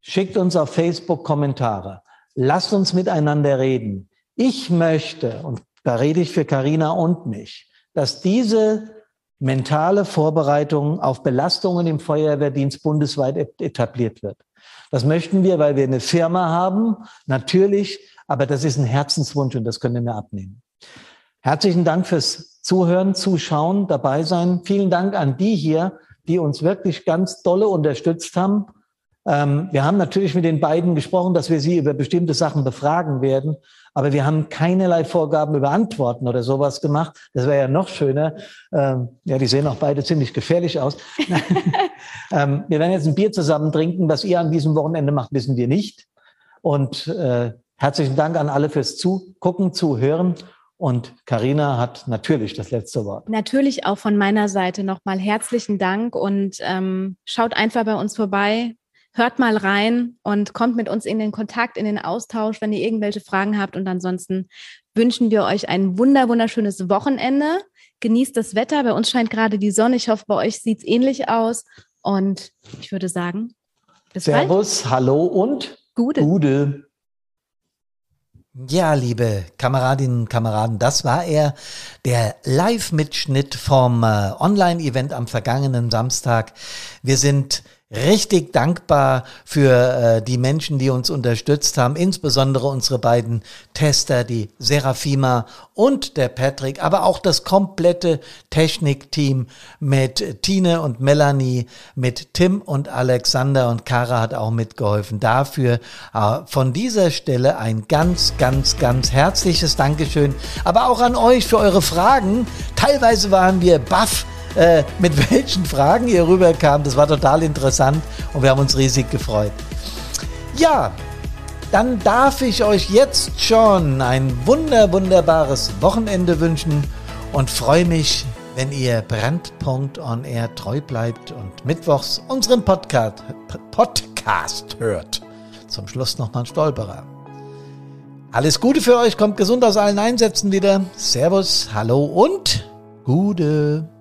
Schickt uns auf Facebook Kommentare. Lasst uns miteinander reden. Ich möchte, und da rede ich für Karina und mich, dass diese mentale Vorbereitung auf Belastungen im Feuerwehrdienst bundesweit etabliert wird. Das möchten wir, weil wir eine Firma haben, natürlich, aber das ist ein Herzenswunsch und das können wir abnehmen. Herzlichen Dank fürs Zuhören, Zuschauen, dabei sein. Vielen Dank an die hier, die uns wirklich ganz dolle unterstützt haben. Ähm, wir haben natürlich mit den beiden gesprochen, dass wir sie über bestimmte Sachen befragen werden. Aber wir haben keinerlei Vorgaben über Antworten oder sowas gemacht. Das wäre ja noch schöner. Ähm, ja, die sehen auch beide ziemlich gefährlich aus. ähm, wir werden jetzt ein Bier zusammen trinken. Was ihr an diesem Wochenende macht, wissen wir nicht. Und äh, herzlichen Dank an alle fürs Zugucken, Zuhören. Und Karina hat natürlich das letzte Wort. Natürlich auch von meiner Seite nochmal herzlichen Dank und ähm, schaut einfach bei uns vorbei hört mal rein und kommt mit uns in den Kontakt, in den Austausch, wenn ihr irgendwelche Fragen habt. Und ansonsten wünschen wir euch ein wunder, wunderschönes Wochenende. Genießt das Wetter. Bei uns scheint gerade die Sonne. Ich hoffe, bei euch sieht es ähnlich aus. Und ich würde sagen, bis Servus, bald. hallo und Gute. Gute. Ja, liebe Kameradinnen und Kameraden, das war er, der Live-Mitschnitt vom äh, Online-Event am vergangenen Samstag. Wir sind richtig dankbar für äh, die Menschen, die uns unterstützt haben, insbesondere unsere beiden Tester, die Serafima und der Patrick, aber auch das komplette Technikteam mit Tine und Melanie, mit Tim und Alexander und Kara hat auch mitgeholfen. Dafür äh, von dieser Stelle ein ganz, ganz, ganz herzliches Dankeschön, aber auch an euch für eure Fragen. Teilweise waren wir baff äh, mit welchen Fragen ihr rüberkam. Das war total interessant und wir haben uns riesig gefreut. Ja, dann darf ich euch jetzt schon ein wunder, wunderbares Wochenende wünschen und freue mich, wenn ihr Brandpunkt on Air treu bleibt und mittwochs unseren Podcast, Podcast hört. Zum Schluss nochmal ein Stolperer. Alles Gute für euch, kommt gesund aus allen Einsätzen wieder. Servus, hallo und Gute.